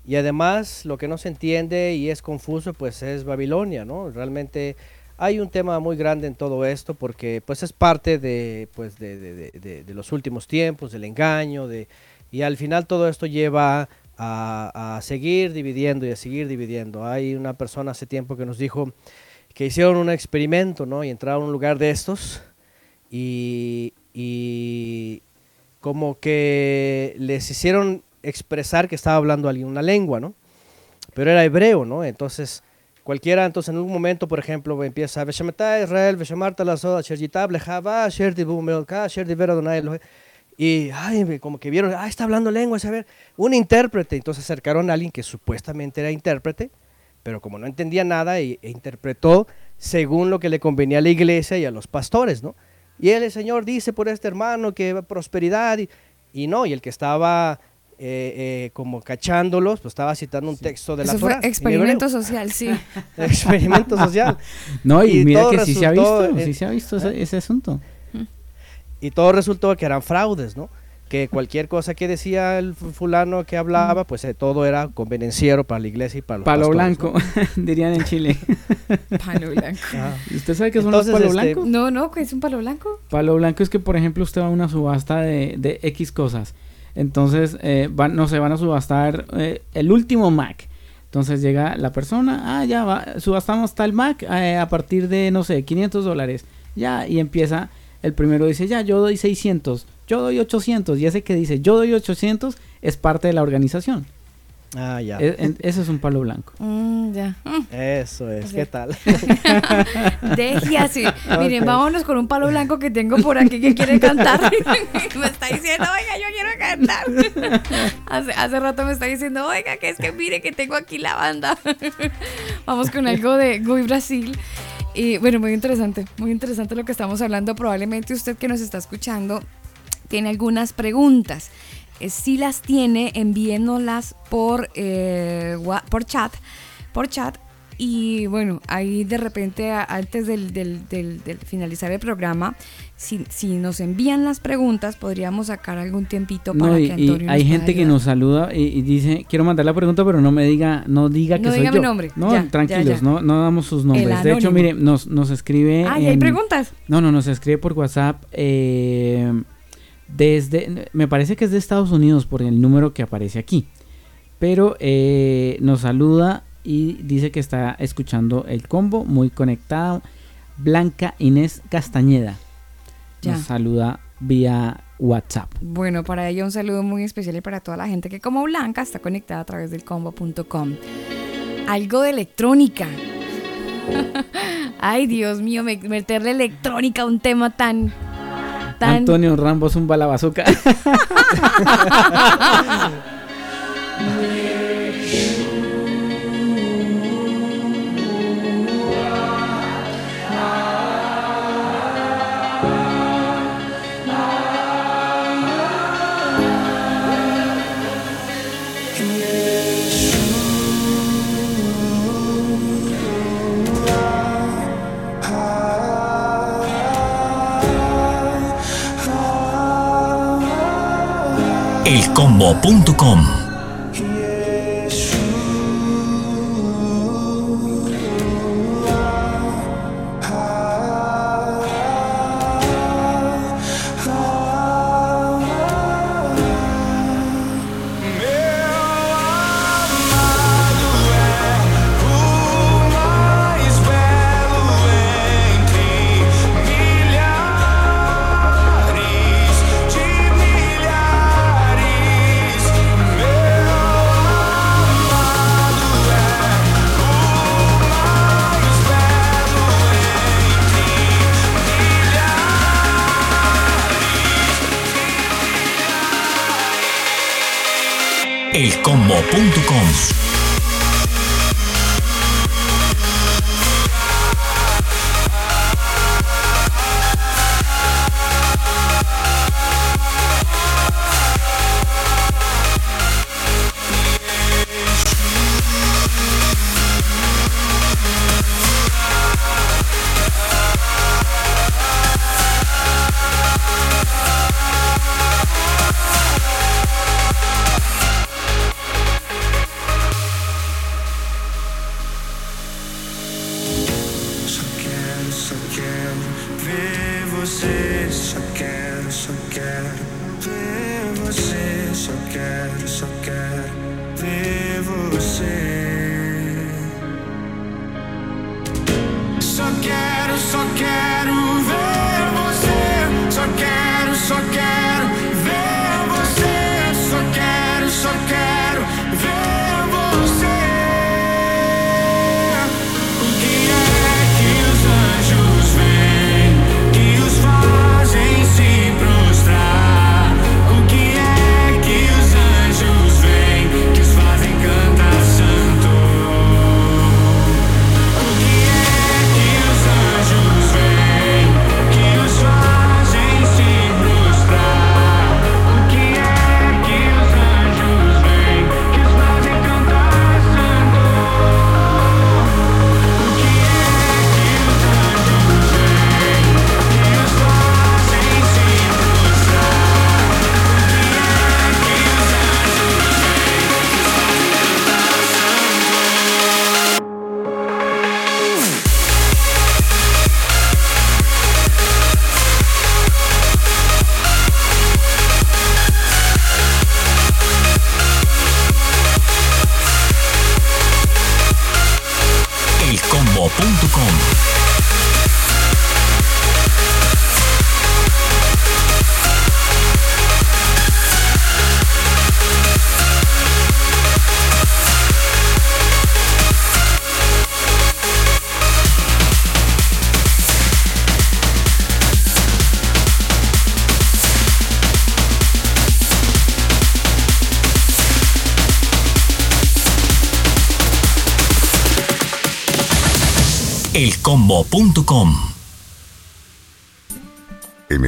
y además lo que no se entiende y es confuso pues es Babilonia, ¿no? Realmente hay un tema muy grande en todo esto porque pues es parte de, pues, de, de- de- de- de los últimos tiempos, del engaño, de, y al final todo esto lleva a, a seguir dividiendo y a seguir dividiendo. Hay una persona hace tiempo que nos dijo que hicieron un experimento, ¿no? Y entraron a un lugar de estos y, y como que les hicieron expresar que estaba hablando alguien una lengua, ¿no? Pero era hebreo, ¿no? Entonces, cualquiera, entonces en un momento, por ejemplo, empieza, Israel, Y, ay, como que vieron, ah, está hablando lenguas, a ver, un intérprete. Entonces acercaron a alguien que supuestamente era intérprete, pero como no entendía nada, e, e interpretó según lo que le convenía a la iglesia y a los pastores, ¿no? Y él, el Señor dice por este hermano que va prosperidad, y, y no, y el que estaba eh, eh, como cachándolos, pues estaba citando un texto de la Eso fue Torah. experimento social, sí. experimento social. No, y, Y mira que sí se ha visto, en- sí se ha visto ese, ese asunto. Y todo resultó que eran fraudes, ¿no? Que cualquier cosa que decía el fu- fulano que hablaba, pues eh, todo era convenenciero para la iglesia y para los Palo pastores, blanco, dirían en Chile. Palo blanco. ¿no? ¿Y ¿Usted sabe qué son los palo este, blancos? No, no, es un palo blanco. Palo blanco es que, por ejemplo, usted va a una subasta de, de X cosas. Entonces, eh, van, no sé, van a subastar eh, el último Mac. Entonces llega la persona, ah, ya va, subastamos tal Mac eh, a partir de, no sé, 500 dólares. Ya, y empieza, el primero dice, ya, yo doy 600, yo doy 800. Y ese que dice, yo doy 800, es parte de la organización. Ah, ya. E- en- ese es un palo blanco. Mm, ya. Mm, Eso es. ¿qué tal? Deje así. Miren, vámonos con un palo blanco que tengo por aquí que quiere cantar. me está diciendo, oiga, yo quiero cantar. hace, hace rato me está diciendo, oiga, que es que mire que tengo aquí la banda. Vamos con algo de Gui Brasil. Y bueno, muy interesante, muy interesante lo que estamos hablando. Probablemente usted que nos está escuchando tiene algunas preguntas. Eh, si las tiene, envíenoslas por, eh, por chat. Por chat. Y bueno, ahí de repente, antes del, del- del- del finalizar el programa, si, si nos envían las preguntas, podríamos sacar algún tiempito para No, y, que y Antonio hay gente que nos saluda y, y dice, quiero mandar la pregunta, pero no me diga, no diga que No soy diga yo. mi nombre. No, Ya, tranquilos, ya. No, no damos sus nombres. De hecho, mire, nos, nos escribe. Ah, ¿y hay en- preguntas? No, no, nos escribe por WhatsApp. eh, desde, me parece que es de Estados Unidos por el número que aparece aquí. Pero eh, nos saluda y dice que está escuchando el combo, muy conectado. Blanca Inés Castañeda Ya. nos saluda vía WhatsApp. Bueno, para ella un saludo muy especial y para toda la gente que como Blanca está conectada a través del combo.com. Algo de electrónica. Ay, Dios mío, me- meterle electrónica a un tema tan... tan Antonio Rambos, un balabazuca. elcombo.com. elcombo.com.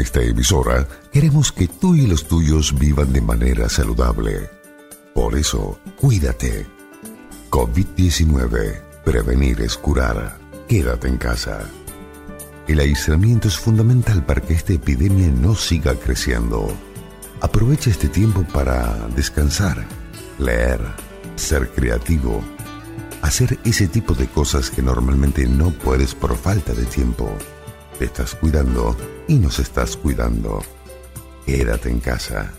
esta emisora queremos que tú y los tuyos vivan de manera saludable. Por eso, cuídate. COVID-19. Prevenir es curar. Quédate en casa. El aislamiento es fundamental para que esta epidemia no siga creciendo. Aprovecha este tiempo para descansar, leer, ser creativo, hacer ese tipo de cosas que normalmente no puedes por falta de tiempo. Te estás cuidando y nos estás cuidando. Quédate en casa.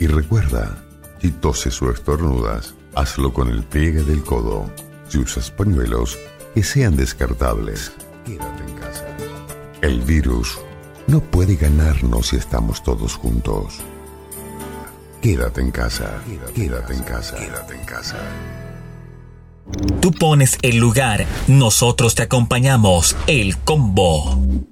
Y recuerda, si toses o estornudas, hazlo con el pliegue del codo. Si usas pañuelos, que sean descartables. Quédate en casa. El virus no puede ganarnos si estamos todos juntos. Quédate en casa. Quédate en casa. Quédate en casa. Tú pones el lugar, nosotros te acompañamos. El combo.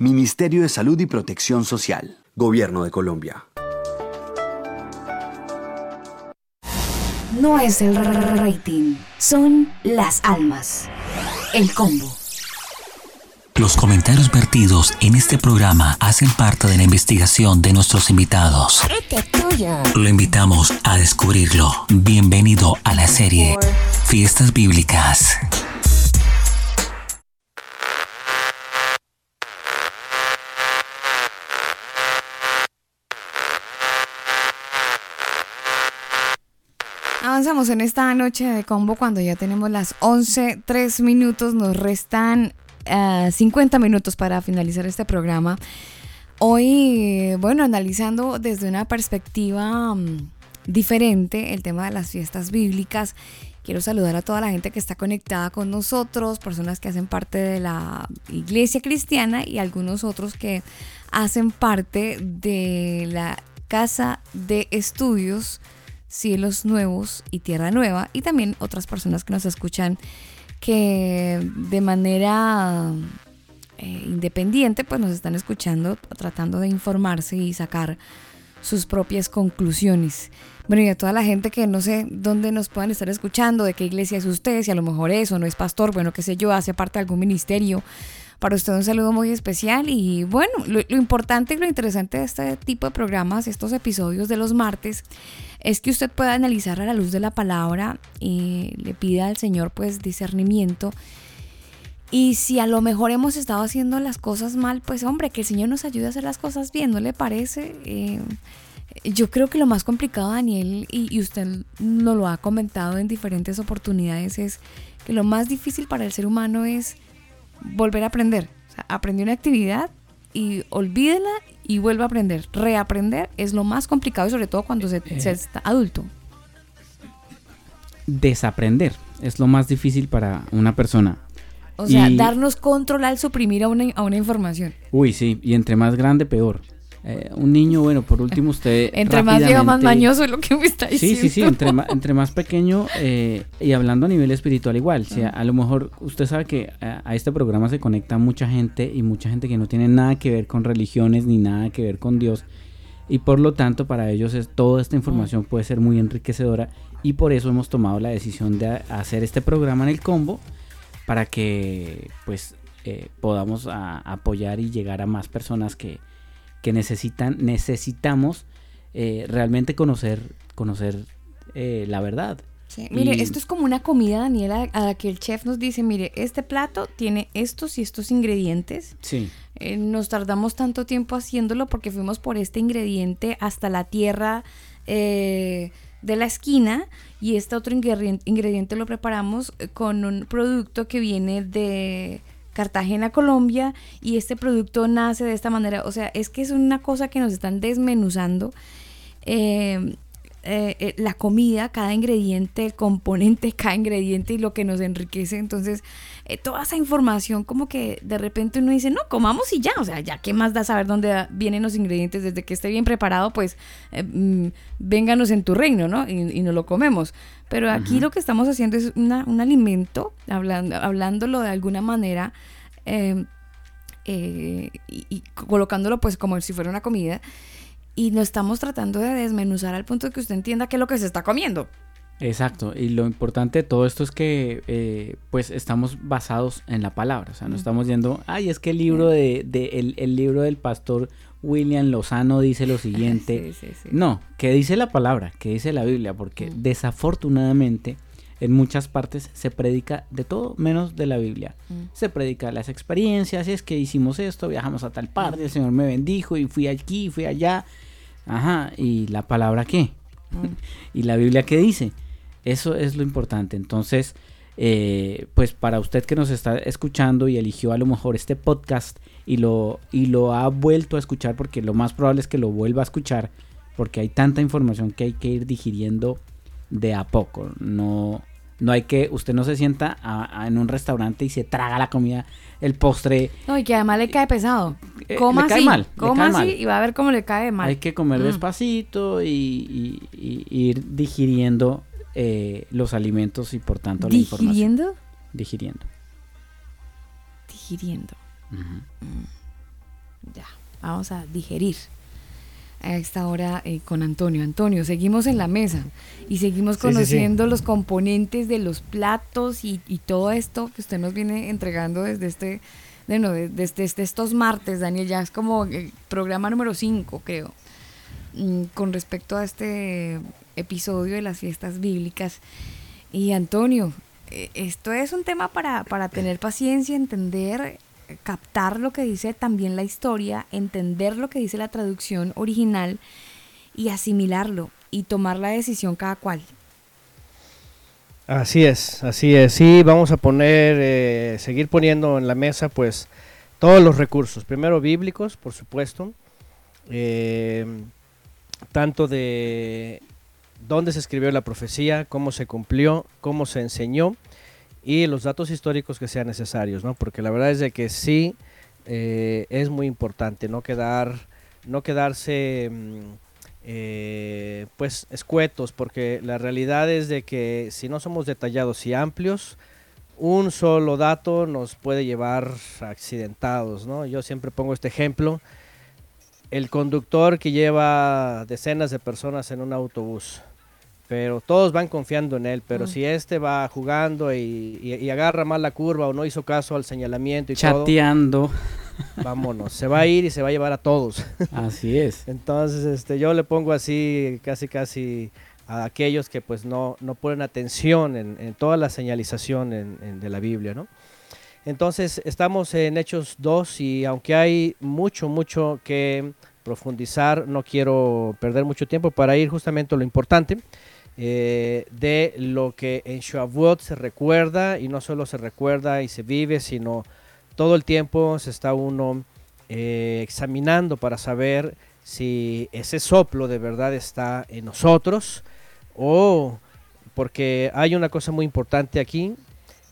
Ministerio de Salud y Protección Social. Gobierno de Colombia. No es el rating, son las almas. El combo. Los comentarios vertidos en este programa hacen parte de la investigación de nuestros invitados. Lo invitamos a descubrirlo. Bienvenido a la serie Fiestas Bíblicas. Avanzamos en esta noche de combo cuando ya tenemos las 11, 3 minutos, nos restan eh, 50 minutos para finalizar este programa. Hoy, bueno, analizando desde una perspectiva mm, diferente el tema de las fiestas bíblicas. Quiero saludar a toda la gente que está conectada con nosotros, personas que hacen parte de la iglesia cristiana y algunos otros que hacen parte de la casa de estudios Cielos Nuevos y Tierra Nueva y también otras personas que nos escuchan que de manera eh, independiente pues nos están escuchando tratando de informarse y sacar sus propias conclusiones. Bueno, y a toda la gente que no sé dónde nos puedan estar escuchando, de qué iglesia es usted, si a lo mejor es o no es pastor, bueno, qué sé yo, hace parte de algún ministerio. Para usted un saludo muy especial y bueno, lo, importante y lo interesante de este tipo de programas, estos episodios de los martes, es que usted pueda analizar a la luz de la palabra y le pida al Señor pues discernimiento. Y si a lo mejor hemos estado haciendo las cosas mal, pues hombre, que el Señor nos ayude a hacer las cosas bien, ¿no le parece? Eh, yo creo que lo más complicado, Daniel, y, y usted nos lo ha comentado en diferentes oportunidades, es que lo más difícil para el ser humano es volver a aprender. O sea, aprender una actividad y olvídela y vuelve a aprender. Reaprender es lo más complicado y sobre todo cuando se, se está adulto. Desaprender es lo más difícil para una persona. O sea, Y- darnos control al suprimir a una, a una información. Uy, sí, y entre más grande, peor. Eh, un niño, bueno, por último usted... Entre más viejo, más mañoso es lo que me está Sí, diciendo. sí, sí, entre, ma- entre más pequeño eh, y hablando a nivel espiritual igual. O sea, a lo mejor usted sabe que a, a este programa se conecta mucha gente y mucha gente que no tiene nada que ver con religiones ni nada que ver con Dios. Y por lo tanto para ellos es, toda esta información puede ser muy enriquecedora y por eso hemos tomado la decisión de hacer este programa en el combo para que pues eh, podamos a- apoyar y llegar a más personas que, que necesitan, necesitamos eh, realmente conocer, conocer eh, la verdad. Sí, Mire, Y- esto es como una comida, Daniela, a la que el chef nos dice, mire, este plato tiene estos y estos ingredientes. Sí, Eh, nos tardamos tanto tiempo haciéndolo porque fuimos por este ingrediente hasta la tierra eh, de la esquina y este otro ingrediente, ingrediente lo preparamos con un producto que viene de Cartagena, Colombia y este producto nace de esta manera. O sea, es que es una cosa que nos están desmenuzando. Eh, eh, eh, la comida, cada ingrediente, el componente, cada ingrediente y lo que nos enriquece. Entonces, eh, toda esa información como que de repente uno dice, no, comamos y ya, o sea, ya qué más da saber dónde vienen los ingredientes, desde que esté bien preparado, pues eh, mm, vénganos en tu reino, ¿no? Y, y nos lo comemos. Pero aquí lo que estamos haciendo es una- un alimento, hablando, hablándolo de alguna manera, y, y colocándolo pues como si fuera una comida. Y no estamos tratando de desmenuzar al punto de que usted entienda qué es lo que se está comiendo. exacto. Y lo importante de todo esto es que eh, pues estamos basados en la palabra. O sea, no estamos yendo, ay, es que el libro de, de- el, el libro del pastor William Lozano dice lo siguiente. Sí, sí, sí. No, que dice la palabra, que dice la Biblia, porque desafortunadamente en muchas partes se predica de todo menos de la Biblia. Mm. Se predica las experiencias, es que hicimos esto, viajamos a tal parte, el Señor me bendijo y fui aquí, fui allá. Ajá, ¿y la palabra qué? Mm. ¿Y la Biblia qué dice? Eso es lo importante. Entonces, eh, pues para usted que nos está escuchando y eligió a lo mejor este podcast y lo, y lo ha vuelto a escuchar, porque lo más probable es que lo vuelva a escuchar, porque hay tanta información que hay que ir digiriendo de a poco. No, no hay que, usted no se sienta a- a- en un restaurante y se traga la comida, el postre. No, y que además le cae pesado. Eh, Coma le cae así, mal, le coma cae así mal. y va a ver cómo le cae mal. Hay que comer Mm. despacito y, y- y ir digiriendo eh, los alimentos y por tanto la información. ¿Digiriendo? Digiriendo. Digiriendo. Ujú. Ya, vamos a digerir. A esta hora eh, con Antonio. Antonio, seguimos en la mesa y seguimos Sí, sí, sí. conociendo los componentes de los platos y, y todo esto que usted nos viene entregando desde este, de no, de- desde, este- estos martes, Daniel. Ya es como el programa número 5, creo. Mm, con respecto a este episodio de las fiestas bíblicas. Y Antonio, eh, esto es un tema para, para tener paciencia, entender, eh, captar lo que dice también la historia, entender lo que dice la traducción original y asimilarlo y tomar la decisión cada cual. Así es, así es. Sí, vamos a poner, eh, seguir poniendo en la mesa, pues, todos los recursos. Primero bíblicos, por supuesto. eh, tanto de dónde se escribió la profecía, cómo se cumplió, cómo se enseñó y los datos históricos que sean necesarios, ¿no? Porque la verdad es de que sí eh, es muy importante no quedar, no quedarse mm, eh, pues escuetos, porque la realidad es de que si no somos detallados y amplios, un solo dato nos puede llevar accidentados, ¿no? Yo siempre pongo este ejemplo, el conductor que lleva decenas de personas en un autobús, pero todos van confiando en él, pero Mm. si este va jugando y, y- y agarra mal la curva o no hizo caso al señalamiento y todo, Chateando. vámonos, se va a ir y se va a llevar a todos. Así es. Entonces, este, yo le pongo así, casi, casi a aquellos que pues no, no ponen atención en, en toda la señalización en- en- de la Biblia, ¿no? Entonces, estamos en Hechos 2 y aunque hay mucho, mucho que profundizar, no quiero perder mucho tiempo para ir justamente a lo importante eh, de lo que en Shavuot se recuerda y no solo se recuerda y se vive, sino todo el tiempo se está uno eh, examinando para saber si ese soplo de verdad está en nosotros o porque hay una cosa muy importante aquí,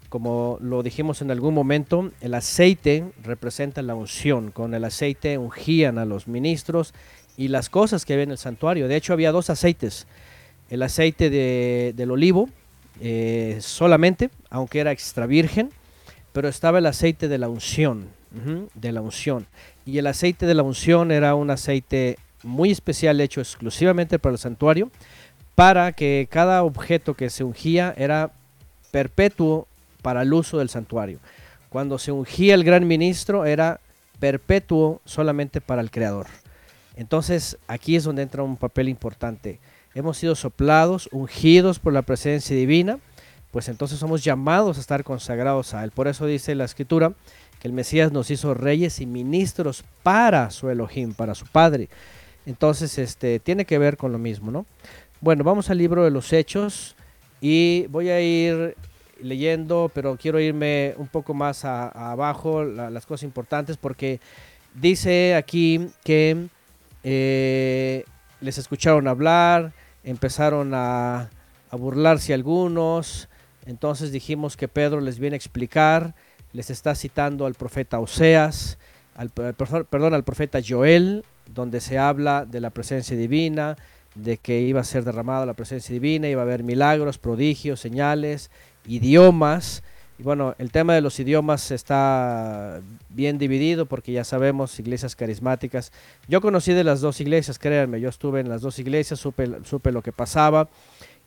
como lo dijimos en algún momento, el aceite representa la unción, con el aceite ungían a los ministros y las cosas que había en el santuario. De hecho había dos aceites, el aceite de- del olivo eh, solamente, aunque era extra virgen, pero estaba el aceite de la unción, de la unción. Y el aceite de la unción era un aceite muy especial hecho exclusivamente para el santuario, para que cada objeto que se ungía era perpetuo para el uso del santuario. Cuando se ungía el gran ministro era perpetuo solamente para el creador. Entonces aquí es donde entra un papel importante. Hemos sido soplados, ungidos por la presencia divina, pues entonces somos llamados a estar consagrados a Él. Por eso dice la Escritura que el Mesías nos hizo reyes y ministros para su Elohim, para su Padre. Entonces, este, tiene que ver con lo mismo, ¿no? Bueno, vamos al libro de los Hechos y voy a ir leyendo, pero quiero irme un poco más abajo, la- las cosas importantes, porque dice aquí que eh, les escucharon hablar, empezaron a, a burlarse algunos, entonces dijimos que Pedro les viene a explicar, les está citando al profeta Oseas, al, per- perdón, al profeta Joel, donde se habla de la presencia divina, de que iba a ser derramada la presencia divina, iba a haber milagros, prodigios, señales, idiomas. Y bueno, el tema de los idiomas está bien dividido porque ya sabemos, iglesias carismáticas. Yo conocí de las dos iglesias, créanme, yo estuve en las dos iglesias, supe, supe lo que pasaba.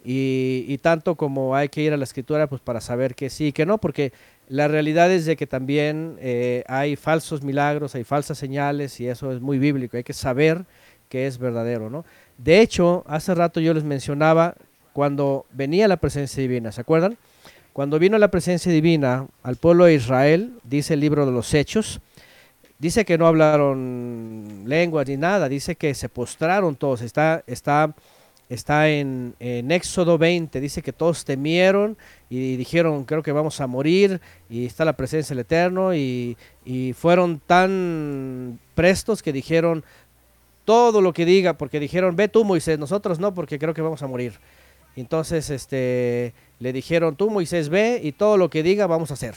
Y, tanto como hay que ir a la escritura, pues para saber que sí y que no, porque la realidad es de que también eh, hay falsos milagros, hay falsas señales y eso es muy bíblico, hay que saber que es verdadero, ¿no? De hecho, hace rato yo les mencionaba cuando venía la presencia divina, ¿se acuerdan? Cuando vino la presencia divina al pueblo de Israel, dice el libro de los Hechos, dice que no hablaron lenguas ni nada, dice que se postraron todos, está, está, está en, Éxodo 20, dice que todos temieron y dijeron, creo que vamos a morir, y está la presencia del Eterno, y, y fueron tan prestos que dijeron todo lo que diga, porque dijeron, ve tú Moisés, nosotros no, porque creo que vamos a morir. Entonces, este, le dijeron, tú Moisés ve y todo lo que diga vamos a hacer.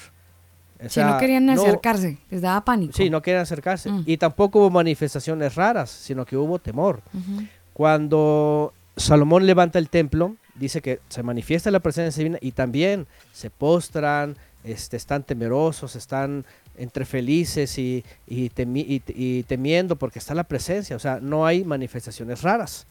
O Si no querían no- acercarse, les daba pánico. Sí, no querían acercarse. Mm. Y tampoco hubo manifestaciones raras, sino que hubo temor. Cuando Salomón levanta el templo, dice que se manifiesta la presencia divina y también se postran, este, están temerosos, están entre felices y, y temi- y- y temiendo porque está la presencia. O sea, no hay manifestaciones raras.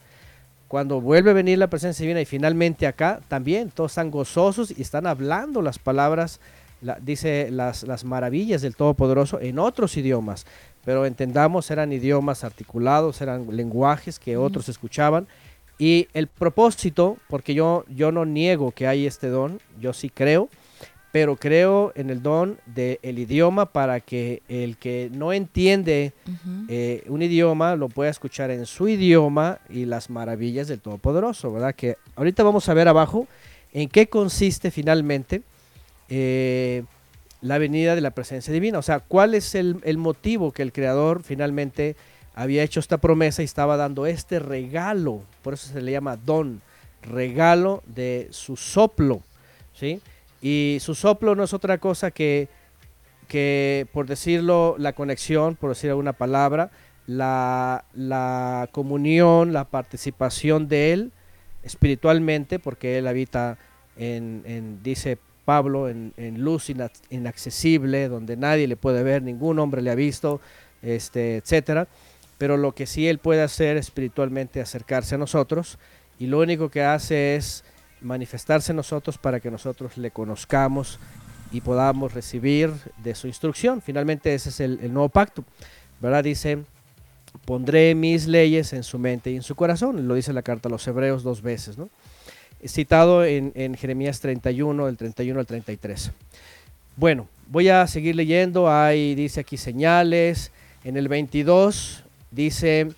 Cuando vuelve a venir la presencia divina y finalmente acá también todos están gozosos y están hablando las palabras, la- dice las, las maravillas del Todopoderoso en otros idiomas. Pero entendamos, eran idiomas articulados, eran lenguajes que otros escuchaban. Y el propósito, porque yo, yo no niego que hay este don, yo sí creo, pero creo en el don del idioma para que el que no entiende eh, un idioma lo pueda escuchar en su idioma y las maravillas del Todopoderoso, ¿verdad? Que ahorita vamos a ver abajo en qué consiste finalmente eh, la venida de la presencia divina, o sea, cuál es el, el motivo que el Creador finalmente había hecho esta promesa y estaba dando este regalo, por eso se le llama don, regalo de su soplo, ¿sí? Y su soplo no es otra cosa que, que por decirlo, la conexión, por decir alguna palabra, la, la comunión, la participación de Él espiritualmente, porque Él habita en, dice Pablo, en, en luz ina- inaccesible, donde nadie le puede ver, ningún hombre le ha visto, este, etcétera. Pero lo que sí Él puede hacer espiritualmente es acercarse a nosotros, y lo único que hace es manifestarse nosotros para que nosotros le conozcamos y podamos recibir de su instrucción. Finalmente ese es el, el nuevo pacto. ¿Verdad? Dice, pondré mis leyes en su mente y en su corazón. Lo dice la carta a los hebreos dos veces. ¿no? Citado en, en Jeremías 31, del 31 al 33. Bueno, voy a seguir leyendo. Hay, dice aquí señales. En el 22 dice,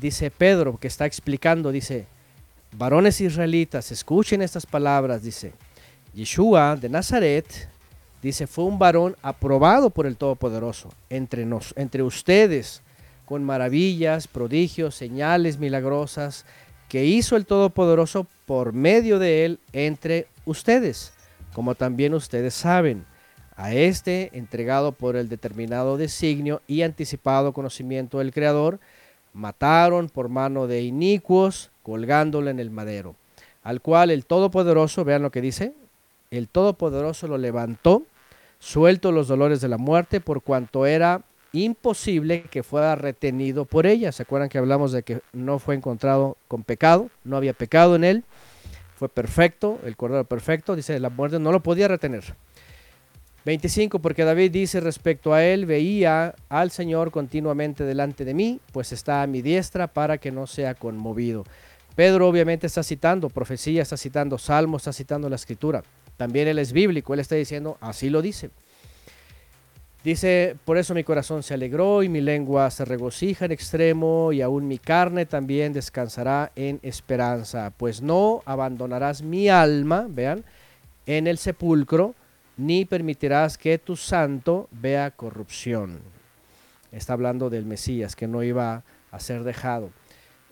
dice Pedro, que está explicando, dice, varones israelitas, escuchen estas palabras, dice, Yeshua de Nazaret, dice, fue un varón aprobado por el Todopoderoso entre, nos, entre ustedes, con maravillas, prodigios, señales milagrosas, que hizo el Todopoderoso por medio de él entre ustedes, como también ustedes saben. A este, entregado por el determinado designio y anticipado conocimiento del Creador, mataron por mano de inicuos, colgándole en el madero, al cual el Todopoderoso, vean lo que dice, el Todopoderoso lo levantó, suelto los dolores de la muerte, por cuanto era imposible que fuera retenido por ella. ¿Se acuerdan que hablamos de que no fue encontrado con pecado? No había pecado en él, fue perfecto, el cordero perfecto, dice, la muerte no lo podía retener. 25, porque David dice respecto a él, veía al Señor continuamente delante de mí, pues está a mi diestra para que no sea conmovido. Pedro obviamente está citando profecía, está citando salmo, está citando la escritura. También él es bíblico, él está diciendo, así lo dice. Dice, por eso mi corazón se alegró y mi lengua se regocija en extremo y aún mi carne también descansará en esperanza, pues no abandonarás mi alma, vean, en el sepulcro, ni permitirás que tu santo vea corrupción. Está hablando del Mesías, que no iba a ser dejado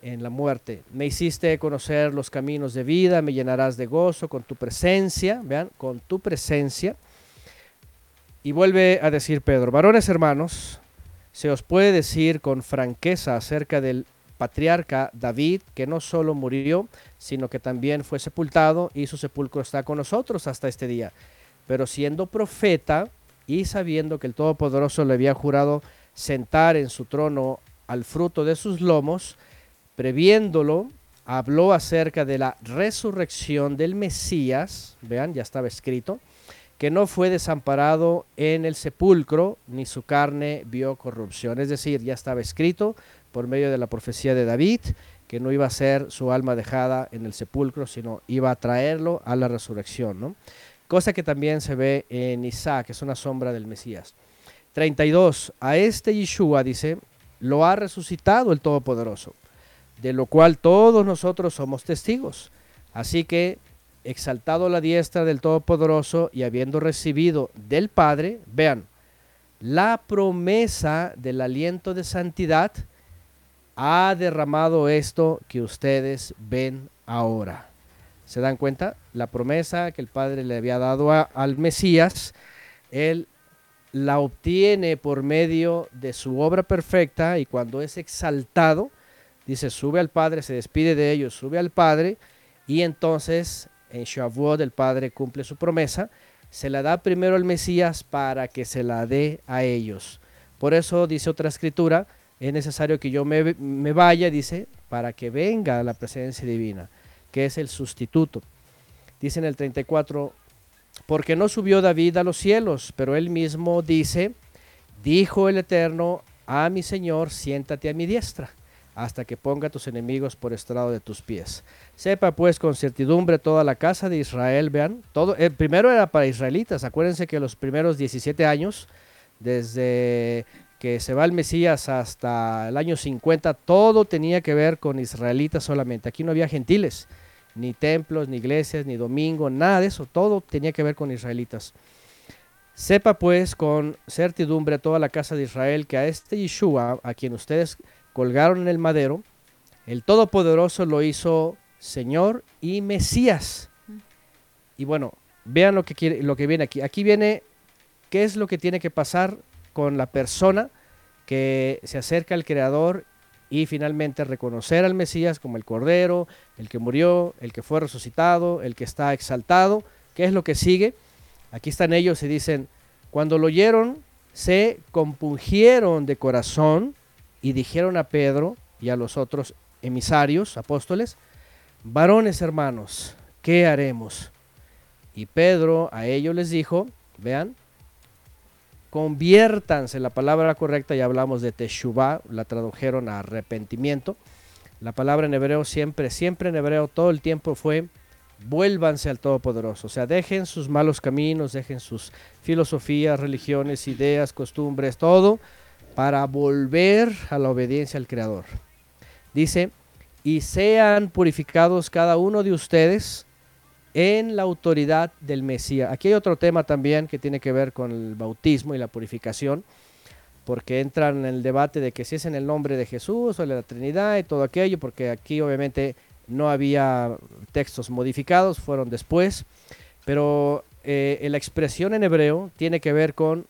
en la muerte. Me hiciste conocer los caminos de vida, me llenarás de gozo con tu presencia, vean, con tu presencia. Y vuelve a decir Pedro, varones hermanos, se os puede decir con franqueza acerca del patriarca David, que no solo murió, sino que también fue sepultado y su sepulcro está con nosotros hasta este día. Pero siendo profeta y sabiendo que el Todopoderoso le había jurado sentar en su trono al fruto de sus lomos, previéndolo, habló acerca de la resurrección del Mesías, vean, ya estaba escrito, que no fue desamparado en el sepulcro, ni su carne vio corrupción. Es decir, ya estaba escrito por medio de la profecía de David, que no iba a ser su alma dejada en el sepulcro, sino iba a traerlo a la resurrección. ¿no? Cosa que también se ve en Isaac, que es una sombra del Mesías. 32. A este Yeshua, dice, lo ha resucitado el Todopoderoso, de lo cual todos nosotros somos testigos. Así que exaltado la diestra del Todopoderoso y habiendo recibido del Padre, vean, la promesa del aliento de santidad, ha derramado esto que ustedes ven ahora. ¿Se dan cuenta? La promesa que el Padre le había dado al Mesías, él la obtiene por medio de su obra perfecta y cuando es exaltado, dice, sube al Padre, se despide de ellos, sube al Padre y entonces en Shavuot el Padre cumple su promesa, se la da primero al Mesías para que se la dé a ellos. Por eso dice otra escritura, es necesario que yo me, me vaya, dice, para que venga la presencia divina, que es el sustituto. Dice en el 34, porque no subió David a los cielos, pero él mismo dice, dijo el Eterno a mi Señor, siéntate a mi diestra, hasta que ponga a tus enemigos por estrado de tus pies. Sepa pues con certidumbre toda la casa de Israel, vean, todo, el primero era para israelitas, acuérdense que los primeros 17 años, desde que se va el Mesías hasta el año 50, todo tenía que ver con israelitas solamente, aquí no había gentiles, ni templos, ni iglesias, ni domingo, nada de eso, todo tenía que ver con israelitas. Sepa pues con certidumbre toda la casa de Israel que a este Yeshua, a quien ustedes colgaron en el madero, el Todopoderoso lo hizo Señor y Mesías. Y bueno, vean lo que, quiere, lo que viene aquí. Aquí viene qué es lo que tiene que pasar con la persona que se acerca al Creador y finalmente reconocer al Mesías como el Cordero, el que murió, el que fue resucitado, el que está exaltado. ¿Qué es lo que sigue? Aquí están ellos y dicen, cuando lo oyeron, se compungieron de corazón y dijeron a Pedro y a los otros emisarios, apóstoles, varones hermanos, ¿qué haremos? Y Pedro a ellos les dijo, vean, conviértanse, la palabra correcta ya hablamos de teshuvah, la tradujeron a arrepentimiento. La palabra en hebreo siempre, siempre en hebreo todo el tiempo fue vuélvanse al Todopoderoso, o sea, dejen sus malos caminos, dejen sus filosofías, religiones, ideas, costumbres, todo, para volver a la obediencia al Creador. Dice, y sean purificados cada uno de ustedes en la autoridad del Mesías. Aquí hay otro tema también que tiene que ver con el bautismo y la purificación, porque entran en el debate de que si es en el nombre de Jesús o de la Trinidad y todo aquello, porque aquí obviamente no había textos modificados, fueron después, pero eh, la expresión en hebreo tiene que ver con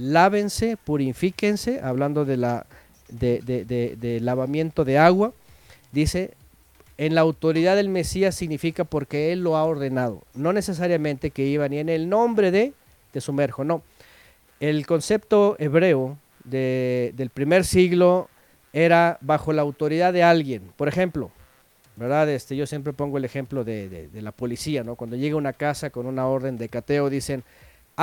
lávense, purifíquense, hablando de la de, de- de- lavamiento de agua, dice en la autoridad del Mesías significa porque Él lo ha ordenado, no necesariamente que iba ni en el nombre de, te sumerjo, no. El concepto hebreo de- del primer siglo era bajo la autoridad de alguien. Por ejemplo, ¿verdad? Este, yo siempre pongo el ejemplo de, de- de la policía, ¿no? Cuando llega una casa con una orden de cateo, dicen,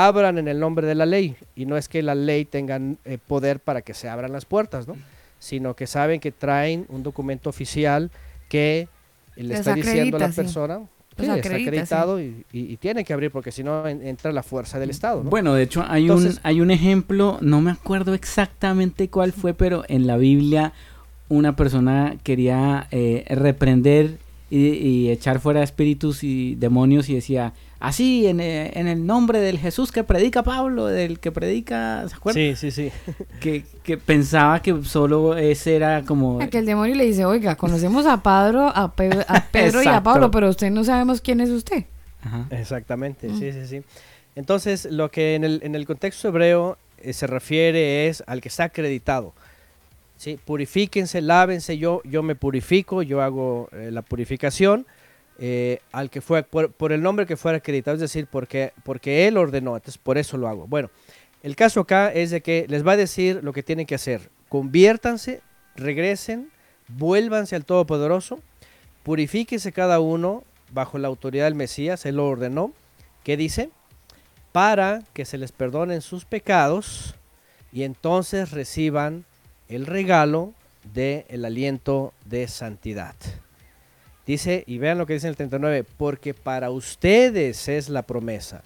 abran en el nombre de la ley. Y no es que la ley tenga eh, poder para que se abran las puertas, ¿no? Sino que saben que traen un documento oficial que le Les está diciendo a la acredita, sí. persona Los sí, está acredita, sí. acreditado y, y- y tiene que abrir porque si no en- entra la fuerza del Estado. ¿no? Bueno, de hecho hay Entonces- un hay un ejemplo, no me acuerdo exactamente cuál fue, pero en la Biblia una persona quería eh, reprender y, y echar fuera espíritus y demonios y decía, así en, eh, en el nombre del Jesús que predica Pablo, del que predica, ¿se acuerdan? Sí, sí, sí. Que, que pensaba que solo ese era como... A que el demonio le dice, oiga, conocemos a Pedro, a Pedro, a Pedro y a. Pablo, pero usted no sabemos quién es usted. Ajá. Exactamente, Mm. sí, sí, sí. Entonces, lo que en el, en el contexto hebreo eh, se refiere es al que está acreditado. ¿sí? Purifíquense, lávense, yo, yo me purifico, yo hago eh, la purificación eh, al que fue, por, el nombre que fuera acreditado, es decir, porque, porque él ordenó, entonces por eso lo hago. Bueno, el caso acá es de que les va a decir lo que tienen que hacer. Conviértanse, regresen, vuélvanse al Todopoderoso, purifíquese cada uno bajo la autoridad del Mesías, él lo ordenó. ¿Qué dice? Para que se les perdonen sus pecados y entonces reciban el regalo del el aliento de santidad. Dice, y vean lo que dice en el 39, porque para ustedes es la promesa,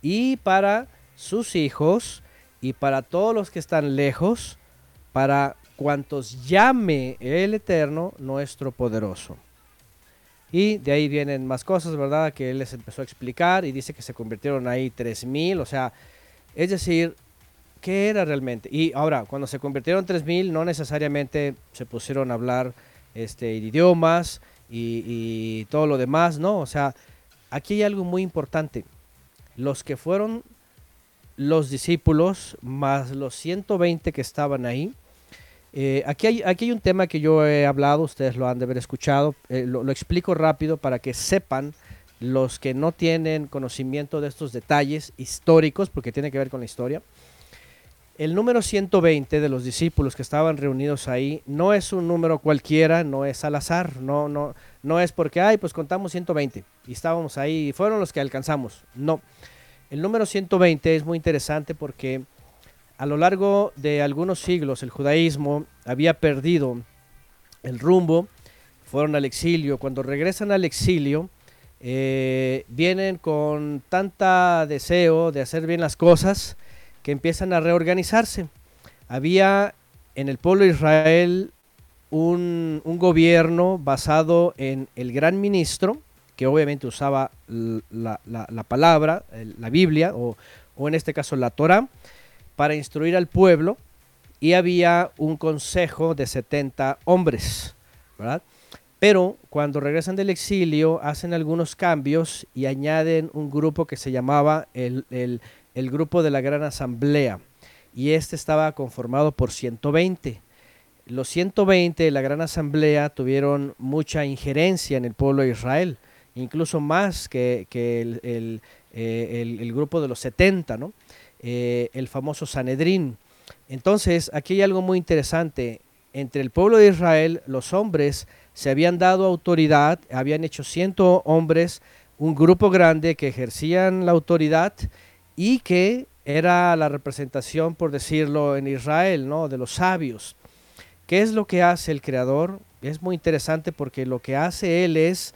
y para sus hijos, y para todos los que están lejos, para cuantos llame el Eterno, nuestro poderoso. Y de ahí vienen más cosas, ¿verdad? Que él les empezó a explicar y dice que se convirtieron ahí 3000, o sea, es decir, ¿qué era realmente? Y ahora, cuando se convirtieron 3000, no necesariamente se pusieron a hablar este, idiomas y, todo lo demás, no, o sea, aquí hay algo muy importante. Los que fueron los discípulos, más los 120 que estaban ahí, eh, aquí, hay, aquí hay un tema que yo he hablado, ustedes lo han de haber escuchado, eh, lo, lo explico rápido para que sepan los que no tienen conocimiento de estos detalles históricos, porque tiene que ver con la historia. El número 120 de los discípulos que estaban reunidos ahí no es un número cualquiera, no es al azar, no, no, no es porque, ay, pues contamos 120 y estábamos ahí, y fueron los que alcanzamos. No, el número 120 es muy interesante porque a lo largo de algunos siglos el judaísmo había perdido el rumbo, fueron al exilio. Cuando regresan al exilio, eh, vienen con tanta deseo de hacer bien las cosas que empiezan a reorganizarse. Había en el pueblo de Israel un, un gobierno basado en el gran ministro, que obviamente usaba la, la- la palabra, la Biblia, o, o en este caso la Torah, para instruir al pueblo, y había un consejo de 70 hombres, ¿verdad? Pero cuando regresan del exilio hacen algunos cambios y añaden un grupo que se llamaba el, el- el grupo de la Gran Asamblea. Y este estaba conformado por 120. Los 120 de la Gran Asamblea tuvieron mucha injerencia en el pueblo de Israel, incluso más que, que el, el, eh, el- grupo de los 70, ¿no? Eh, el famoso Sanedrín. Entonces, aquí hay algo muy interesante. Entre el pueblo de Israel, los hombres se habían dado autoridad, habían hecho 100 hombres, un grupo grande que ejercían la autoridad y que era la representación, por decirlo, en Israel, ¿no? De los sabios. ¿Qué es lo que hace el Creador? Es muy interesante porque lo que hace Él es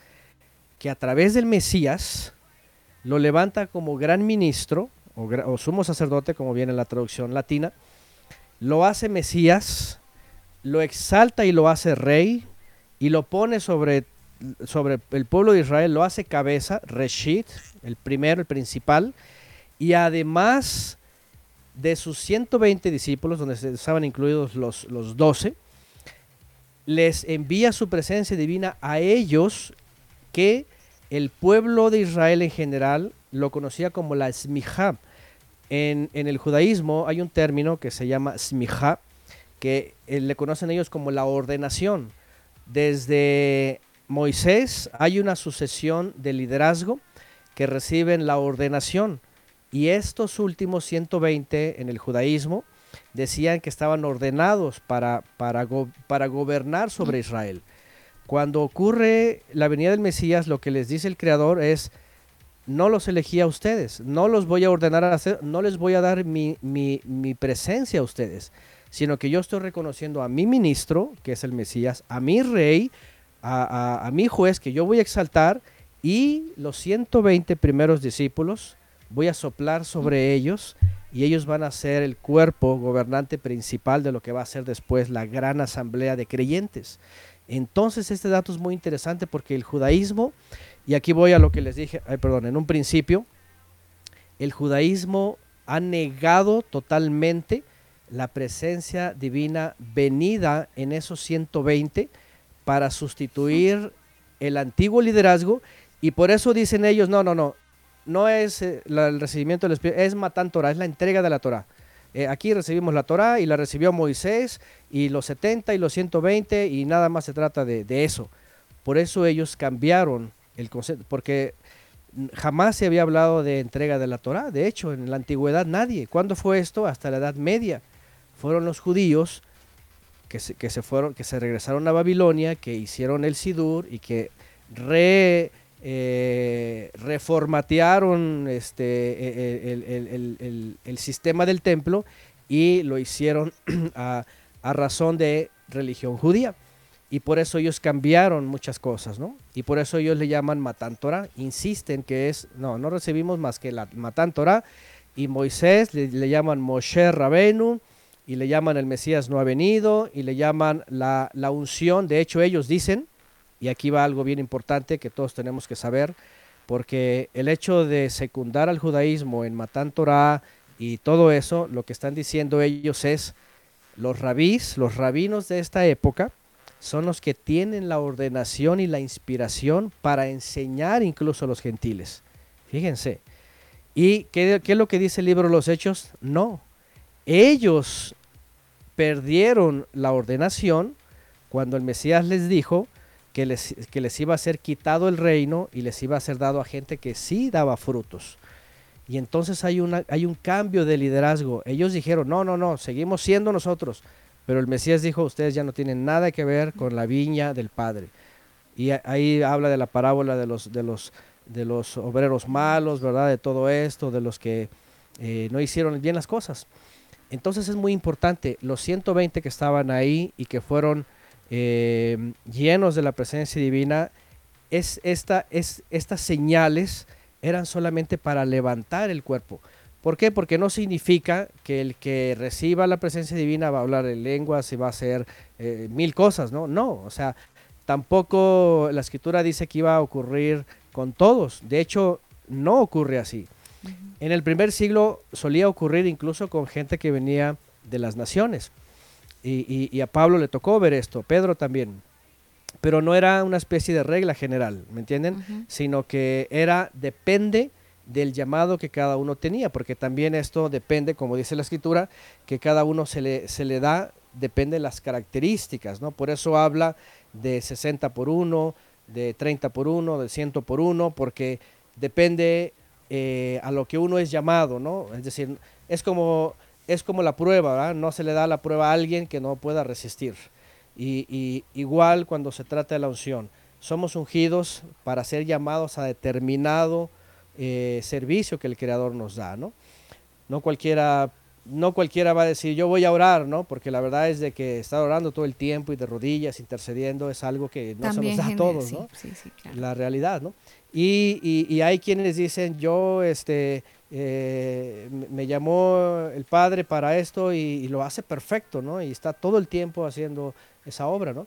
que a través del Mesías lo levanta como gran ministro o, sumo sacerdote, como viene en la traducción latina, lo hace Mesías, lo exalta y lo hace rey y lo pone sobre, sobre el pueblo de Israel, lo hace cabeza, Reshit, el primero, el principal, y además de sus 120 discípulos, donde estaban incluidos los, los 12, les envía su presencia divina a ellos que el pueblo de Israel en general lo conocía como la smijá. En, en el judaísmo hay un término que se llama smijá, que eh, le conocen ellos como la ordenación. Desde Moisés hay una sucesión de liderazgo que reciben la ordenación. Y estos últimos 120 en el judaísmo decían que estaban ordenados para, para, go- para gobernar sobre Israel. Cuando ocurre la venida del Mesías, lo que les dice el Creador es, no los elegí a ustedes, no los voy a ordenar a hacer, no les voy a dar mi, mi- mi presencia a ustedes, sino que yo estoy reconociendo a mi ministro, que es el Mesías, a mi rey, a, a- a mi juez que yo voy a exaltar y los 120 primeros discípulos voy a soplar sobre ellos y ellos van a ser el cuerpo gobernante principal de lo que va a ser después la gran asamblea de creyentes. Entonces este dato es muy interesante porque el judaísmo, y aquí voy a lo que les dije, ay, perdón, en un principio, el judaísmo ha negado totalmente la presencia divina venida en esos 120 para sustituir el antiguo liderazgo y por eso dicen ellos, no, no, no, no es eh, el recibimiento del Espíritu, es Matan Torah, es la entrega de la Torah. Eh, aquí recibimos la Torah y la recibió Moisés y los 70 y los 120 y nada más se trata de, de eso. Por eso ellos cambiaron el concepto, porque jamás se había hablado de entrega de la Torah. De hecho, en la antigüedad nadie. ¿Cuándo fue esto? Hasta la Edad Media. Fueron los judíos que se, que se fueron, que se regresaron a Babilonia, que hicieron el Sidur y que re, eh, reformatearon este, e- el, el- el- el- el sistema del templo y lo hicieron a, a razón de religión judía. Y por eso ellos cambiaron muchas cosas, ¿no? Y por eso ellos le llaman Matan Torah. Insisten que es, no, no recibimos más que la Matan Torah. Y Moisés le, le llaman Moshe Rabenu. Y le llaman el Mesías no ha venido. Y le llaman la, la unción. De hecho, ellos dicen, y aquí va algo bien importante que todos tenemos que saber, porque el hecho de secundar al judaísmo en Matan Torah y todo eso, lo que están diciendo ellos es, los rabís, los rabinos de esta época, son los que tienen la ordenación y la inspiración para enseñar incluso a los gentiles. Fíjense. ¿Y qué, qué es lo que dice el libro de los Hechos? No. Ellos perdieron la ordenación cuando el Mesías les dijo que les, que les iba a ser quitado el reino y les iba a ser dado a gente que sí daba frutos. Y entonces hay, una, hay un cambio de liderazgo. Ellos dijeron, no, no, no, seguimos siendo nosotros. Pero el Mesías dijo, ustedes ya no tienen nada que ver con la viña del Padre. Y ahí habla de la parábola de los, de los, de los obreros malos, ¿verdad? De todo esto, de los que eh, no hicieron bien las cosas. Entonces es muy importante, los 120 que estaban ahí y que fueron eh, llenos de la presencia divina, es esta, es, estas señales eran solamente para levantar el cuerpo. ¿Por qué? Porque no significa que el que reciba la presencia divina va a hablar en lenguas y va a hacer eh, mil cosas, ¿no? No, o sea, tampoco la escritura dice que iba a ocurrir con todos. De hecho, no ocurre así. En el primer siglo solía ocurrir incluso con gente que venía de las naciones. Y, y- y a Pablo le tocó ver esto, Pedro también. Pero no era una especie de regla general, ¿me entienden? Sino que era, depende del llamado que cada uno tenía, porque también esto depende, como dice la escritura, que cada uno se le, se le da, depende de las características, ¿no? Por eso habla de 60 por 1, de 30 por 1, de 100 por 1, porque depende eh, a lo que uno es llamado, ¿no? Es decir, es como, es como la prueba, ¿verdad? No se le da la prueba a alguien que no pueda resistir. Y, y igual cuando se trata de la unción, somos ungidos para ser llamados a determinado eh, servicio que el Creador nos da, ¿no? No cualquiera, no cualquiera va a decir yo voy a orar, ¿no? Porque la verdad es de que estar orando todo el tiempo y de rodillas, intercediendo, es algo que no También se nos da a todos, sí, ¿no? sí, sí, claro. La realidad, ¿no? Y, y- y hay quienes dicen, yo, este, eh, me- llamó el Padre para esto y, lo hace perfecto, ¿no? Y está todo el tiempo haciendo esa obra, ¿no?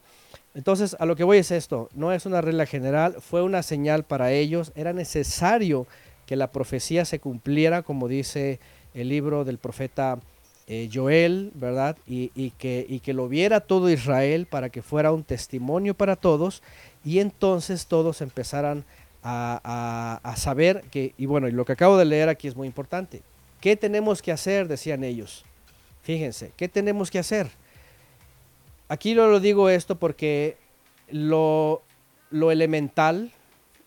Entonces, a lo que voy es esto, no es una regla general, fue una señal para ellos, era necesario que la profecía se cumpliera, como dice el libro del profeta eh, Joel, ¿verdad? Y, y que, y que lo viera todo Israel para que fuera un testimonio para todos y entonces todos empezaran a, a- a saber que, y bueno, lo que acabo de leer aquí es muy importante, ¿qué tenemos que hacer? Decían ellos. Fíjense, ¿qué tenemos que hacer? Aquí lo, lo digo esto porque lo, lo elemental,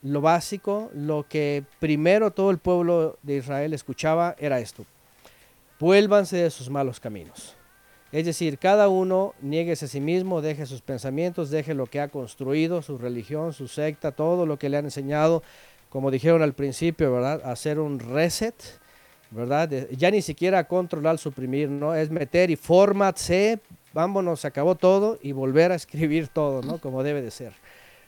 lo básico, lo que primero todo el pueblo de Israel escuchaba era esto. Vuélvanse de sus malos caminos. Es decir, cada uno nieguese a sí mismo, deje sus pensamientos, deje lo que ha construido, su religión, su secta, todo lo que le han enseñado, como dijeron al principio, ¿verdad? Hacer un reset, ¿verdad? Ya ni siquiera controlar, suprimir, ¿no? Es meter y format C, vámonos, se acabó todo y volver a escribir todo, ¿no? Como debe de ser.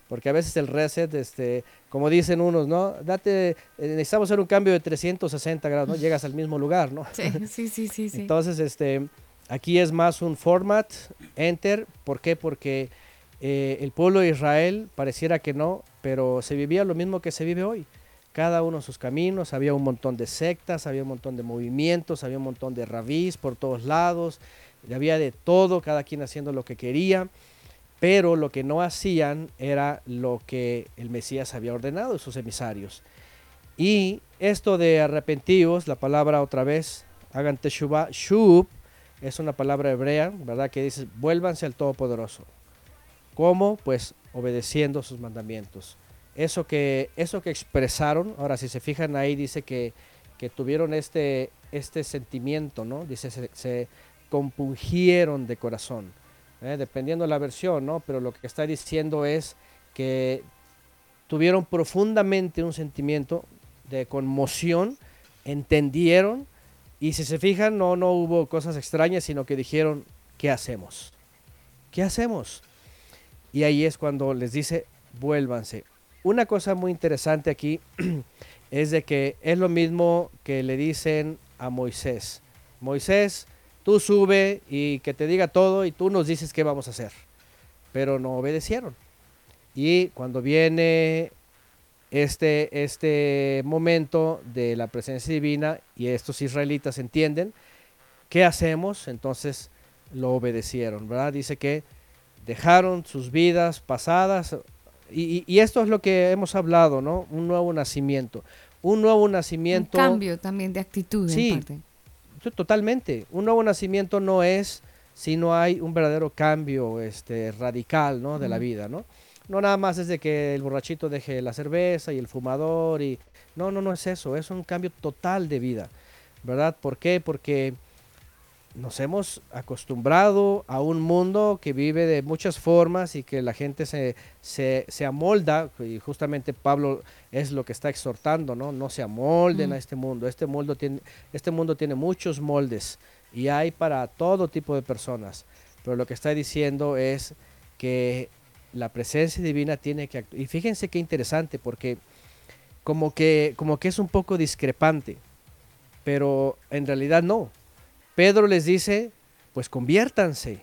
Porque a veces el reset, este, como dicen unos, ¿no? Date, eh, necesitamos hacer un cambio de 360 grados, ¿no? Llegas al mismo lugar, ¿no? Sí, sí, sí, sí. sí. Entonces, este, aquí es más un format, enter. ¿Por qué? Porque eh, el pueblo de Israel pareciera que no, pero se vivía lo mismo que se vive hoy. Cada uno sus caminos, había un montón de sectas, había un montón de movimientos, había un montón de rabís por todos lados, había de todo, cada quien haciendo lo que quería, pero lo que no hacían era lo que el Mesías había ordenado, sus emisarios. Y esto de arrepentidos, la palabra otra vez, hagan teshuvah, shub, es una palabra hebrea, ¿verdad? Que dice, vuélvanse al Todopoderoso. ¿Cómo? Pues obedeciendo sus mandamientos. Eso que, eso que expresaron, ahora si se fijan ahí, dice que, que tuvieron este, este sentimiento, ¿no? Dice, se, se compungieron de corazón, ¿eh? dependiendo de la versión, ¿no? Pero lo que está diciendo es que tuvieron profundamente un sentimiento de conmoción, entendieron, y si se fijan, no, no hubo cosas extrañas, sino que dijeron, ¿qué hacemos? ¿Qué hacemos? Y ahí es cuando les dice, vuélvanse. Una cosa muy interesante aquí es de que es lo mismo que le dicen a Moisés. Moisés, tú sube y que te diga todo y tú nos dices qué vamos a hacer. Pero no obedecieron. Y cuando viene este, este momento de la presencia divina y estos israelitas entienden, ¿qué hacemos? Entonces lo obedecieron, ¿verdad? Dice que dejaron sus vidas pasadas y, esto es lo que hemos hablado, ¿no? Un nuevo nacimiento. Un nuevo Un nacimiento. cambio también de actitud Sí. en parte. Sí, Totalmente. Un nuevo nacimiento no es si no hay un verdadero cambio este, radical ¿no? de la vida, ¿no? No nada más es de que el borrachito deje la cerveza y el fumador y... No, no, no es eso, es un cambio total de vida, ¿verdad? ¿Por qué? Porque nos hemos acostumbrado a un mundo que vive de muchas formas y que la gente se, se, se amolda, y justamente Pablo es lo que está exhortando, ¿no? No se amolden Mm. a este mundo. Este mundo, tiene, este mundo tiene muchos moldes y hay para todo tipo de personas. Pero lo que está diciendo es que la presencia divina tiene que actuar. Y fíjense qué interesante, porque como que, como que es un poco discrepante, pero en realidad no. Pedro les dice, pues conviértanse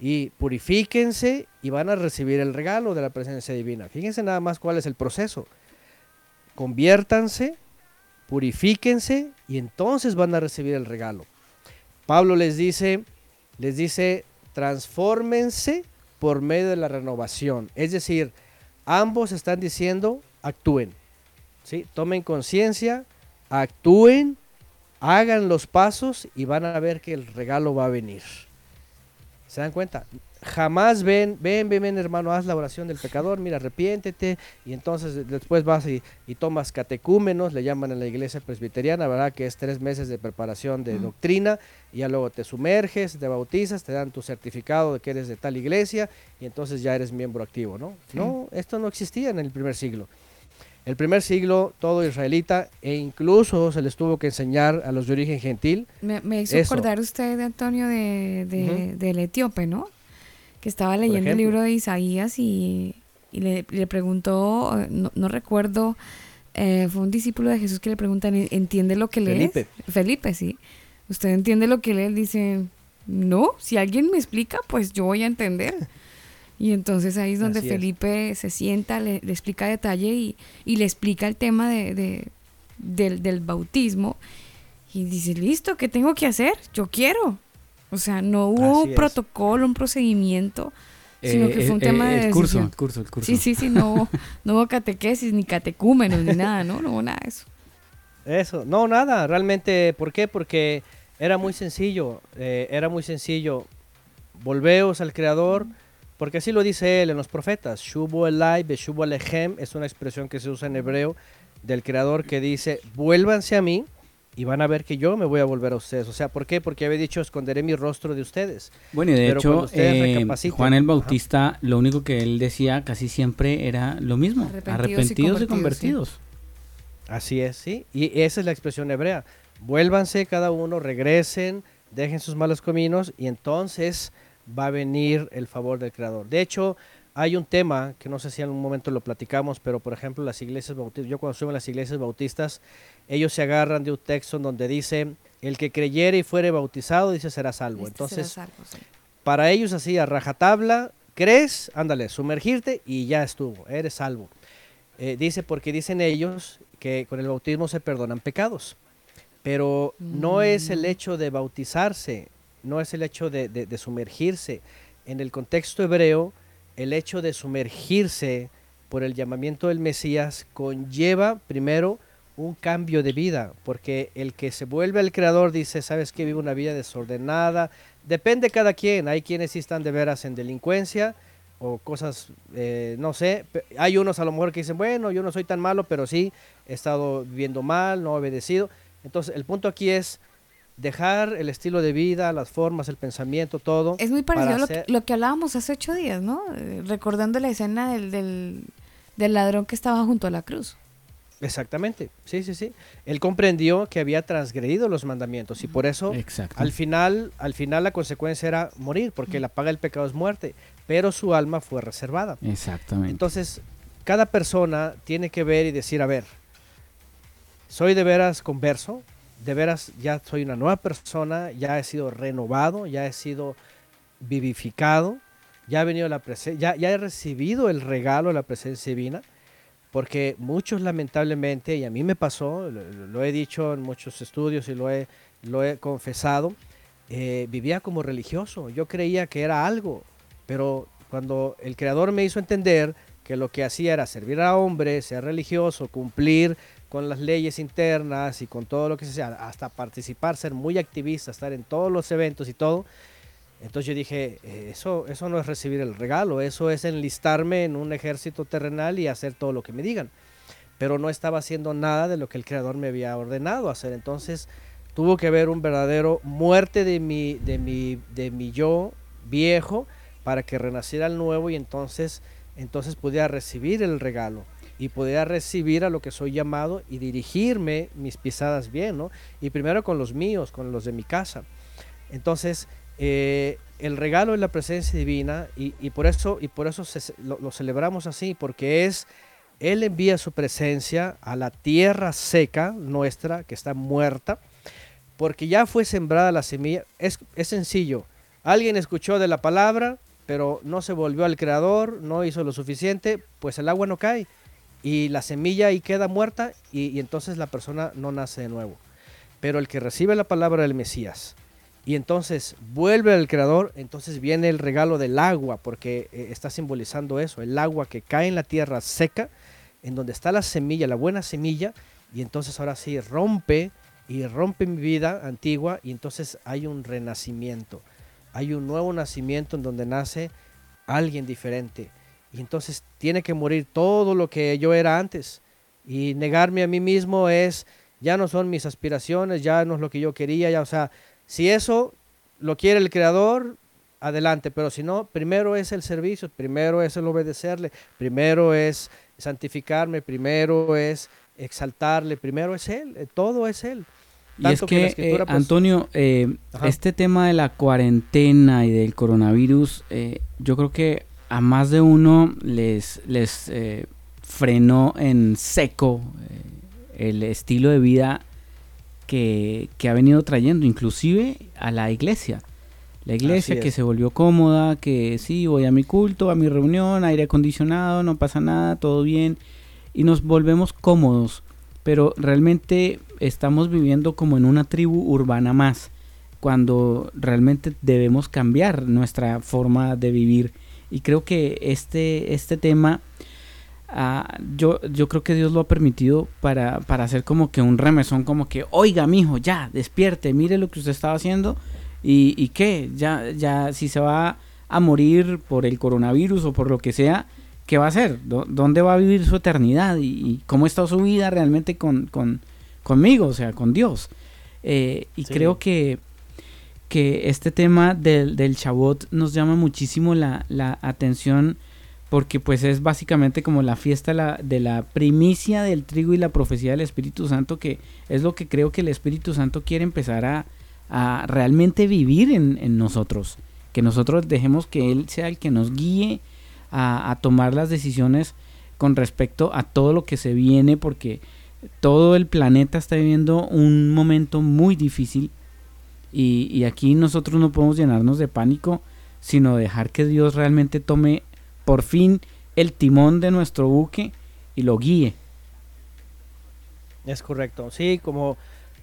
y purifíquense y van a recibir el regalo de la presencia divina. Fíjense nada más cuál es el proceso. Conviértanse, purifíquense y entonces van a recibir el regalo. Pablo les dice, les dice, transfórmense por medio de la renovación. Es decir, ambos están diciendo, actúen. ¿sí? Tomen conciencia, actúen, hagan los pasos y van a ver que el regalo va a venir. ¿Se dan cuenta? Jamás ven, ven, ven, ven, hermano, haz la oración del pecador, mira, arrepiéntete, y entonces después vas y, y tomas catecúmenos, le llaman en la iglesia presbiteriana, ¿verdad? Que es tres meses de preparación de doctrina, y ya luego te sumerges, te bautizas, te dan tu certificado de que eres de tal iglesia, y entonces ya eres miembro activo, ¿no? Sí. No, esto no existía en el primer siglo. El primer siglo, todo israelita, e incluso se les tuvo que enseñar a los de origen gentil, Me, me hizo Eso. acordar usted, Antonio, de, de- del etíope, ¿no? Que estaba leyendo el libro de Isaías y, y le, le preguntó, eh, no, no recuerdo, eh, fue un discípulo de Jesús que le preguntan, "¿En- ¿entiende lo que lees? Felipe. Felipe, sí. ¿Usted entiende lo que lee? Él dice, no, si alguien me explica, pues yo voy a entender. Y entonces ahí es donde Así es. Felipe se sienta, le, le explica a detalle y, y le explica el tema de, de- del, del bautismo. Y dice, listo, ¿qué tengo que hacer? Yo quiero. O sea, no hubo Así un es. protocolo, un procedimiento, sino que Eh, fue un eh, tema de el curso, decisión. el curso, el curso. Sí, sí, sí, no, hubo- no hubo catequesis, ni catecúmenos, ni nada, ¿no? No hubo nada de eso. Eso, no, nada, realmente, ¿por qué? Porque era muy sencillo, eh, era muy sencillo. Volveos al Creador, porque así lo dice él en los profetas. Shubu elai, beshubu alechem, es una expresión que se usa en hebreo del Creador que dice, vuélvanse a mí y van a ver que yo me voy a volver a ustedes. O sea, ¿por qué? Porque había dicho, esconderé mi rostro de ustedes. Bueno, y de Pero hecho, ustedes eh, Juan el Ajá. Bautista, lo único que él decía casi siempre era lo mismo, Arrepentidos y arrepentidos y convertidos, convertidos. Así es, sí. Y esa es la expresión hebrea. Vuélvanse cada uno, regresen, dejen sus malos caminos y entonces va a venir el favor del Creador. De hecho, hay un tema que no sé si en algún momento lo platicamos, pero por ejemplo las iglesias bautistas, yo cuando estuve en las iglesias bautistas, ellos se agarran de un texto en donde dice, el que creyere y fuere bautizado, dice, será salvo. Este Entonces, será salvo, sí. para ellos así, a rajatabla, crees, ándale, sumergirte y ya estuvo, eres salvo. Eh, dice, porque dicen ellos que con el bautismo se perdonan pecados, pero no es el hecho de bautizarse, no es el hecho de, de- de sumergirse. En el contexto hebreo, el hecho de sumergirse por el llamamiento del Mesías conlleva primero un cambio de vida, porque el que se vuelve el creador dice, sabes que vive una vida desordenada, depende cada quien, hay quienes sí están de veras en delincuencia o cosas, eh, no sé, hay unos a lo mejor que dicen, bueno, yo no soy tan malo, pero sí he estado viviendo mal, no he obedecido. Entonces, el punto aquí es dejar el estilo de vida, las formas, el pensamiento, todo. Es muy parecido a lo que, hacer- lo que hablábamos hace ocho días, ¿no? Eh, recordando la escena del, del, del ladrón que estaba junto a la cruz. Exactamente, sí, sí, sí. Él comprendió que había transgredido los mandamientos y por eso Exacto. al final, al final la consecuencia era morir, porque la paga del pecado es muerte, pero su alma fue reservada. Exactamente. Entonces, cada persona tiene que ver y decir, a ver, soy de veras converso, de veras ya soy una nueva persona, ya he sido renovado, ya he sido vivificado, ya ha venido la presencia, ya, he recibido el regalo de la presencia divina, porque muchos lamentablemente, y a mí me pasó, lo, lo he dicho en muchos estudios y lo he, lo he confesado, eh, vivía como religioso, yo creía que era algo, pero cuando el Creador me hizo entender que lo que hacía era servir a hombres, ser religioso, cumplir con las leyes internas y con todo lo que se sea, hasta participar, ser muy activista, estar en todos los eventos y todo, entonces yo dije, eh, eso, eso no es recibir el regalo, eso es enlistarme en un ejército terrenal y hacer todo lo que me digan. Pero no estaba haciendo nada de lo que el Creador me había ordenado hacer. Entonces tuvo que haber un verdadero muerte de mi, de mi, de mi yo viejo para que renaciera el nuevo y entonces, entonces pudiera recibir el regalo y pudiera recibir a lo que soy llamado y dirigirme mis pisadas bien, ¿no? Y primero con los míos, con los de mi casa. Entonces, eh, el regalo es la presencia divina y, por eso, y por eso se- lo, lo celebramos así, porque es, Él envía su presencia a la tierra seca nuestra, que está muerta, porque ya fue sembrada la semilla. Es, es sencillo. Alguien escuchó de la palabra, pero no se volvió al Creador, no hizo lo suficiente, pues el agua no cae y la semilla ahí queda muerta y, entonces la persona no nace de nuevo. Pero el que recibe la palabra del Mesías y entonces vuelve al Creador, entonces viene el regalo del agua, porque eh, está simbolizando eso, el agua que cae en la tierra seca, en donde está la semilla, la buena semilla, y entonces ahora sí rompe y rompe mi vida antigua y entonces hay un renacimiento, hay un nuevo nacimiento en donde nace alguien diferente. Y entonces tiene que morir todo lo que yo era antes. Y negarme a mí mismo es, ya no son mis aspiraciones, ya no es lo que yo quería, ya, o sea, si eso lo quiere el creador, adelante, pero si no, primero es el servicio, primero es el obedecerle, primero es santificarme, primero es exaltarle, primero es él, eh, todo es él. Y es que, eh, pues, Antonio, eh, este tema de la cuarentena y del coronavirus, eh, yo creo que a más de uno les, les eh, frenó en seco eh, el estilo de vida que, que ha venido trayendo, inclusive a la iglesia. La iglesia que se volvió cómoda, que sí, voy a mi culto, a mi reunión, aire acondicionado, no pasa nada, todo bien, y nos volvemos cómodos, pero realmente estamos viviendo como en una tribu urbana más, cuando realmente debemos cambiar nuestra forma de vivir. Y creo que este, este tema, ah, yo, yo creo que Dios lo ha permitido para, para hacer como que un remesón, como que, oiga, mijo, ya, despierte, mire lo que usted estaba haciendo y, y qué, ya, ya, si se va a morir por el coronavirus o por lo que sea, ¿qué va a hacer? ¿Dó- ¿Dónde va a vivir su eternidad? ¿Y, y cómo está su vida realmente con, con- conmigo, o sea, con Dios? Eh, y Sí. creo que, que este tema del, del Shabbat nos llama muchísimo la, la atención porque pues es básicamente como la fiesta la- de la primicia del trigo y la profecía del Espíritu Santo que es lo que creo que el Espíritu Santo quiere empezar a, a realmente vivir en, en nosotros. Que nosotros dejemos que Él sea el que nos guíe a, a tomar las decisiones con respecto a todo lo que se viene porque todo el planeta está viviendo un momento muy difícil y, y aquí nosotros no podemos llenarnos de pánico sino dejar que Dios realmente tome por fin el timón de nuestro buque y lo guíe. Es correcto. Sí, como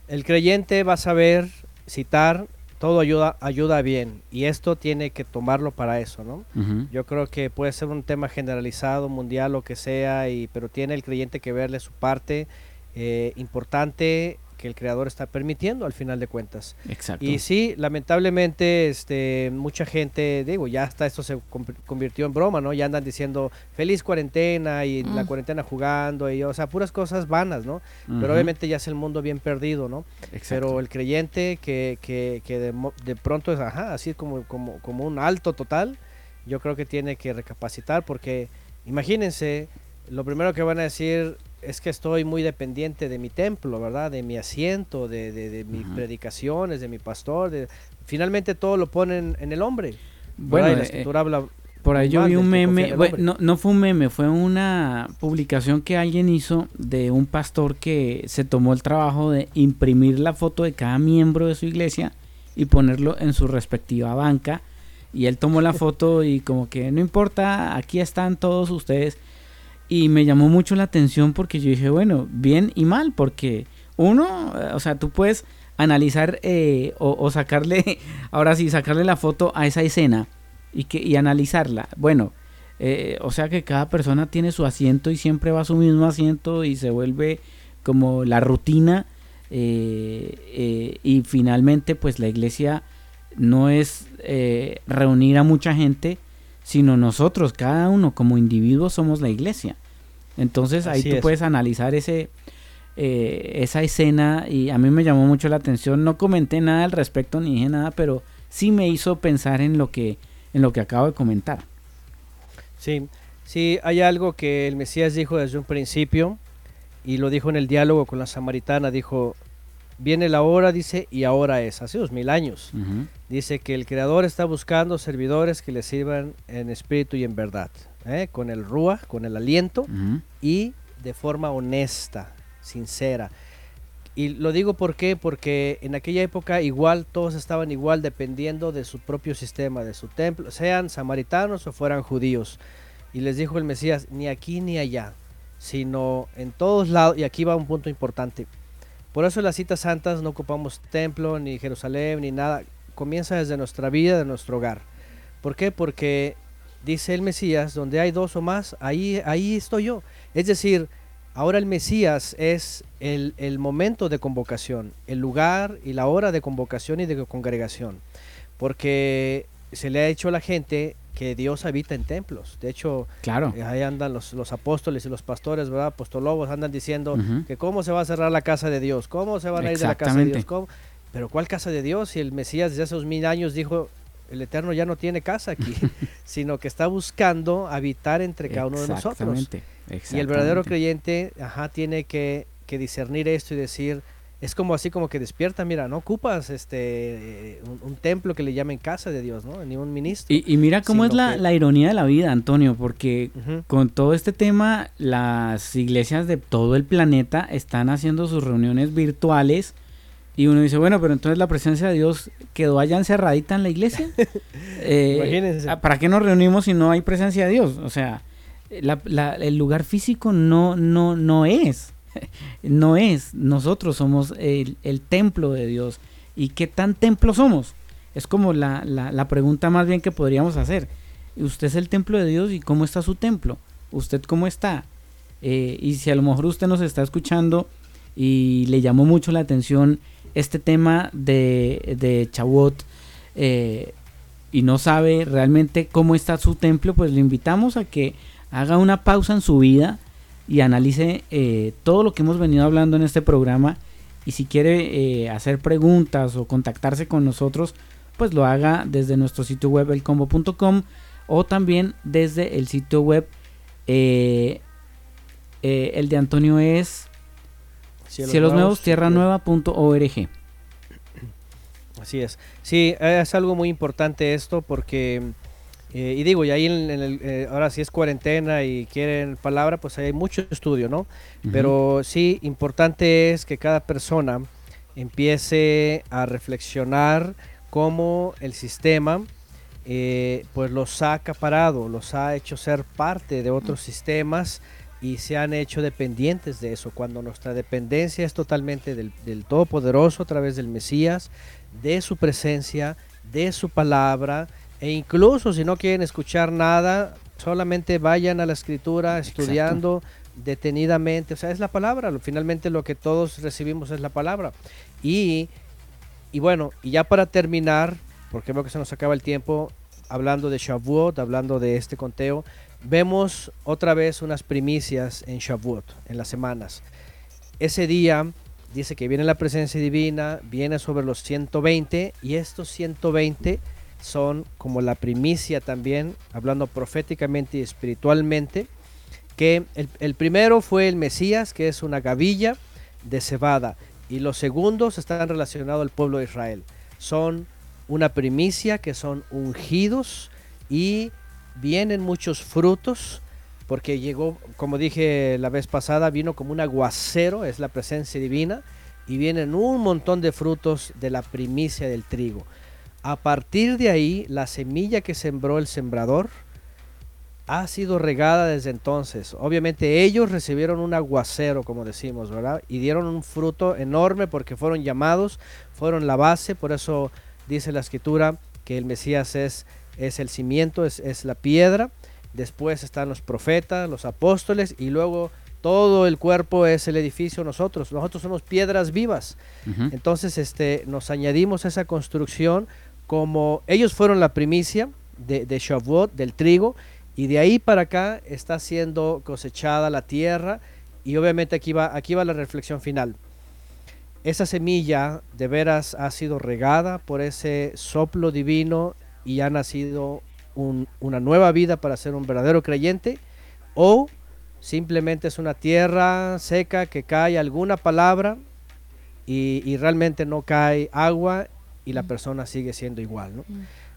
el creyente va a saber citar, todo ayuda, ayuda bien. Y esto tiene que tomarlo para eso, ¿no? Yo creo que puede ser un tema generalizado, mundial, lo que sea, y, pero tiene el creyente que verle su parte eh, importante que el creador está permitiendo al final de cuentas. Exacto. Y sí, lamentablemente, este, mucha gente, digo, ya hasta esto se convirtió en broma, ¿no? Ya andan diciendo feliz cuarentena y la Mm. cuarentena jugando y, o sea, puras cosas vanas, ¿no? Pero obviamente ya es el mundo bien perdido, ¿no? Exacto. Pero el creyente que, que, que de, de pronto es, ajá, así como, como, como un alto total, yo creo que tiene que recapacitar porque imagínense, lo primero que van a decir es que estoy muy dependiente de mi templo, ¿verdad? De mi asiento, de, de, de mis predicaciones, de mi pastor. De... Finalmente todo lo ponen en el hombre. Bueno, la eh, escritura habla Por ahí yo vi un meme, bueno, no, no fue un meme, fue una publicación que alguien hizo de un pastor que se tomó el trabajo de imprimir la foto de cada miembro de su iglesia y ponerlo en su respectiva banca. Y él tomó la foto y como que no importa, aquí están todos ustedes. Y me llamó mucho la atención porque yo dije, bueno, bien y mal, porque uno, eh, o sea, tú puedes analizar eh, o, sacarle, ahora sí, sacarle la foto a esa escena y, que, y analizarla. Bueno, eh, o sea que cada persona tiene su asiento y siempre va a su mismo asiento y se vuelve como la rutina eh, y finalmente pues la iglesia no es reunir a mucha gente, sino nosotros, cada uno como individuos somos la iglesia. Entonces ahí Así tú es. puedes analizar ese, eh, esa escena y a mí me llamó mucho la atención. No comenté nada al respecto ni dije nada, pero sí me hizo pensar en lo que, en lo que acabo de comentar. Sí, sí, hay algo que el Mesías dijo desde un principio y lo dijo en el diálogo con la samaritana, dijo, viene la hora, dice, y ahora es, hace dos mil años. Dice que el Creador está buscando servidores que le sirvan en espíritu y en verdad, ¿eh? con el rúa, con el aliento y de forma honesta, sincera. Y lo digo por qué, porque en aquella época igual todos estaban igual dependiendo de su propio sistema, de su templo, sean samaritanos o fueran judíos. Y les dijo el Mesías, ni aquí ni allá, sino en todos lados, y aquí va un punto importante. Por eso en las citas santas no ocupamos templo, ni Jerusalén, ni nada. Comienza desde nuestra vida, de nuestro hogar. ¿Por qué? Porque dice el Mesías, donde hay dos o más, ahí, ahí estoy yo. Es decir, ahora el Mesías es el, el momento de convocación, el lugar y la hora de convocación y de congregación. Porque se le ha dicho a la gente que Dios habita en templos. De hecho, Claro. eh, ahí andan los, los apóstoles y los pastores, ¿verdad? Apostolobos andan diciendo que cómo se va a cerrar la casa de Dios, cómo se van a ir de la casa de Dios. ¿Cómo? Pero ¿cuál casa de Dios? Si el Mesías desde hace dos mil años dijo, el Eterno ya no tiene casa aquí, sino que está buscando habitar entre cada uno de nosotros. Exactamente, Y el verdadero creyente, ajá, tiene que, que discernir esto y decir, es como así como que despierta, mira, no ocupas este eh, un, un templo que le llamen casa de Dios, ¿no? Ni un ministro. Y, y mira cómo es la, que- la ironía de la vida, Antonio, porque con todo este tema, las iglesias de todo el planeta están haciendo sus reuniones virtuales y uno dice, bueno, pero entonces la presencia de Dios quedó allá encerradita en la iglesia. Eh, Imagínense. ah, ¿Para qué nos reunimos si no hay presencia de Dios? O sea, la- la- el lugar físico no, no, no es. No es. Nosotros somos el, el templo de Dios. ¿Y qué tan templo somos? Es como la, la, la pregunta más bien que podríamos hacer. ¿Usted es el templo de Dios y cómo está su templo? ¿Usted cómo está? Eh, y si a lo mejor usted nos está escuchando y le llamó mucho la atención este tema de, de Chabot eh, y no sabe realmente cómo está su templo, pues le invitamos a que haga una pausa en su vida y analice eh, todo lo que hemos venido hablando en este programa. Y si quiere eh, hacer preguntas o contactarse con nosotros, pues lo haga desde nuestro sitio web elcombo.com o también desde el sitio web el de Antonio es cielos, nuevos, tierra nueva.org. Así es. Sí, es algo muy importante esto porque Eh, y digo, y ahí en, en el, eh, ahora si es cuarentena y quieren palabra, pues hay mucho estudio, ¿no? Pero sí, importante es que cada persona empiece a reflexionar cómo el sistema eh, pues los ha acaparado, los ha hecho ser parte de otros sistemas y se han hecho dependientes de eso, cuando nuestra dependencia es totalmente del, del Todopoderoso a través del Mesías, de su presencia, de su palabra, e incluso si no quieren escuchar nada, solamente vayan a la escritura estudiando detenidamente, o sea, es la palabra, finalmente lo que todos recibimos es la palabra. Y, y bueno, y ya para terminar, porque veo que se nos acaba el tiempo, hablando de Shavuot, hablando de este conteo, vemos otra vez unas primicias en Shavuot, en las semanas. Ese día dice que viene la presencia divina, viene sobre los 120 y estos 120 son como la primicia también, hablando proféticamente y espiritualmente, que el, el primero fue el Mesías, que es una gavilla de cebada, y los segundos están relacionados al pueblo de Israel. Son una primicia que son ungidos y vienen muchos frutos, porque llegó, como dije la vez pasada, vino como un aguacero, es la presencia divina, y vienen un montón de frutos de la primicia del trigo. A partir de ahí, la semilla que sembró el sembrador ha sido regada desde entonces. Obviamente ellos recibieron un aguacero, como decimos, ¿verdad? Y dieron un fruto enorme porque fueron llamados, fueron la base, por eso dice la escritura que el Mesías es, es el cimiento, es, es la piedra. Después están los profetas, los apóstoles y luego todo el cuerpo es el edificio nosotros. Nosotros somos piedras vivas. Entonces este, nos añadimos a esa construcción como ellos fueron la primicia de, de Shavuot, del trigo, y de ahí para acá está siendo cosechada la tierra y obviamente aquí va, aquí va la reflexión final. Esa semilla de veras ha sido regada por ese soplo divino y ha nacido un- una nueva vida para ser un verdadero creyente o simplemente es una tierra seca que cae alguna palabra y, y realmente no cae agua y la persona sigue siendo igual. ¿no?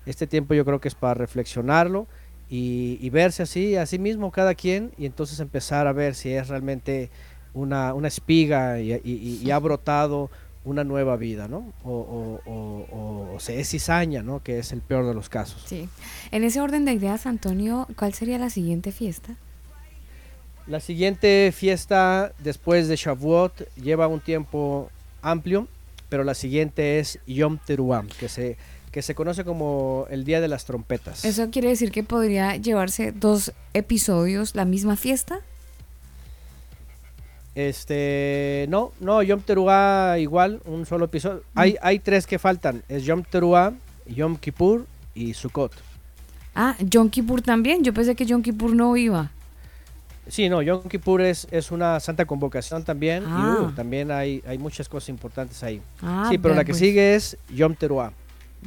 Este tiempo yo creo que es para reflexionarlo y, y verse así, así mismo cada quien y entonces empezar a ver si es realmente una, una espiga y ha brotado una nueva vida, ¿no? O, o- o- o- o se es cizaña, ¿no? Que es el peor de los casos. Sí. En ese orden de ideas, Antonio, ¿cuál sería la siguiente fiesta? La siguiente fiesta después de Shavuot lleva un tiempo amplio, pero la siguiente es Yom Teruah, que se, que se conoce como el Día de las Trompetas. ¿Eso quiere decir que podría llevarse dos episodios la misma fiesta? Este, no, no, Yom Teruah igual, un solo episodio. Hay, hay tres que faltan, es Yom Teruah, Yom Kippur y Sukkot. Ah, Yom Kippur también. Yo pensé que Yom Kippur no iba. Sí, no, Yom Kippur es, es una santa convocación también Ah. y uh, también hay, hay muchas cosas importantes ahí. Ah, sí, pero la que pues. sigue es Yom Teruah.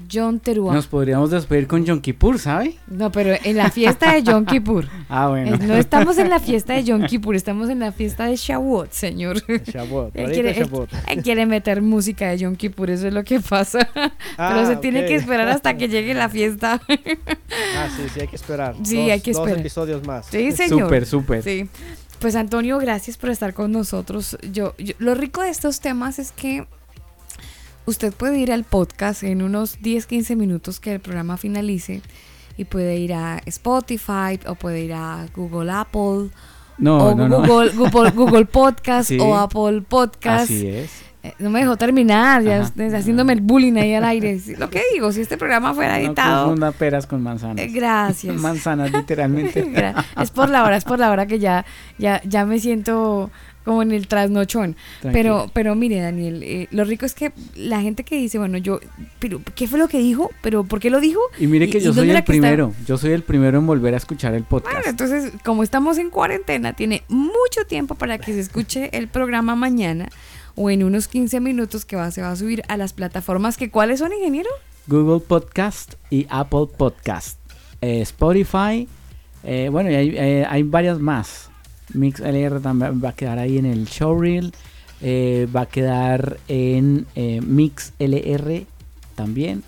Yom Teruah. Nos podríamos despedir con Yom Kippur, ¿sabe? No, pero en la fiesta de Yom Kippur. Ah, bueno. Eh, No estamos en la fiesta de Yom Kippur, estamos en la fiesta de Shavuot, señor. Shavuot, Él quiere, Shavuot. él quiere meter música de Yom Kippur, eso es lo que pasa. Ah, Pero se tiene ok. que esperar hasta que llegue la fiesta. Ah, sí, sí, hay que esperar. Sí, Dos- hay que Dos esperar. episodios más. Sí, señor. Súper, súper. Sí. Pues Antonio, gracias por estar con nosotros. Yo, yo- lo rico de estos temas es que usted puede ir al podcast en unos 10, 15 minutos que el programa finalice y puede ir a Spotify o puede ir a Google Apple No, o no, no. Google, Google, Google Podcast Sí. o Apple Podcast. Así es. Eh, No me dejó terminar, ya Ajá. haciéndome el bullying ahí al aire. Lo que digo, si este programa fuera No editado. confunda peras con manzanas. eh, gracias. Manzanas, literalmente. Es por la hora, es por la hora que ya, ya, ya me siento como en el trasnochón. Pero, pero mire, Daniel, eh, lo rico es que la gente que dice, bueno, yo, pero ¿qué fue lo que dijo? ¿Pero por qué lo dijo? Y mire que ¿Y- yo soy el está? primero. Yo soy el primero en volver a escuchar el podcast. Bueno, entonces, como estamos en cuarentena, tiene mucho tiempo para que se escuche el programa mañana o en unos 15 minutos que va, se va a subir a las plataformas que ¿cuáles son, ingeniero? Google Podcast y Apple Podcast. Eh, Spotify. eh, bueno, y hay, eh, hay varias más. MixLR también va a quedar ahí en el showreel. eh, va a quedar en eh, MixLR también.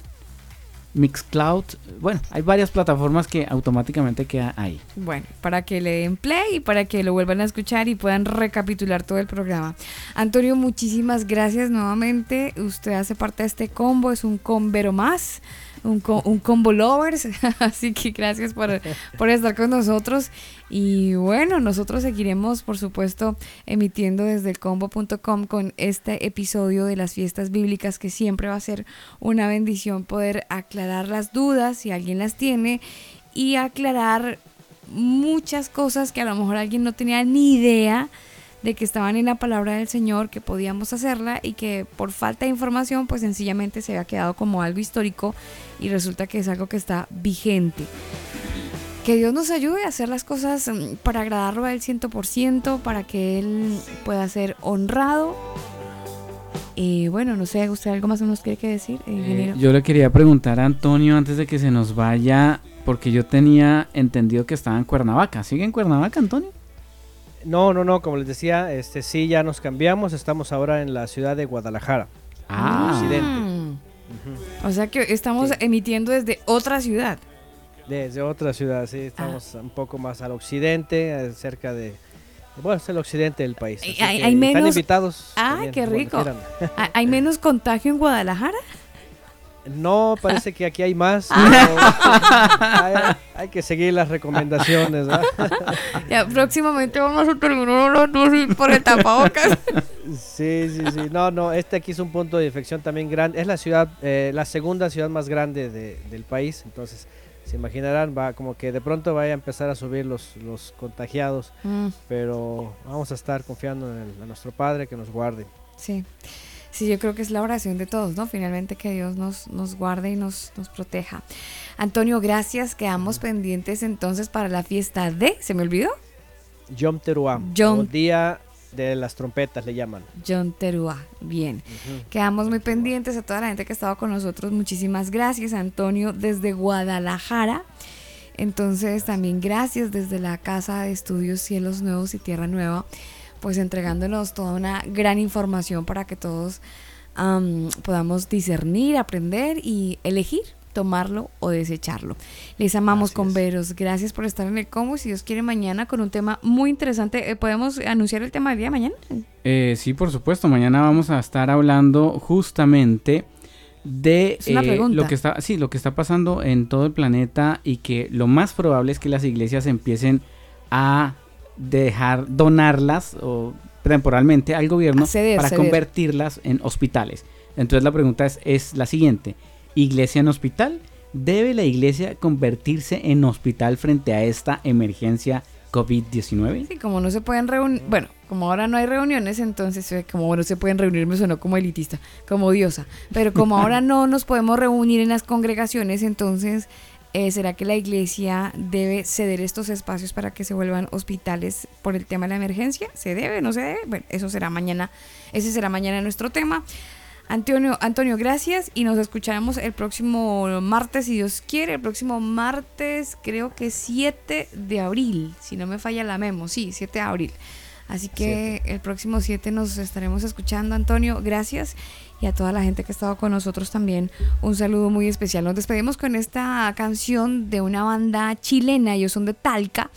Mixcloud. Bueno, hay varias plataformas que automáticamente queda ahí. Bueno, para que le den play y para que lo vuelvan a escuchar y puedan recapitular todo el programa. Antonio, muchísimas gracias nuevamente. Usted hace parte de este combo, es un combero más, un, co- un combo lovers. Así que gracias por, por estar con nosotros. Y bueno, nosotros seguiremos, por supuesto, emitiendo desde el combo.com con este episodio de las fiestas bíblicas que siempre va a ser una bendición poder aclarar las dudas si alguien las tiene y aclarar muchas cosas que a lo mejor alguien no tenía ni idea de que estaban en la palabra del Señor, que podíamos hacerla y que por falta de información pues sencillamente se había quedado como algo histórico y resulta que es algo que está vigente. Que Dios nos ayude a hacer las cosas mm, para agradarlo a Él 100%, para que Él pueda ser honrado. Y bueno, no sé, ¿usted algo más nos quiere que decir, Eh, ingeniero? yo le quería preguntar a Antonio antes de que se nos vaya, porque yo tenía entendido que estaba en Cuernavaca. ¿Sigue en Cuernavaca, Antonio? No, no, no, como les decía, este sí ya nos cambiamos, estamos ahora en la ciudad de Guadalajara. Ah. Occidente. Mm. O sea que estamos emitiendo desde otra ciudad. Desde otra ciudad, sí, estamos un poco más al occidente, eh, cerca de... Bueno, es el occidente del país. Hay- hay- hay Están menos- invitados. ¡Ay, también, qué rico! quieran. ¿Hay- ¿Hay menos contagio en Guadalajara? No, parece que aquí hay más. Ah. hay, hay que seguir las recomendaciones. ¿verdad? Ya, próximamente vamos a terminar hablando así por el tapabocas. Sí, sí, sí. No, no, este aquí es un punto de infección también grande. Es la ciudad, eh, la segunda ciudad más grande de- del país. Entonces, se imaginarán, va como que de pronto vaya a empezar a subir los, los contagiados. Mm. Pero vamos a estar confiando en, el- en nuestro Padre que nos guarde. Sí. Sí, yo creo que es la oración de todos, ¿no? Finalmente que Dios nos, nos guarde y nos, nos proteja. Antonio, gracias. Quedamos pendientes entonces para la fiesta de. ¿Se me olvidó? Yom Teruah, Yom- o Día de las Trompetas le llaman. John Terúa. Bien. Quedamos muy pendientes a toda la gente que ha estado con nosotros. Muchísimas gracias, Antonio, desde Guadalajara. Entonces, también gracias desde la Casa de Estudios Cielos Nuevos y Tierra Nueva, pues entregándonos toda una gran información para que todos am, podamos discernir, aprender y elegir tomarlo o desecharlo. Les amamos con veros. Gracias por estar en el combo. Si Dios quiere mañana con un tema muy interesante, Eh, ¿podemos anunciar el tema del día de mañana? Eh, sí, por supuesto. Mañana vamos a estar hablando justamente de eh, lo que está, sí, lo que está pasando en todo el planeta y que lo más probable es que las iglesias empiecen a dejar donarlas o temporalmente al gobierno ceder, para ceder. convertirlas en hospitales. Entonces la pregunta es, es la siguiente: ¿Iglesia en hospital? ¿Debe la iglesia convertirse en hospital frente a esta emergencia COVID-19? Sí, como no se pueden reunir, bueno, como ahora no hay reuniones, entonces eh, como no se pueden reunir me sonó como elitista, como diosa, pero como ahora no nos podemos reunir en las congregaciones, entonces eh, ¿será que la iglesia debe ceder estos espacios para que se vuelvan hospitales por el tema de la emergencia? ¿Se debe? ¿No se debe? Bueno, eso será mañana, ese será mañana nuestro tema. Antonio, Antonio, gracias y nos escucharemos el próximo martes, si Dios quiere, el próximo martes, creo que 7 de abril, si no me falla la memo, sí, 7 de abril. Así que el próximo 7 nos estaremos escuchando, Antonio, gracias. Y a toda la gente que ha estado con nosotros también, un saludo muy especial. Nos despedimos con esta canción de una banda chilena, ellos son de Talca.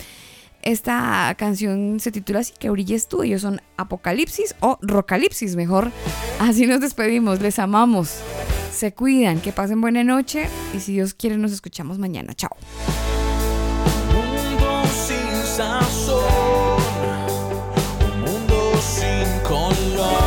Esta canción se titula así, que brilles tú. Ellos son Apocalipsis o Rocalipsis, mejor. Así nos despedimos, les amamos. Se cuidan, que pasen buena noche y si Dios quiere nos escuchamos mañana. Chao. mundo sin un mundo sin color,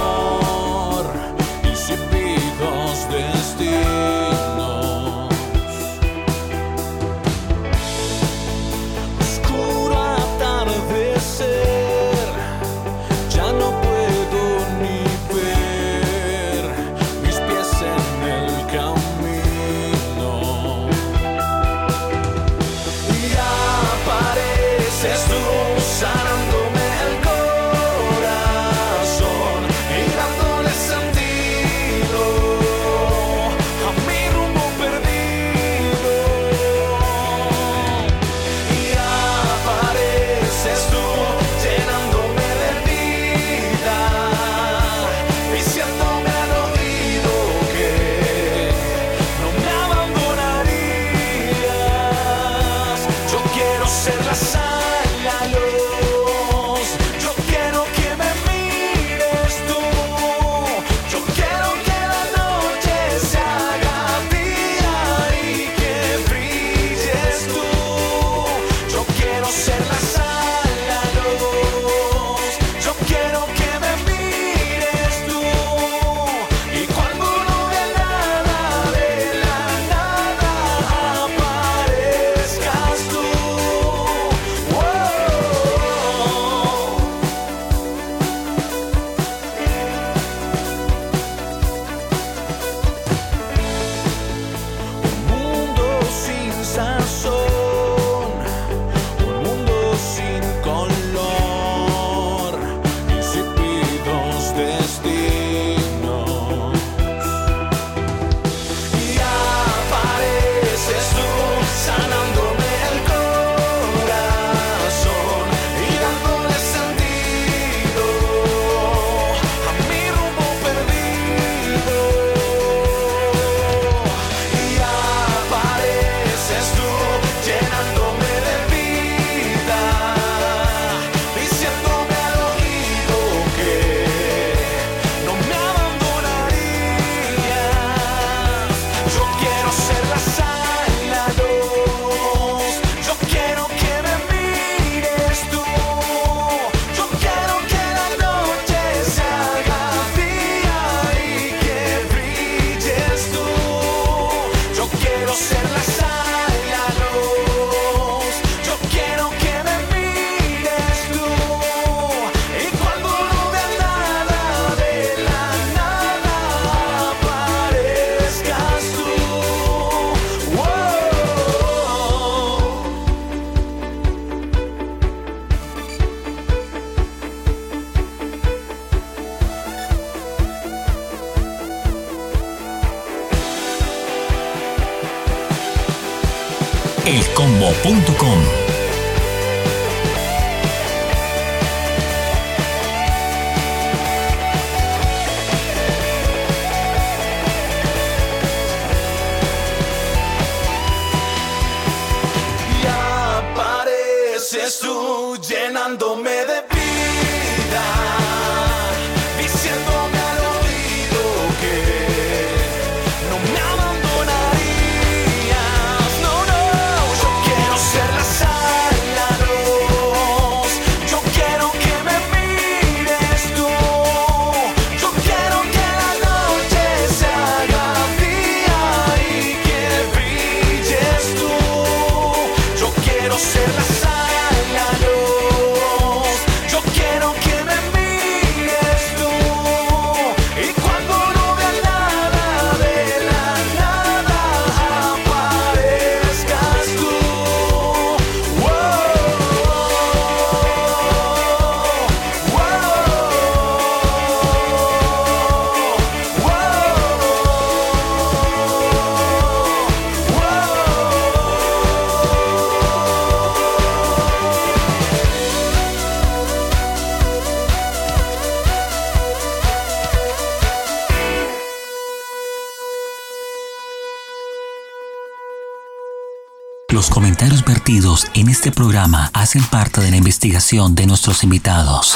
programa hacen parte de la investigación de nuestros invitados.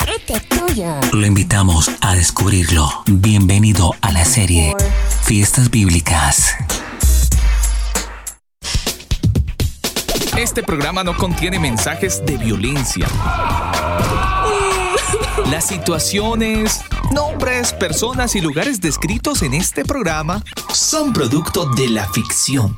Lo invitamos a descubrirlo. Bienvenido a la serie Fiestas Bíblicas. Este programa no contiene mensajes de violencia. Las situaciones, nombres, personas y lugares descritos en este programa son producto de la ficción.